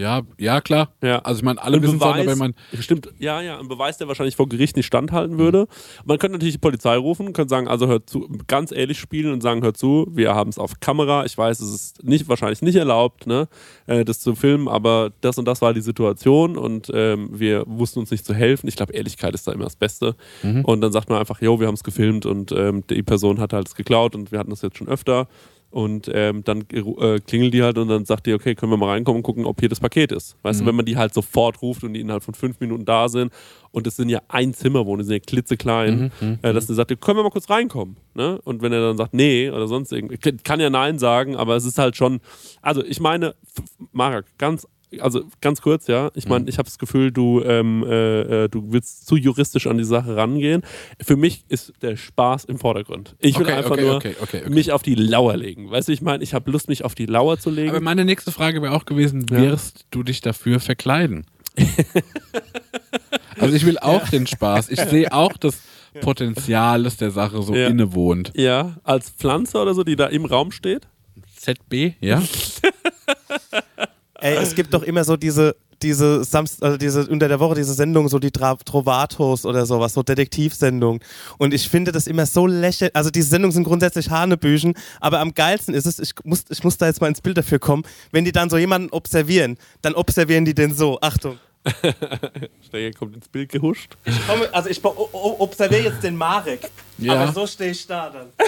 Speaker 3: Ja, ja, klar.
Speaker 1: Ja.
Speaker 3: Also ich meine, alle wissen es wenn man.
Speaker 1: stimmt, ja, ja, ein Beweis, der wahrscheinlich vor Gericht nicht standhalten würde. Man könnte natürlich die Polizei rufen, könnte sagen, also hört zu, ganz ehrlich spielen und sagen, hört zu, wir haben es auf Kamera. Ich weiß, es ist nicht, wahrscheinlich nicht erlaubt, ne, äh, das zu filmen, aber das und das war die Situation und ähm, wir wussten uns nicht zu helfen. Ich glaube, Ehrlichkeit ist da immer das Beste. Und dann sagt man einfach, jo, wir haben es gefilmt und ähm, die Person hat halt es geklaut und wir hatten das jetzt schon öfter. Und ähm, dann äh, klingelt die halt und dann sagt die, okay, können wir mal reinkommen und gucken, ob hier das Paket ist. Weißt du, wenn man die halt sofort ruft und die innerhalb von fünf Minuten da sind und es sind ja ein Zimmerwohnungen, die sind ja klitzeklein, äh, dass die sagt, können wir mal kurz reinkommen. Ne? Und wenn er dann sagt, nee oder sonst irgendwie, kann ja Nein sagen, aber es ist halt schon, also ich meine, Marek, ganz also ganz kurz, ja. Ich meine, ich habe das Gefühl, du, ähm, äh, äh, du willst zu juristisch an die Sache rangehen. Für mich ist der Spaß im Vordergrund. Ich will
Speaker 3: Okay,
Speaker 1: einfach
Speaker 3: okay,
Speaker 1: nur
Speaker 3: okay,
Speaker 1: mich auf die Lauer legen. Weißt du, ich meine, ich habe Lust, mich auf die Lauer zu legen.
Speaker 3: Aber meine nächste Frage wäre auch gewesen,
Speaker 1: Ja.
Speaker 3: wirst du dich dafür verkleiden? also ich will auch den Spaß. Ich sehe auch das Potenzial, das der Sache so
Speaker 1: Ja.
Speaker 3: innewohnt.
Speaker 1: ja, als Pflanze oder so, die da im Raum steht.
Speaker 3: ZB, ja?
Speaker 5: Ey, es gibt doch immer so diese, diese Samst also diese unter der Woche diese Sendung, so die Tra Trovatos oder sowas, so Detektivsendungen. Und ich finde das immer so lächerlich. Also diese Sendungen sind grundsätzlich Hanebüchen, aber am geilsten ist es, ich muss, ich muss da jetzt mal ins Bild dafür kommen, wenn die dann so jemanden observieren, dann observieren die den so. Achtung.
Speaker 1: Steiger kommt ins Bild gehuscht.
Speaker 5: Ich komme, also ich observiere jetzt den Marek.
Speaker 3: Ja.
Speaker 5: Aber so stehe ich da dann.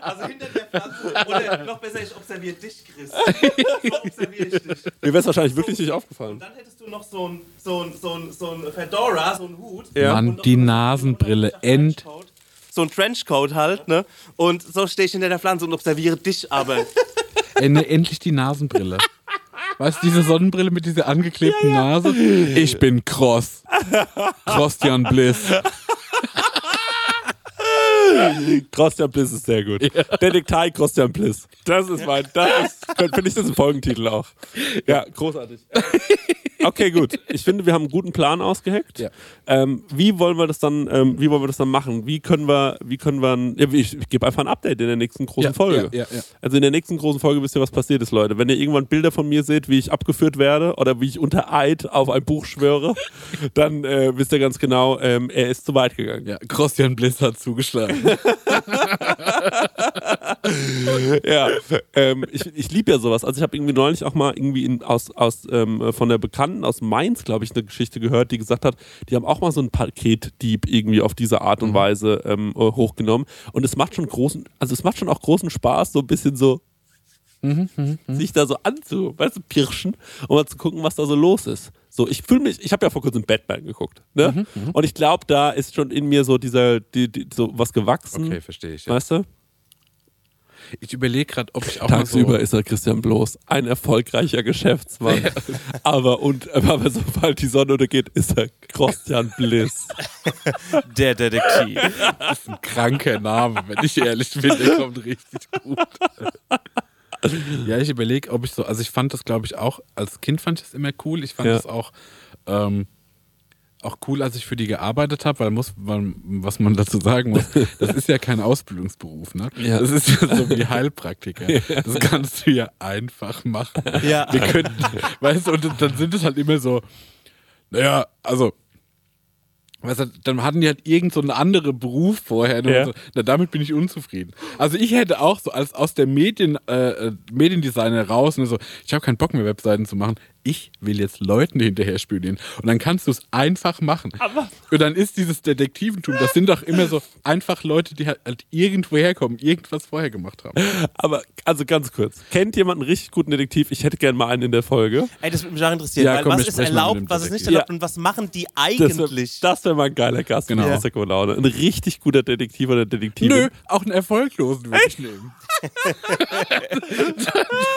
Speaker 5: also hinter der Pflanze. Oder noch besser, ich observiere dich, Chris. So observiere ich dich.
Speaker 1: Mir wäre es wahrscheinlich wirklich nicht aufgefallen.
Speaker 5: Und dann hättest du noch so ein, so ein, so ein, so ein Fedora, so ein Hut.
Speaker 1: Ja.
Speaker 3: Mann, die Nasenbrille,
Speaker 5: so ein
Speaker 3: end.
Speaker 5: Trenchcoat. So ein Trenchcoat halt, ne? Und so stehe ich hinter der Pflanze und observiere dich aber.
Speaker 3: Endlich die Nasenbrille. Weißt du, diese Sonnenbrille mit dieser angeklebten Nase? Ich bin Cross. Christian Bliss.
Speaker 1: Christian Bliss ist sehr gut. Detektei Christian Bliss. Das ist mein, das ist, finde ich das ein Folgentitel auch. Ja, großartig. Okay, gut. Ich finde, wir haben einen guten Plan ausgeheckt.
Speaker 3: Ja.
Speaker 1: Ähm, wie wollen wir das dann, ähm, wie wollen wir das dann machen? Wie können wir, wie können wir, ein- ja, ich, ich gebe einfach ein Update in der nächsten großen
Speaker 3: Ja,
Speaker 1: Folge. Also in der nächsten großen Folge wisst ihr, was passiert ist, Leute. Wenn ihr irgendwann Bilder von mir seht, wie ich abgeführt werde oder wie ich unter Eid auf ein Buch schwöre, dann äh, wisst ihr ganz genau, ähm, er ist zu weit gegangen.
Speaker 3: Ja, Christian Bliss hat zugeschlagen.
Speaker 1: ja, ähm, ich, ich liebe ja sowas. Also ich habe irgendwie neulich auch mal irgendwie in, aus, aus ähm, von der Bekannten aus Mainz, glaube ich, eine Geschichte gehört, die gesagt hat, die haben auch mal so einen Paketdieb irgendwie auf diese Art und Weise ähm, äh, hochgenommen. Und es macht schon großen, also es macht schon auch großen Spaß, so ein bisschen so sich da so anzu, weißt du, pirschen, um mal zu gucken, was da so los ist. So, ich fühle mich, ich habe ja vor kurzem Batman geguckt, ne? Und ich glaube, da ist schon in mir so dieser, die, die, so was gewachsen,
Speaker 3: Okay, verstehe ich. Ja.
Speaker 1: weißt du?
Speaker 3: Ich überlege gerade, ob ich auch mal
Speaker 1: Tagsüber
Speaker 3: so,
Speaker 1: ist er Christian Bloß ein erfolgreicher Geschäftsmann. aber, und, aber sobald die Sonne untergeht, ist er Christian Bliss.
Speaker 5: Der Detektiv.
Speaker 3: ein kranker Name, wenn ich ehrlich bin, der kommt richtig gut. ja, ich überlege, ob ich so, also ich fand das, glaube ich, auch, als Kind fand ich das immer cool. Ich fand
Speaker 1: Ja.
Speaker 3: das auch, ähm, auch cool, als ich für die gearbeitet habe, weil muss, weil, was man dazu sagen muss, das ist ja kein Ausbildungsberuf, ne?
Speaker 1: Ja.
Speaker 3: Das ist ja so wie Heilpraktiker. Das kannst du ja einfach machen.
Speaker 5: Ja.
Speaker 3: Wir könnten, weißt du, und dann sind es halt immer so, naja, also, weißt du, dann hatten die halt irgend so einen anderen Beruf vorher. Und
Speaker 1: Ja.
Speaker 3: so, na, damit bin ich unzufrieden. Also ich hätte auch so als aus der Medien, äh, äh, Mediendesigner raus, ne, so, ich habe keinen Bock mehr, Webseiten zu machen. Ich will jetzt Leuten hinterher spionieren. Und dann kannst du es einfach machen. und dann ist dieses Detektiventum, das sind doch immer so einfach Leute, die halt, halt irgendwo herkommen, irgendwas vorher gemacht haben.
Speaker 1: Aber, also ganz kurz. Kennt jemand einen richtig guten Detektiv? Ich hätte gerne mal einen in der Folge.
Speaker 5: Ey, das würde mich auch interessieren.
Speaker 3: Ja,
Speaker 5: weil
Speaker 3: komm,
Speaker 5: was ist erlaubt, was ist nicht
Speaker 3: Detektiv.
Speaker 5: erlaubt
Speaker 1: Ja.
Speaker 5: und was machen die
Speaker 1: Das wäre
Speaker 5: eigentlich?
Speaker 1: das wär mal ein geiler Gast.
Speaker 3: Genau.
Speaker 1: Aus Laune. Ein richtig guter Detektiv oder Detektivin.
Speaker 3: Nö, auch einen erfolglosen würde ich nehmen.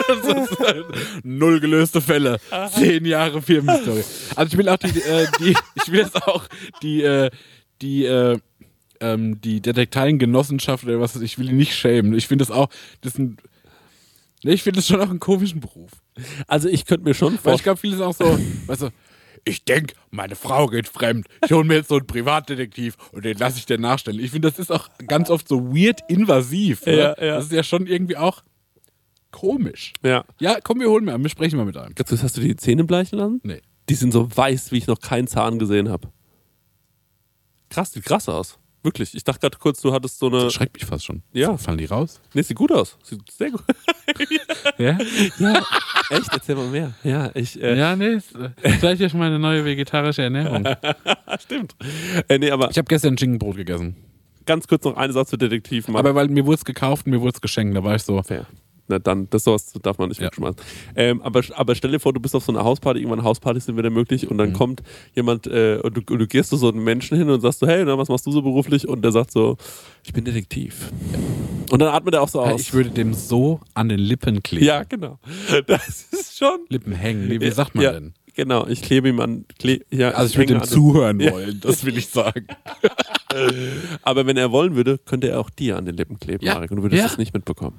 Speaker 3: Das ist halt Null gelöste Fälle. Zehn Jahre Firmenhistorie. Also ich will auch die, äh, die ich will jetzt auch die, äh, die, äh, ähm, die Detekteiengenossenschaft oder was, ich will die nicht schämen. Ich finde das auch, das ist ein, nee, ich finde das schon auch einen komischen Beruf.
Speaker 1: Also ich könnte mir schon
Speaker 3: Weil ich
Speaker 1: vorstellen.
Speaker 3: glaube, viele sind auch so, weißt du, ich denke, meine Frau geht fremd. Ich hole mir jetzt so einen Privatdetektiv und den lasse ich dir nachstellen. Ich finde, das ist auch ganz oft so weird invasiv. Ne?
Speaker 1: Ja, ja.
Speaker 3: Das ist ja schon irgendwie auch komisch.
Speaker 1: Ja.
Speaker 3: Ja, komm, wir holen mal, wir sprechen mal mit einem.
Speaker 1: Kurz, hast du die Zähne bleichen lassen?
Speaker 3: Nee.
Speaker 1: Die sind so weiß, wie ich noch keinen Zahn gesehen habe. Krass, sieht krass aus. Wirklich. Ich dachte gerade kurz, du hattest so eine.
Speaker 3: Das schreckt mich fast schon.
Speaker 1: Ja.
Speaker 3: Fallen die raus?
Speaker 1: Nee, sieht gut aus. Sieht sehr gut.
Speaker 3: Ja?
Speaker 1: ja, echt? Erzähl mal mehr. Ja, ich. Äh,
Speaker 3: Ja, nee, äh, vielleicht ist meine neue vegetarische Ernährung.
Speaker 1: stimmt. Äh, nee, aber
Speaker 3: Ich habe gestern Schinkenbrot gegessen.
Speaker 1: ganz kurz noch einen Satz zu Detektiv machen.
Speaker 3: Aber weil mir wurde es gekauft und mir wurde es geschenkt, da war ich so.
Speaker 1: Fair. Na dann, das sowas darf man nicht
Speaker 3: Ja.
Speaker 1: wegschmeißen. Ähm, aber, aber stell dir vor, du bist auf so einer Hausparty, irgendwann Hauspartys sind wieder möglich und
Speaker 3: Mhm.
Speaker 1: dann kommt jemand äh, und, du, und du gehst zu so einem Menschen hin und sagst so, hey, na, was machst du so beruflich? Und der sagt so, ich bin Detektiv. Und dann atmet er auch so aus.
Speaker 3: Ich würde dem so an den Lippen kleben.
Speaker 1: ja, genau. Das ist schon.
Speaker 3: Lippen hängen. Nee, wie sagt man
Speaker 1: ja,
Speaker 3: denn?
Speaker 1: Genau, ich klebe ihm an. Kle ja,
Speaker 3: Also ich würde
Speaker 1: an-
Speaker 3: zuhören wollen, das will ich sagen.
Speaker 1: Aber wenn er wollen würde, könnte er auch dir an den Lippen kleben,
Speaker 3: Ja.
Speaker 1: Marek, und du würdest
Speaker 3: Ja.
Speaker 1: es nicht mitbekommen.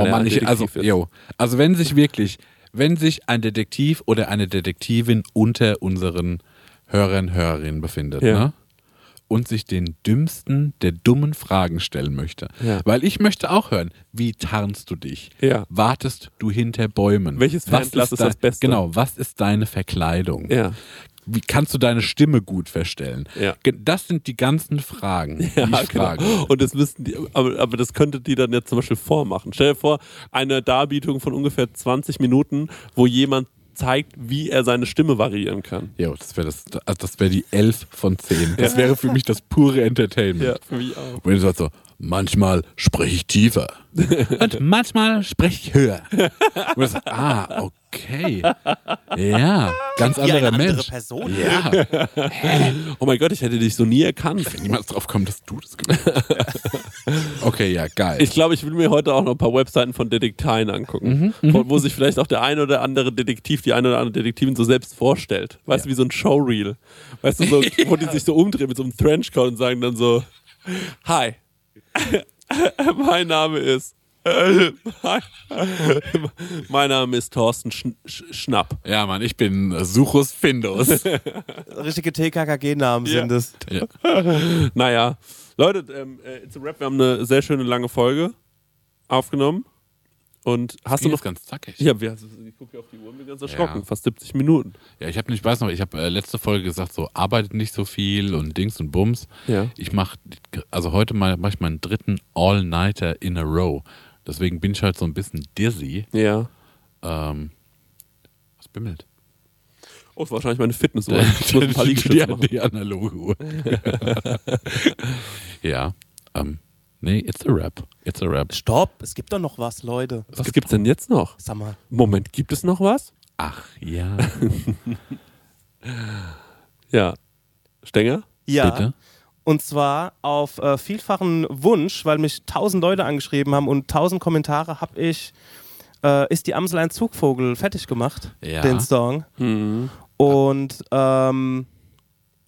Speaker 3: Oh
Speaker 1: er
Speaker 3: Mann, ich, also,
Speaker 1: ist.
Speaker 3: yo, also wenn sich wirklich, wenn sich ein Detektiv oder eine Detektivin unter unseren Hörern, Hörerinnen befindet,
Speaker 1: Ja.
Speaker 3: ne? Und sich den dümmsten der dummen Fragen stellen möchte.
Speaker 1: Ja.
Speaker 3: Weil ich möchte auch hören, wie tarnst du dich?
Speaker 1: Ja.
Speaker 3: Wartest du hinter Bäumen?
Speaker 1: Welches Fernglas ist
Speaker 3: dein-
Speaker 1: das Beste?
Speaker 3: Genau, was ist deine Verkleidung?
Speaker 1: Ja.
Speaker 3: Wie kannst du deine Stimme gut verstellen?
Speaker 1: Ja.
Speaker 3: Das sind die ganzen Fragen, die
Speaker 1: Ja,
Speaker 3: ich
Speaker 1: genau.
Speaker 3: frage.
Speaker 1: Und das müssten die, aber, aber das könnte die dann jetzt zum Beispiel vormachen. Stell dir vor, eine Darbietung von ungefähr 20 Minuten, wo jemand zeigt, wie er seine Stimme variieren kann.
Speaker 3: Ja, das wäre das, das wäre die 11 von 10. Das wäre für mich das pure Entertainment.
Speaker 1: für mich auch.
Speaker 3: Du sagst so, manchmal spreche ich tiefer. Und manchmal spreche ich höher. Und sagst, ah, okay. Ja, ganz
Speaker 5: Wie
Speaker 3: anderer
Speaker 5: eine andere
Speaker 3: Mensch.
Speaker 5: Person.
Speaker 3: Ja,
Speaker 1: Oh mein Gott, ich hätte dich so nie erkannt.
Speaker 3: niemals drauf kommen, dass du das gemacht hast. Okay, ja, geil.
Speaker 1: Ich glaube, ich will mir heute auch noch ein paar Webseiten von Detekteien angucken, wo, wo sich vielleicht auch der ein oder andere Detektiv, die eine oder andere Detektivin so selbst vorstellt. Weißt du, wie so ein Showreel. Weißt du, so, wo die sich so umdrehen mit so einem Trenchcoat und sagen dann so: Hi, mein Name ist. mein Name ist Thorsten Sch Schnapp.
Speaker 3: ja, Mann, ich bin Suchus Findus.
Speaker 5: Richtige TKKG-Namen
Speaker 1: Ja.
Speaker 5: sind es.
Speaker 3: ja.
Speaker 1: Naja, Leute, ähm, äh, It's a Rap, wir haben eine sehr schöne lange Folge aufgenommen. Und hast du
Speaker 3: Ging
Speaker 1: noch
Speaker 3: ganz zackig.
Speaker 1: Ja, wir, ich gucke auf die Uhr und bin ganz erschrocken.
Speaker 3: Ja.
Speaker 1: Fast 70 Minuten.
Speaker 3: Ja, ich habe nicht, weiß noch, ich habe äh, letzte Folge gesagt, so arbeitet nicht so viel und Dings und Bums.
Speaker 1: Ja.
Speaker 3: Ich mache, also heute mal mache ich meinen dritten All-Nighter in a Row. Deswegen bin ich halt so ein bisschen dizzy.
Speaker 1: Ja.
Speaker 3: Ähm, was bimmelt?
Speaker 1: Oh, ist wahrscheinlich meine Fitnessuhr. Ich muss ein paar
Speaker 3: die,
Speaker 1: machen.
Speaker 3: die analoge Uhr. ja. Ähm, Nee, it's a rap. It's a rap.
Speaker 5: Stopp, es gibt doch noch was, Leute.
Speaker 1: Was gibt's denn jetzt noch?
Speaker 5: Sag mal.
Speaker 1: Moment, gibt es noch was?
Speaker 3: Ach ja.
Speaker 1: Ja. Stenger?
Speaker 5: Ja.
Speaker 3: Bitte?
Speaker 5: Und zwar auf äh, vielfachen Wunsch, weil mich tausend Leute angeschrieben haben und tausend Kommentare habe ich, äh, ist die Amsel ein Zugvogel fertig gemacht,
Speaker 3: Ja.
Speaker 5: den Song. Und ähm,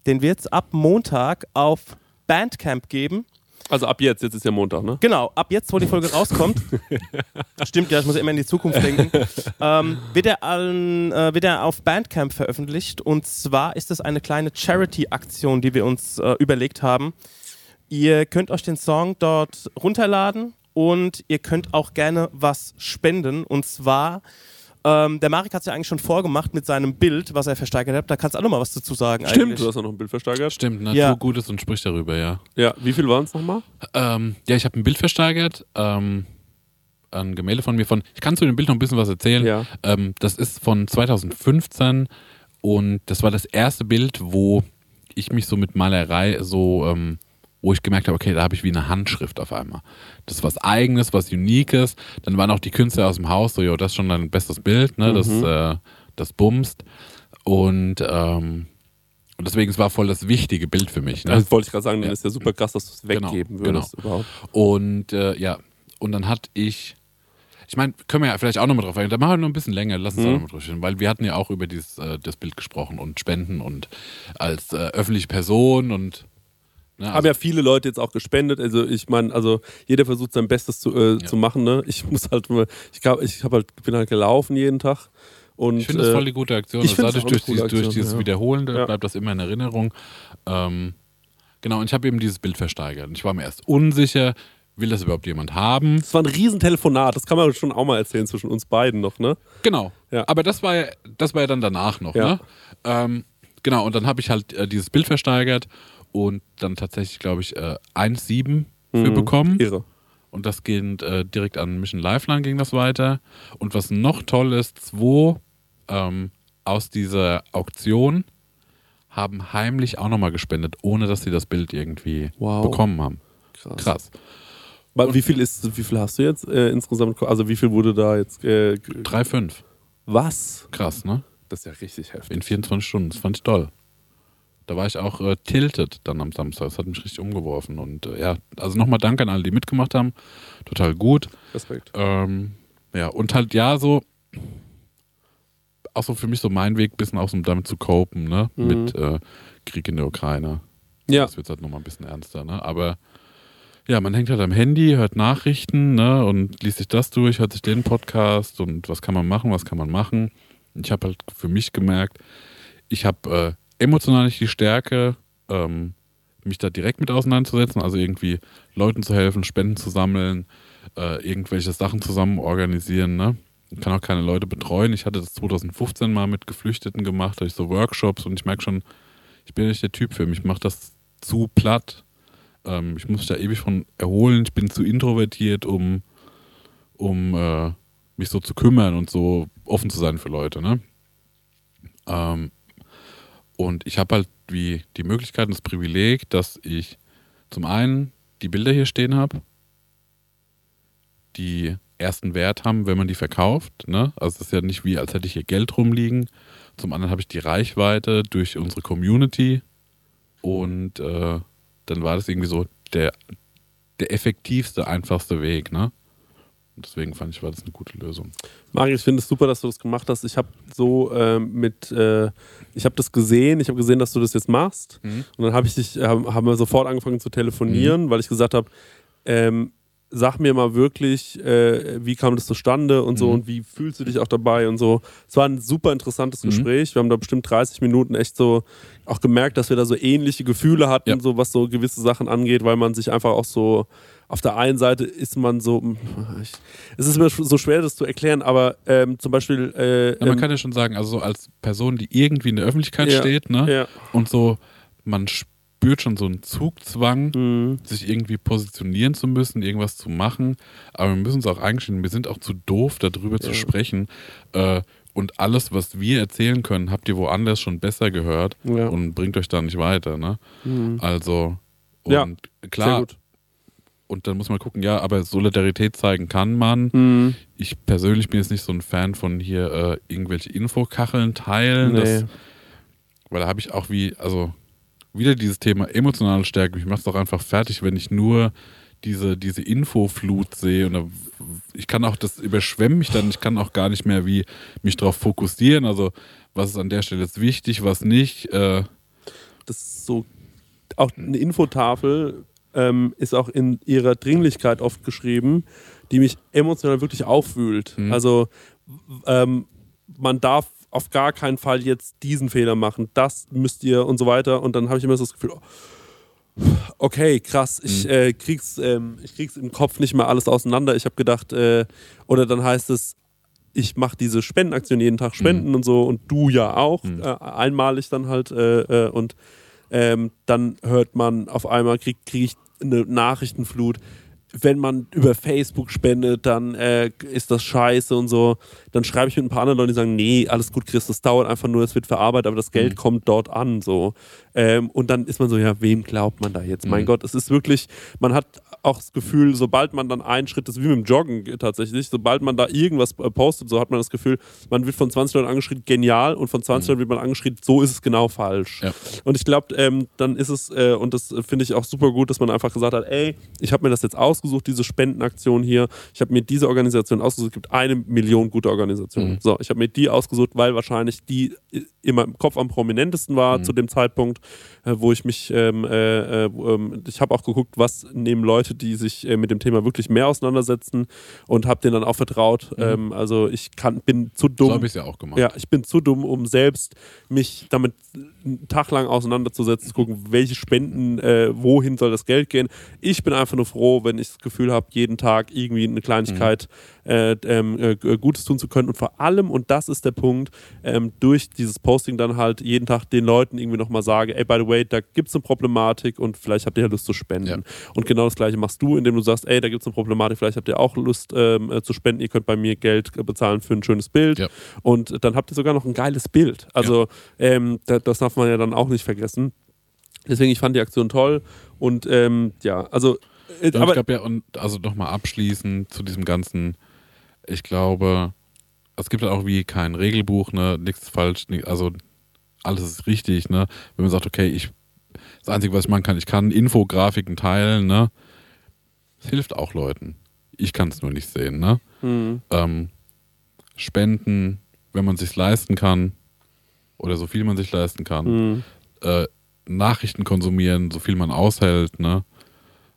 Speaker 5: den wird es ab Montag auf Bandcamp geben.
Speaker 1: Also ab jetzt, jetzt ist ja Montag, ne?
Speaker 5: Genau, ab jetzt, wo die Folge rauskommt. Stimmt, ja, ich muss immer in die Zukunft denken. ähm, wird, er an, äh, wird er auf Bandcamp veröffentlicht. Und zwar ist es eine kleine Charity-Aktion, die wir uns äh, überlegt haben. Ihr könnt euch den Song dort runterladen und ihr könnt auch gerne was spenden. Und zwar, ähm, der Marek hat es ja eigentlich schon vorgemacht mit seinem Bild, was er versteigert hat. Da kannst du auch noch mal was dazu sagen.
Speaker 1: Stimmt,
Speaker 5: eigentlich.
Speaker 1: du hast auch noch ein Bild versteigert.
Speaker 3: Stimmt, ne?
Speaker 5: Ja.
Speaker 3: Tu Gutes und sprich darüber, ja.
Speaker 1: Ja, wie viel waren es nochmal?
Speaker 3: Ähm, ja, ich habe ein Bild versteigert. Ähm, ein Gemälde von mir von. Ich kann zu dem Bild noch ein bisschen was erzählen.
Speaker 1: Ja.
Speaker 3: Ähm, das ist von 2015 und das war das erste Bild, wo ich mich so mit Malerei so, ähm, wo ich gemerkt habe, okay, da habe ich wie eine Handschrift auf einmal. Das ist was Eigenes, was Uniques. Dann waren auch die Künstler aus dem Haus so, jo, das ist schon dein bestes Bild, ne? Das, äh, das bumst. Und, ähm, und deswegen, es war voll das wichtige Bild für mich. Ne?
Speaker 1: Das wollte ich gerade sagen, dann
Speaker 3: Ja.
Speaker 1: ist ja super krass, dass du es
Speaker 3: Genau,
Speaker 1: weggeben
Speaker 3: genau.
Speaker 1: würdest überhaupt.
Speaker 3: Und äh, ja, und dann hatte ich, ich meine, können wir ja vielleicht auch nochmal drauf eingehen, da machen wir noch ein bisschen länger, lass uns auch nochmal drüber reden, weil wir hatten ja auch über dieses, äh, das Bild gesprochen und Spenden und als äh, öffentliche Person und ne,
Speaker 1: Haben ja viele Leute jetzt auch gespendet. Also ich meine, also jeder versucht sein Bestes zu, äh,
Speaker 3: Ja.
Speaker 1: zu machen. Ne? Ich muss halt, ich glaube, ich hab halt, bin halt gelaufen jeden Tag. Und,
Speaker 3: ich finde das
Speaker 1: äh,
Speaker 3: voll die gute Aktion.
Speaker 1: ich
Speaker 3: Also dadurch durch, dieses, durch
Speaker 1: Aktion,
Speaker 3: dieses
Speaker 1: ja.
Speaker 3: Wiederholende
Speaker 1: Ja.
Speaker 3: bleibt das immer in Erinnerung. Ähm, genau, und ich habe eben dieses Bild versteigert. Und ich war mir erst unsicher, will das überhaupt jemand haben?
Speaker 1: Das war ein Riesentelefonat, das kann man schon auch mal erzählen zwischen uns beiden noch, ne?
Speaker 3: Genau.
Speaker 1: Ja.
Speaker 3: Aber das war ja, das war ja dann danach noch,
Speaker 1: Ja.
Speaker 3: ne? Ähm, genau, und dann habe ich halt äh, dieses Bild versteigert und dann tatsächlich, glaube ich, äh, 1,7 für
Speaker 1: Mhm.
Speaker 3: bekommen.
Speaker 1: Irre.
Speaker 3: Und das geht äh, direkt an Mission Lifeline ging das weiter. Und was noch toll ist, zwei ähm, aus dieser Auktion haben heimlich auch nochmal gespendet, ohne dass sie das Bild irgendwie
Speaker 1: Wow.
Speaker 3: bekommen haben.
Speaker 1: Krass.
Speaker 3: Krass.
Speaker 1: Wa- Wie viel ist, wie viel hast du jetzt äh, insgesamt? Also wie viel wurde da jetzt? Äh, g-
Speaker 3: 3,5.
Speaker 1: was?
Speaker 3: Krass, ne?
Speaker 1: Das ist ja richtig heftig.
Speaker 3: In 24 Stunden. Das fand ich toll. Da war ich auch äh, tilted dann am Samstag. Das hat mich richtig umgeworfen. Und äh, ja, also nochmal Dank an alle, die mitgemacht haben. Total gut.
Speaker 1: Respekt.
Speaker 3: Ähm, ja, und halt ja, so auch so für mich so mein Weg, bisschen auch so damit zu copen, ne?
Speaker 1: Mhm.
Speaker 3: Mit äh, Krieg in der Ukraine.
Speaker 1: Ja.
Speaker 3: Das wird halt nochmal ein bisschen ernster, ne? Aber ja, man hängt halt am Handy, hört Nachrichten, ne? Und liest sich das durch, hört sich den Podcast und was kann man machen, was kann man machen. Ich habe halt für mich gemerkt, ich habe äh, emotional nicht die Stärke, ähm, mich da direkt mit auseinanderzusetzen, also irgendwie Leuten zu helfen, Spenden zu sammeln, äh, irgendwelche Sachen zusammen organisieren, ne? Ich kann auch keine Leute betreuen. Ich hatte das 2015 mal mit Geflüchteten gemacht, durch so Workshops und ich merke schon, ich bin nicht der Typ für mich. Ich mache das zu platt. Ähm, ich muss mich da ewig von erholen. Ich bin zu introvertiert, um, um äh, mich so zu kümmern und so offen zu sein für Leute. Ne? Ähm, und ich habe halt wie die Möglichkeit und das Privileg, dass ich zum einen die Bilder hier stehen habe, die ersten Wert haben, wenn man die verkauft. Ne? Also es ist ja nicht wie, als hätte ich hier Geld rumliegen. Zum anderen habe ich die Reichweite durch unsere Community und äh, dann war das irgendwie so der, der effektivste, einfachste Weg. Ne? Und deswegen fand ich, war das eine gute Lösung.
Speaker 1: Mario, ich finde es super, dass du das gemacht hast. Ich habe so ähm, mit, äh, ich habe das gesehen, ich habe gesehen, dass du das jetzt machst.
Speaker 3: Mhm.
Speaker 1: Und dann habe ich dich, äh, haben wir sofort angefangen zu telefonieren, weil ich gesagt habe, ähm, sag mir mal wirklich, äh, wie kam das zustande und so
Speaker 3: Mhm.
Speaker 1: und wie fühlst du dich auch dabei und so. Es war ein super interessantes
Speaker 3: Mhm.
Speaker 1: Gespräch. Wir haben da bestimmt 30 Minuten echt so auch gemerkt, dass wir da so ähnliche Gefühle hatten,
Speaker 3: Ja.
Speaker 1: so was so gewisse Sachen angeht, weil man sich einfach auch so auf der einen Seite ist man so, ich, es ist mir so schwer, das zu erklären, aber ähm, zum Beispiel, äh,
Speaker 3: Ja, man
Speaker 1: ähm,
Speaker 3: kann ja schon sagen, also so als Person, die irgendwie in der Öffentlichkeit
Speaker 1: Ja,
Speaker 3: steht, ne?
Speaker 1: ja,
Speaker 3: Und so, man spürt schon so einen Zugzwang,
Speaker 1: mhm.
Speaker 3: sich irgendwie positionieren zu müssen, irgendwas zu machen. Aber wir müssen uns auch eingestehen, wir sind auch zu doof, darüber zu sprechen. Äh, und alles, was wir erzählen können, habt ihr woanders schon besser gehört und bringt euch da nicht weiter. Ne?
Speaker 1: Mhm.
Speaker 3: Also, und klar. Und dann muss man gucken, ja, aber Solidarität zeigen kann man.
Speaker 1: Mhm.
Speaker 3: Ich persönlich bin jetzt nicht so ein Fan von hier äh, irgendwelche Infokacheln teilen.
Speaker 1: Nee.
Speaker 3: Das, weil da habe ich auch wie, also wieder dieses Thema emotionale Stärke. Ich mache es doch einfach fertig, wenn ich nur diese, diese Infoflut sehe und da, ich kann auch, das überschwemmt mich dann, ich kann auch gar nicht mehr wie mich darauf fokussieren. Also was ist an der Stelle jetzt wichtig, was nicht. Äh,
Speaker 1: das ist so, auch eine Infotafel ähm, ist auch in ihrer Dringlichkeit oft geschrieben, die mich emotional wirklich aufwühlt.
Speaker 3: Mhm.
Speaker 1: Also ähm, man darf auf gar keinen Fall jetzt diesen Fehler machen, das müsst ihr und so weiter. Und dann habe ich immer so das Gefühl, oh, okay, krass, ich, äh, krieg's, ähm, ich krieg's im Kopf nicht mehr alles auseinander. Ich habe gedacht, äh, oder dann heißt es, ich mache diese Spendenaktion jeden Tag spenden und so und du ja auch,
Speaker 3: Mhm.
Speaker 1: äh, einmalig dann halt äh, äh, und ähm, dann hört man auf einmal, kriege krieg ich eine Nachrichtenflut. Wenn man über Facebook spendet, dann äh, ist das scheiße und so. Dann schreibe ich mit ein paar anderen Leuten, die sagen, nee, alles gut, Chris, das dauert einfach nur, es wird verarbeitet, aber das Geld
Speaker 3: Mhm.
Speaker 1: kommt dort an. So. Ähm, und dann ist man so, ja, wem glaubt man da jetzt? Mein
Speaker 3: Mhm.
Speaker 1: Gott, es ist wirklich, man hat auch das Gefühl, sobald man dann einen Schritt, das ist wie mit dem Joggen tatsächlich, sobald man da irgendwas postet, so hat man das Gefühl, man wird von 20 Leuten angeschrien, genial, und von 20 Leuten wird man angeschrien, so ist es genau falsch.
Speaker 3: Ja.
Speaker 1: Und ich glaube, ähm, dann ist es, äh, und das finde ich auch super gut, dass man einfach gesagt hat, ey, ich habe mir das jetzt ausgesucht, diese Spendenaktion hier, ich habe mir diese Organisation ausgesucht, es gibt eine Million gute Organisationen.
Speaker 3: Mhm.
Speaker 1: So, ich habe mir die ausgesucht, weil wahrscheinlich die äh, immer im Kopf am prominentesten war
Speaker 3: Mhm.
Speaker 1: zu dem Zeitpunkt, äh, wo ich mich, ähm, äh, äh, ähm, ich habe auch geguckt, was nehmen Leute, die sich äh, mit dem Thema wirklich mehr auseinandersetzen und habe denen dann auch vertraut.
Speaker 3: Mhm.
Speaker 1: Ähm, also ich kann, bin zu dumm.
Speaker 3: so habe ich es ja auch gemacht.
Speaker 1: Ja, ich bin zu dumm, um selbst mich damit einen Tag lang auseinanderzusetzen, zu gucken, welche Spenden, äh, wohin soll das Geld gehen. Ich bin einfach nur froh, wenn ich das Gefühl habe, jeden Tag irgendwie eine Kleinigkeit äh, ähm, äh, g- Gutes tun zu können. Und vor allem, und das ist der Punkt, ähm, durch dieses Posting dann halt jeden Tag den Leuten irgendwie nochmal sage, ey, by the way, da gibt es eine Problematik und vielleicht habt ihr ja Lust zu spenden.
Speaker 3: Ja.
Speaker 1: Und genau das gleiche machst du, indem du sagst, ey, da gibt es eine Problematik, vielleicht habt ihr auch Lust ähm, äh, zu spenden, ihr könnt bei mir Geld äh, bezahlen für ein schönes Bild.
Speaker 3: Ja.
Speaker 1: Und dann habt ihr sogar noch ein geiles Bild. Also ähm, da, das darf man ja dann auch nicht vergessen. Deswegen, ich fand die Aktion toll und ähm, ja, also äh,
Speaker 3: Und ich
Speaker 1: aber
Speaker 3: glaube ja, und also nochmal abschließend zu diesem ganzen, ich glaube, es gibt halt auch wie kein Regelbuch, ne, nichts falsch, ni- also alles ist richtig, ne? Wenn man sagt, okay, ich das Einzige, was ich machen kann, ich kann Infografiken teilen, ne? Es hilft auch Leuten. Ich kann es nur nicht sehen, ne?
Speaker 1: hm,
Speaker 3: Ähm, spenden, wenn man sich leisten kann, oder so viel man sich leisten kann.
Speaker 1: hm,
Speaker 3: Äh, Nachrichten konsumieren, so viel man aushält, ne?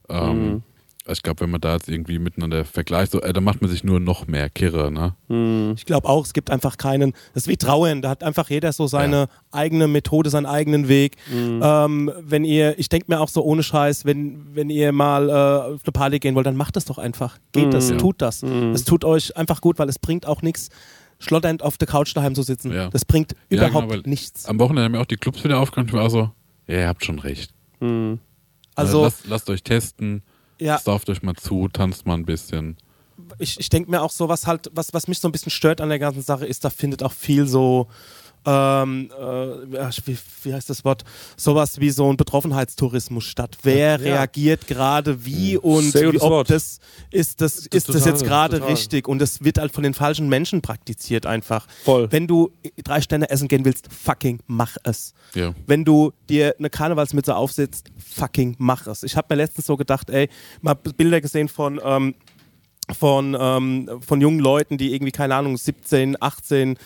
Speaker 3: Ähm,
Speaker 1: Mhm.
Speaker 3: Ich glaube, wenn man da jetzt irgendwie miteinander vergleicht, so, äh, dann macht man sich nur noch mehr Kirre, ne?
Speaker 1: hm,
Speaker 5: Ich glaube auch, es gibt einfach keinen, das ist wie Trauern, da hat einfach jeder so seine eigene Methode, seinen eigenen Weg.
Speaker 1: Mhm.
Speaker 5: Ähm, wenn ihr, ich denke mir auch so ohne Scheiß, wenn, wenn ihr mal äh, auf eine Party gehen wollt, dann macht das doch einfach. Geht das,
Speaker 3: Ja.
Speaker 5: tut das.
Speaker 1: Mhm.
Speaker 5: Es tut euch einfach gut, weil es bringt auch nichts, schlotternd auf der Couch daheim zu sitzen.
Speaker 3: Ja.
Speaker 5: Das bringt
Speaker 3: Ja,
Speaker 5: überhaupt
Speaker 3: genau,
Speaker 5: nichts.
Speaker 3: Am Wochenende haben ja auch die Clubs wieder aufgehört und ich war so, ja, ihr habt schon recht.
Speaker 1: hm.
Speaker 5: Also,
Speaker 3: lasst, lasst euch testen,
Speaker 5: ja,
Speaker 3: sauft euch mal zu, tanzt mal ein bisschen.
Speaker 5: ich, ich denke mir auch so, was halt, was, was mich so ein bisschen stört an der ganzen Sache ist, da findet auch viel so, ähm, äh, wie, wie heißt das Wort, sowas wie so ein Betroffenheitstourismus statt. Wer
Speaker 1: Ja.
Speaker 5: reagiert gerade wie und
Speaker 1: Sehr
Speaker 5: wie, ob
Speaker 1: Wort.
Speaker 5: das ist das, ist das
Speaker 1: total,
Speaker 5: jetzt gerade richtig und das wird halt von den falschen Menschen praktiziert einfach.
Speaker 1: Voll.
Speaker 5: Wenn du drei Sterne essen gehen willst, fucking mach es.
Speaker 3: Ja.
Speaker 5: Wenn du dir eine Karnevalsmütze aufsetzt, fucking mach es. Ich habe mir letztens so gedacht, ey, mal Bilder gesehen von, ähm, von, ähm, von jungen Leuten, die irgendwie, keine Ahnung, 17, 18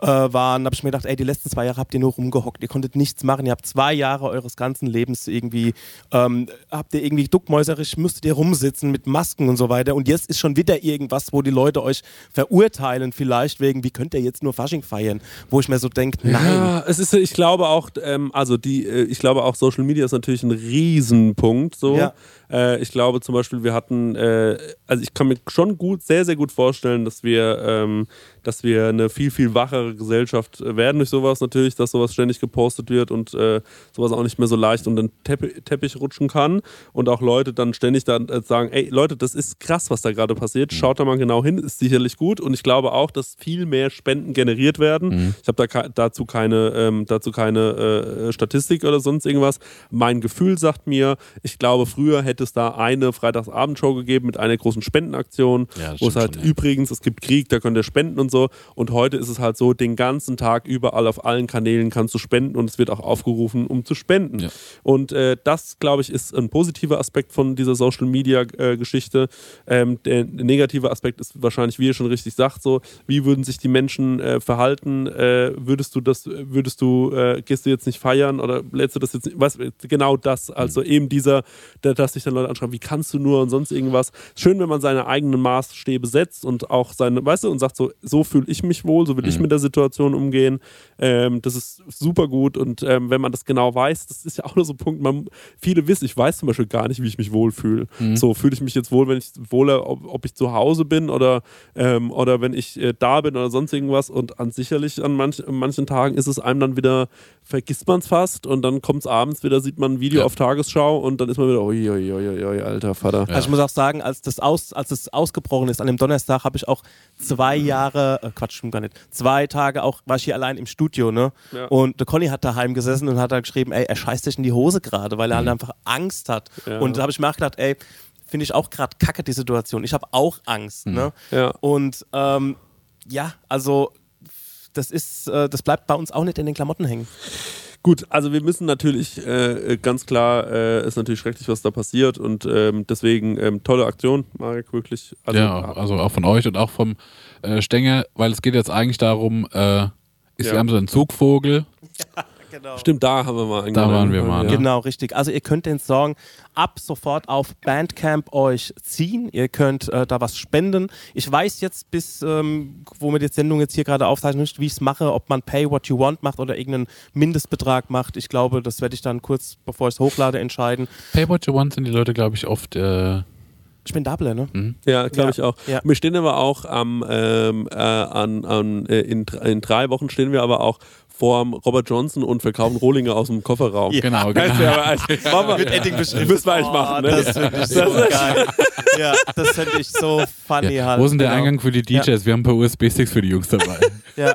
Speaker 5: äh, waren. Habe ich mir gedacht, ey, die letzten zwei Jahre habt ihr nur rumgehockt. Ihr konntet nichts machen. Ihr habt zwei Jahre eures ganzen Lebens irgendwie, ähm, habt ihr irgendwie duckmäuserisch, müsstet ihr rumsitzen mit Masken und so weiter. Und jetzt ist schon wieder irgendwas, wo die Leute euch verurteilen vielleicht wegen, wie könnt ihr jetzt nur Fasching feiern? Wo ich mir so denke, nein.
Speaker 1: Ja, es ist, ich glaube auch, ähm, also die, äh, ich glaube auch Social Media ist natürlich ein Riesenpunkt. So.
Speaker 5: Ja.
Speaker 1: Äh, ich glaube zum Beispiel, wir hatten, äh, also ich kann mir schon gut, sehr, sehr gut vorstellen, dass wir, ähm, dass wir eine viel, viel wachere Gesellschaft äh, werden durch sowas natürlich, dass sowas ständig gepostet wird und äh, sowas auch nicht mehr so leicht unter den Teppich, Teppich rutschen kann. Und auch Leute dann ständig dann äh, sagen, ey Leute, das ist krass, was da gerade passiert, schaut da mal genau hin, ist sicherlich gut. Und ich glaube auch, dass viel mehr Spenden generiert werden. Ich habe da dazu keine, ähm, dazu keine äh, Statistik oder sonst irgendwas. Mein Gefühl sagt mir, ich glaube, früher hätte es da eine Freitagsabendshow gegeben mit einer großen Spendenaktion,
Speaker 3: Ja,
Speaker 1: wo es halt
Speaker 3: schon,
Speaker 1: übrigens, es gibt Krieg, da könnt ihr spenden und so. Und heute ist es halt so, den ganzen Tag überall auf allen Kanälen kannst du spenden und es wird auch aufgerufen, um zu spenden.
Speaker 3: Ja.
Speaker 1: Und äh, das, glaube ich, ist ein positiver Aspekt von dieser Social Media äh, Geschichte. Ähm, der negative Aspekt ist wahrscheinlich, wie ihr schon richtig sagt, so, wie würden sich die Menschen äh, verhalten? Äh, würdest du das, würdest du, äh, gehst du jetzt nicht feiern oder lädst du das jetzt nicht? Was, genau das, also eben dieser, der, dass sich dann Leute anschreiben, wie kannst du nur und sonst irgendwas. Schön, wenn man seine eigenen Maßstäbe setzt und auch seine, weißt du, und sagt so, so fühle ich mich wohl, so will ich mit der Situation umgehen. Ähm, das ist super gut und ähm, wenn man das genau weiß, das ist ja auch nur so ein Punkt, man, viele wissen, ich weiß zum Beispiel gar nicht, wie ich mich wohlfühle. So fühle ich mich jetzt wohl, wenn ich wohle, ob, ob ich zu Hause bin oder, ähm, oder wenn ich äh, da bin oder sonst irgendwas und an sicherlich an, manch, an manchen Tagen ist es einem dann wieder, vergisst man es fast und dann kommt es abends wieder, sieht man ein Video
Speaker 3: Ja.
Speaker 1: auf Tagesschau und dann ist man wieder, ui, ui, ui, ui alter Vater.
Speaker 5: Also ich muss auch sagen, als das aus, als es ausgebrochen ist an dem Donnerstag, habe ich auch zwei Jahre, äh, Quatsch, stimmt gar nicht, zwei Tage auch, war ich hier allein im Studio, ne?
Speaker 1: Ja.
Speaker 5: Und der Conny hat daheim gesessen und hat da geschrieben, ey, er scheißt sich in die Hose gerade, weil er halt einfach Angst hat.
Speaker 1: Ja.
Speaker 5: Und da habe ich mir auch gedacht, ey, finde ich auch gerade kacke die Situation. Ich habe auch Angst, ne?
Speaker 1: Ja.
Speaker 5: Und ähm, ja, also das ist, äh, das bleibt bei uns auch nicht in den Klamotten hängen.
Speaker 1: Gut, also wir müssen natürlich äh, ganz klar, äh, ist natürlich schrecklich, was da passiert und ähm, deswegen ähm, tolle Aktion, Marek, wirklich. Also,
Speaker 3: ja, also auch von euch und auch vom äh, Stenger, weil es geht jetzt eigentlich darum, äh, ist
Speaker 1: Ja.
Speaker 3: wir haben so einen Zugvogel.
Speaker 5: Genau.
Speaker 1: Stimmt, da haben wir mal
Speaker 3: Da waren wir mal, ne?
Speaker 5: Genau, richtig. Also ihr könnt den Song ab sofort auf Bandcamp euch ziehen. Ihr könnt äh, da was spenden. Ich weiß jetzt bis, ähm, wo wir die Sendung jetzt hier gerade aufzeichnen, nicht, wie ich es mache, ob man Pay What You Want macht oder irgendeinen Mindestbetrag macht. Ich glaube, das werde ich dann kurz, bevor ich es hochlade, entscheiden.
Speaker 3: Pay What You Want sind die Leute, glaube ich, oft. Äh,
Speaker 5: Spendable, ne?
Speaker 1: Ja, glaube
Speaker 5: Ja.
Speaker 1: ich auch.
Speaker 5: Ja.
Speaker 1: Wir stehen aber auch am, ähm, äh, an, an, äh, in, in drei Wochen stehen wir aber auch vorm Robert Johnson und verkaufen Rohlinge aus dem Kofferraum.
Speaker 5: Ja.
Speaker 3: genau,
Speaker 1: Das
Speaker 3: genau.
Speaker 1: aber eigentlich- Machen wir-
Speaker 5: Mit Edding beschriftet.
Speaker 1: Müssen wir eigentlich machen, ne?
Speaker 5: Das finde ich so geil. Ja, das finde ich so funny
Speaker 3: Ja.
Speaker 5: halt.
Speaker 3: Wo ist denn der
Speaker 5: Genau.
Speaker 3: Eingang für die DJs? Wir haben ein paar USB-Sticks für die Jungs dabei.
Speaker 5: Ja,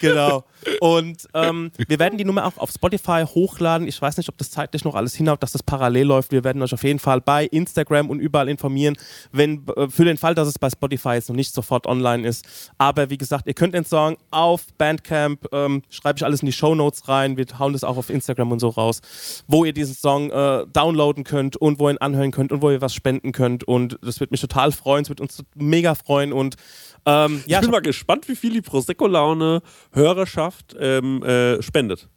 Speaker 5: genau. Und ähm, wir werden die Nummer auch auf Spotify hochladen. Ich weiß nicht, ob das zeitlich noch alles hinhaut, dass das parallel läuft. Wir werden euch auf jeden Fall bei Instagram und überall informieren, wenn äh, für den Fall, dass es bei Spotify jetzt noch nicht sofort online ist. Aber wie gesagt, ihr könnt den Song auf Bandcamp, ähm, schreibe ich alles in die Show Notes rein. Wir hauen das auch auf Instagram und so raus, wo ihr diesen Song äh, downloaden könnt und wo ihr ihn anhören könnt und wo ihr was spenden könnt. Und das wird mich total freuen. Es wird uns mega freuen und ähm, ja,
Speaker 1: ich bin mal gespannt, wie viel die Prosecco-Laune Hörerschaft ähm, äh, spendet.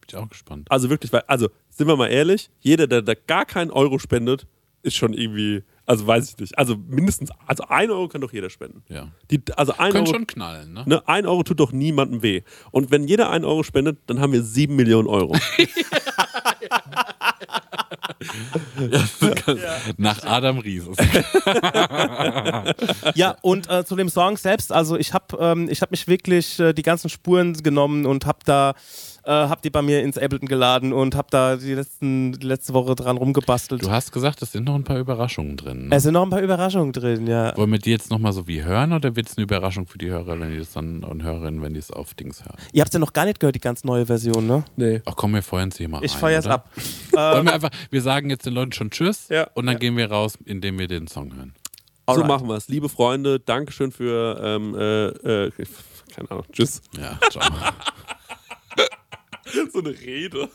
Speaker 3: Bin ich auch gespannt.
Speaker 1: Also wirklich, weil, also sind wir mal ehrlich, jeder, der da gar keinen Euro spendet, ist schon irgendwie, also weiß ich nicht. Also mindestens, also ein Euro kann doch jeder spenden.
Speaker 3: Ja.
Speaker 1: Die, also ein
Speaker 3: Können
Speaker 1: Euro,
Speaker 3: schon knallen, ne?
Speaker 1: ne, ein Euro tut doch niemandem weh. Und wenn jeder ein Euro spendet, dann haben wir sieben Millionen Euro.
Speaker 3: Nach Adam Ries.
Speaker 5: Ja, und äh, zu dem Song selbst, also ich habe ähm, ich hab mich wirklich äh, die ganzen Spuren genommen und habe da äh, hab die bei mir ins Ableton geladen und habe da die, letzten, die letzte Woche dran rumgebastelt.
Speaker 3: Du hast gesagt, es sind noch ein paar Überraschungen drin. Ne?
Speaker 5: Es sind noch ein paar Überraschungen drin, ja.
Speaker 3: Wollen wir die jetzt nochmal so wie hören oder wird es eine Überraschung für die Hörer, wenn die das dann und Hörerinnen, wenn die es auf Dings hören?
Speaker 5: Ihr habt ja noch gar nicht gehört, die ganz neue Version, ne?
Speaker 1: nee.
Speaker 3: Ach komm, wir feuern sie mal
Speaker 5: Ich
Speaker 3: ein,
Speaker 5: feuer's
Speaker 3: oder?
Speaker 5: ab.
Speaker 3: Wollen wir einfach, wir sagen jetzt den Leuten schon Tschüss
Speaker 1: Ja.
Speaker 3: und dann gehen wir raus, indem wir den Song hören.
Speaker 1: So
Speaker 5: Alright.
Speaker 1: machen wir es. Liebe Freunde, Dankeschön für, ähm, äh, äh, keine Ahnung, tschüss.
Speaker 3: Ja, ciao.
Speaker 1: so eine Rede.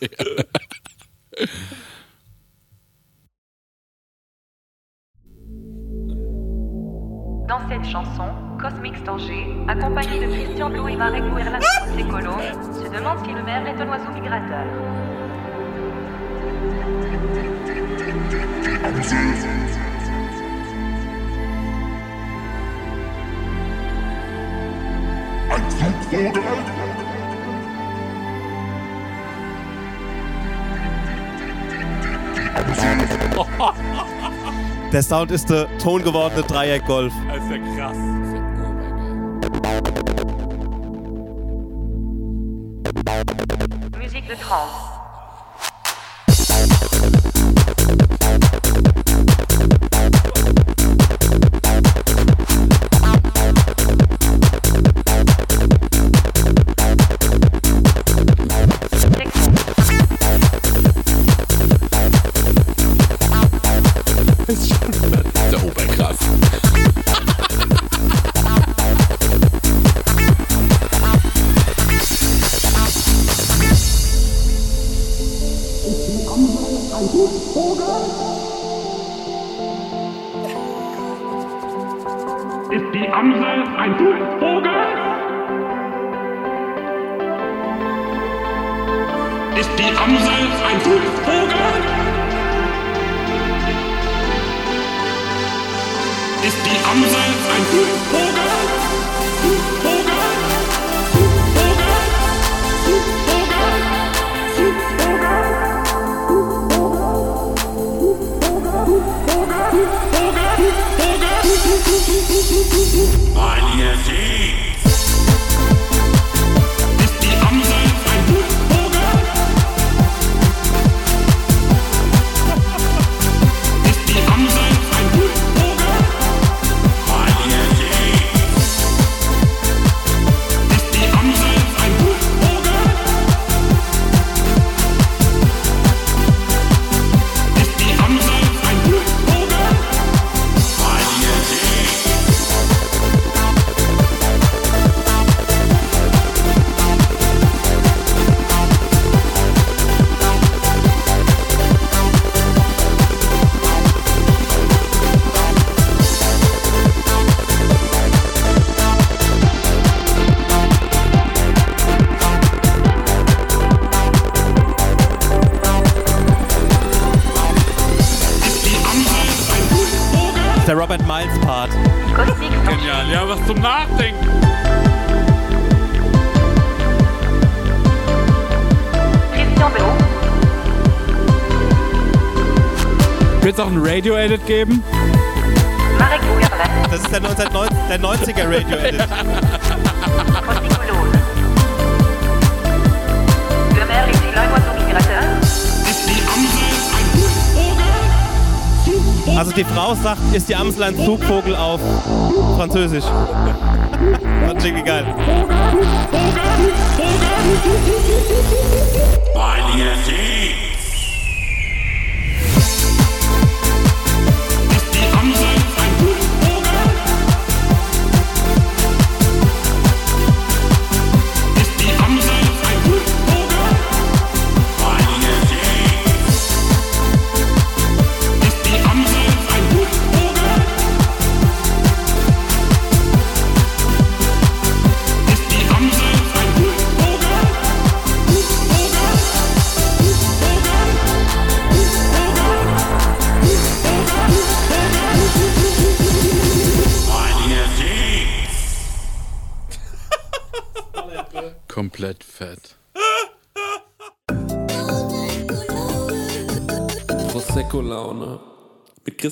Speaker 6: Dans cette chanson, Cosmix Danger, accompagné de Christian Blou et Marek Guerlas Secolo, se demande si le maire est un oiseau migrateur.
Speaker 5: Der Sound ist der tongewordene Dreieck-Golf.
Speaker 1: Das ist ja krass.
Speaker 6: Musik de trance.
Speaker 7: Ein
Speaker 2: Radio-Edit geben?
Speaker 5: Das ist der, 1990, der 90er Radio-Edit.
Speaker 6: Cosmicolone. Le maire est il oiseau migrateur.
Speaker 7: Ist die Amsel ein Vogel?
Speaker 5: Also die Frau sagt, ist die Amsel ein Zugvogel auf Französisch. Fand ich geil.
Speaker 7: Ist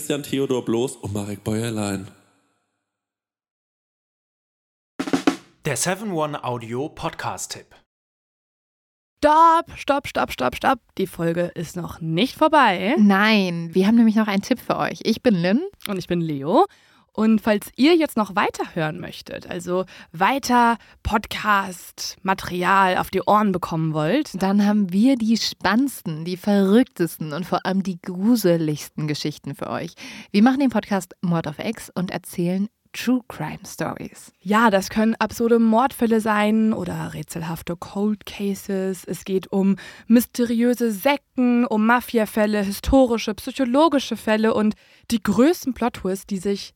Speaker 1: Christian Theodor Bloß und Marek Bäuerlein.
Speaker 8: Der 7-One Audio Podcast-Tipp.
Speaker 9: Stopp, stopp, stopp, stopp, stopp. Die Folge ist noch nicht vorbei.
Speaker 10: Nein, wir haben nämlich noch einen Tipp für euch. Ich bin Lynn.
Speaker 9: Und ich bin Leo. Und falls ihr jetzt noch weiterhören möchtet, also weiter Podcast-Material auf die Ohren bekommen wollt,
Speaker 10: Dann haben wir die spannendsten, die verrücktesten und vor allem die gruseligsten Geschichten für euch. Wir machen den Podcast Mord of X und erzählen True Crime Stories.
Speaker 9: ja, das können absurde Mordfälle sein oder rätselhafte Cold Cases. Es geht um mysteriöse Sekten, um Mafiafälle, historische, psychologische Fälle und die größten Plot-Twists, die sich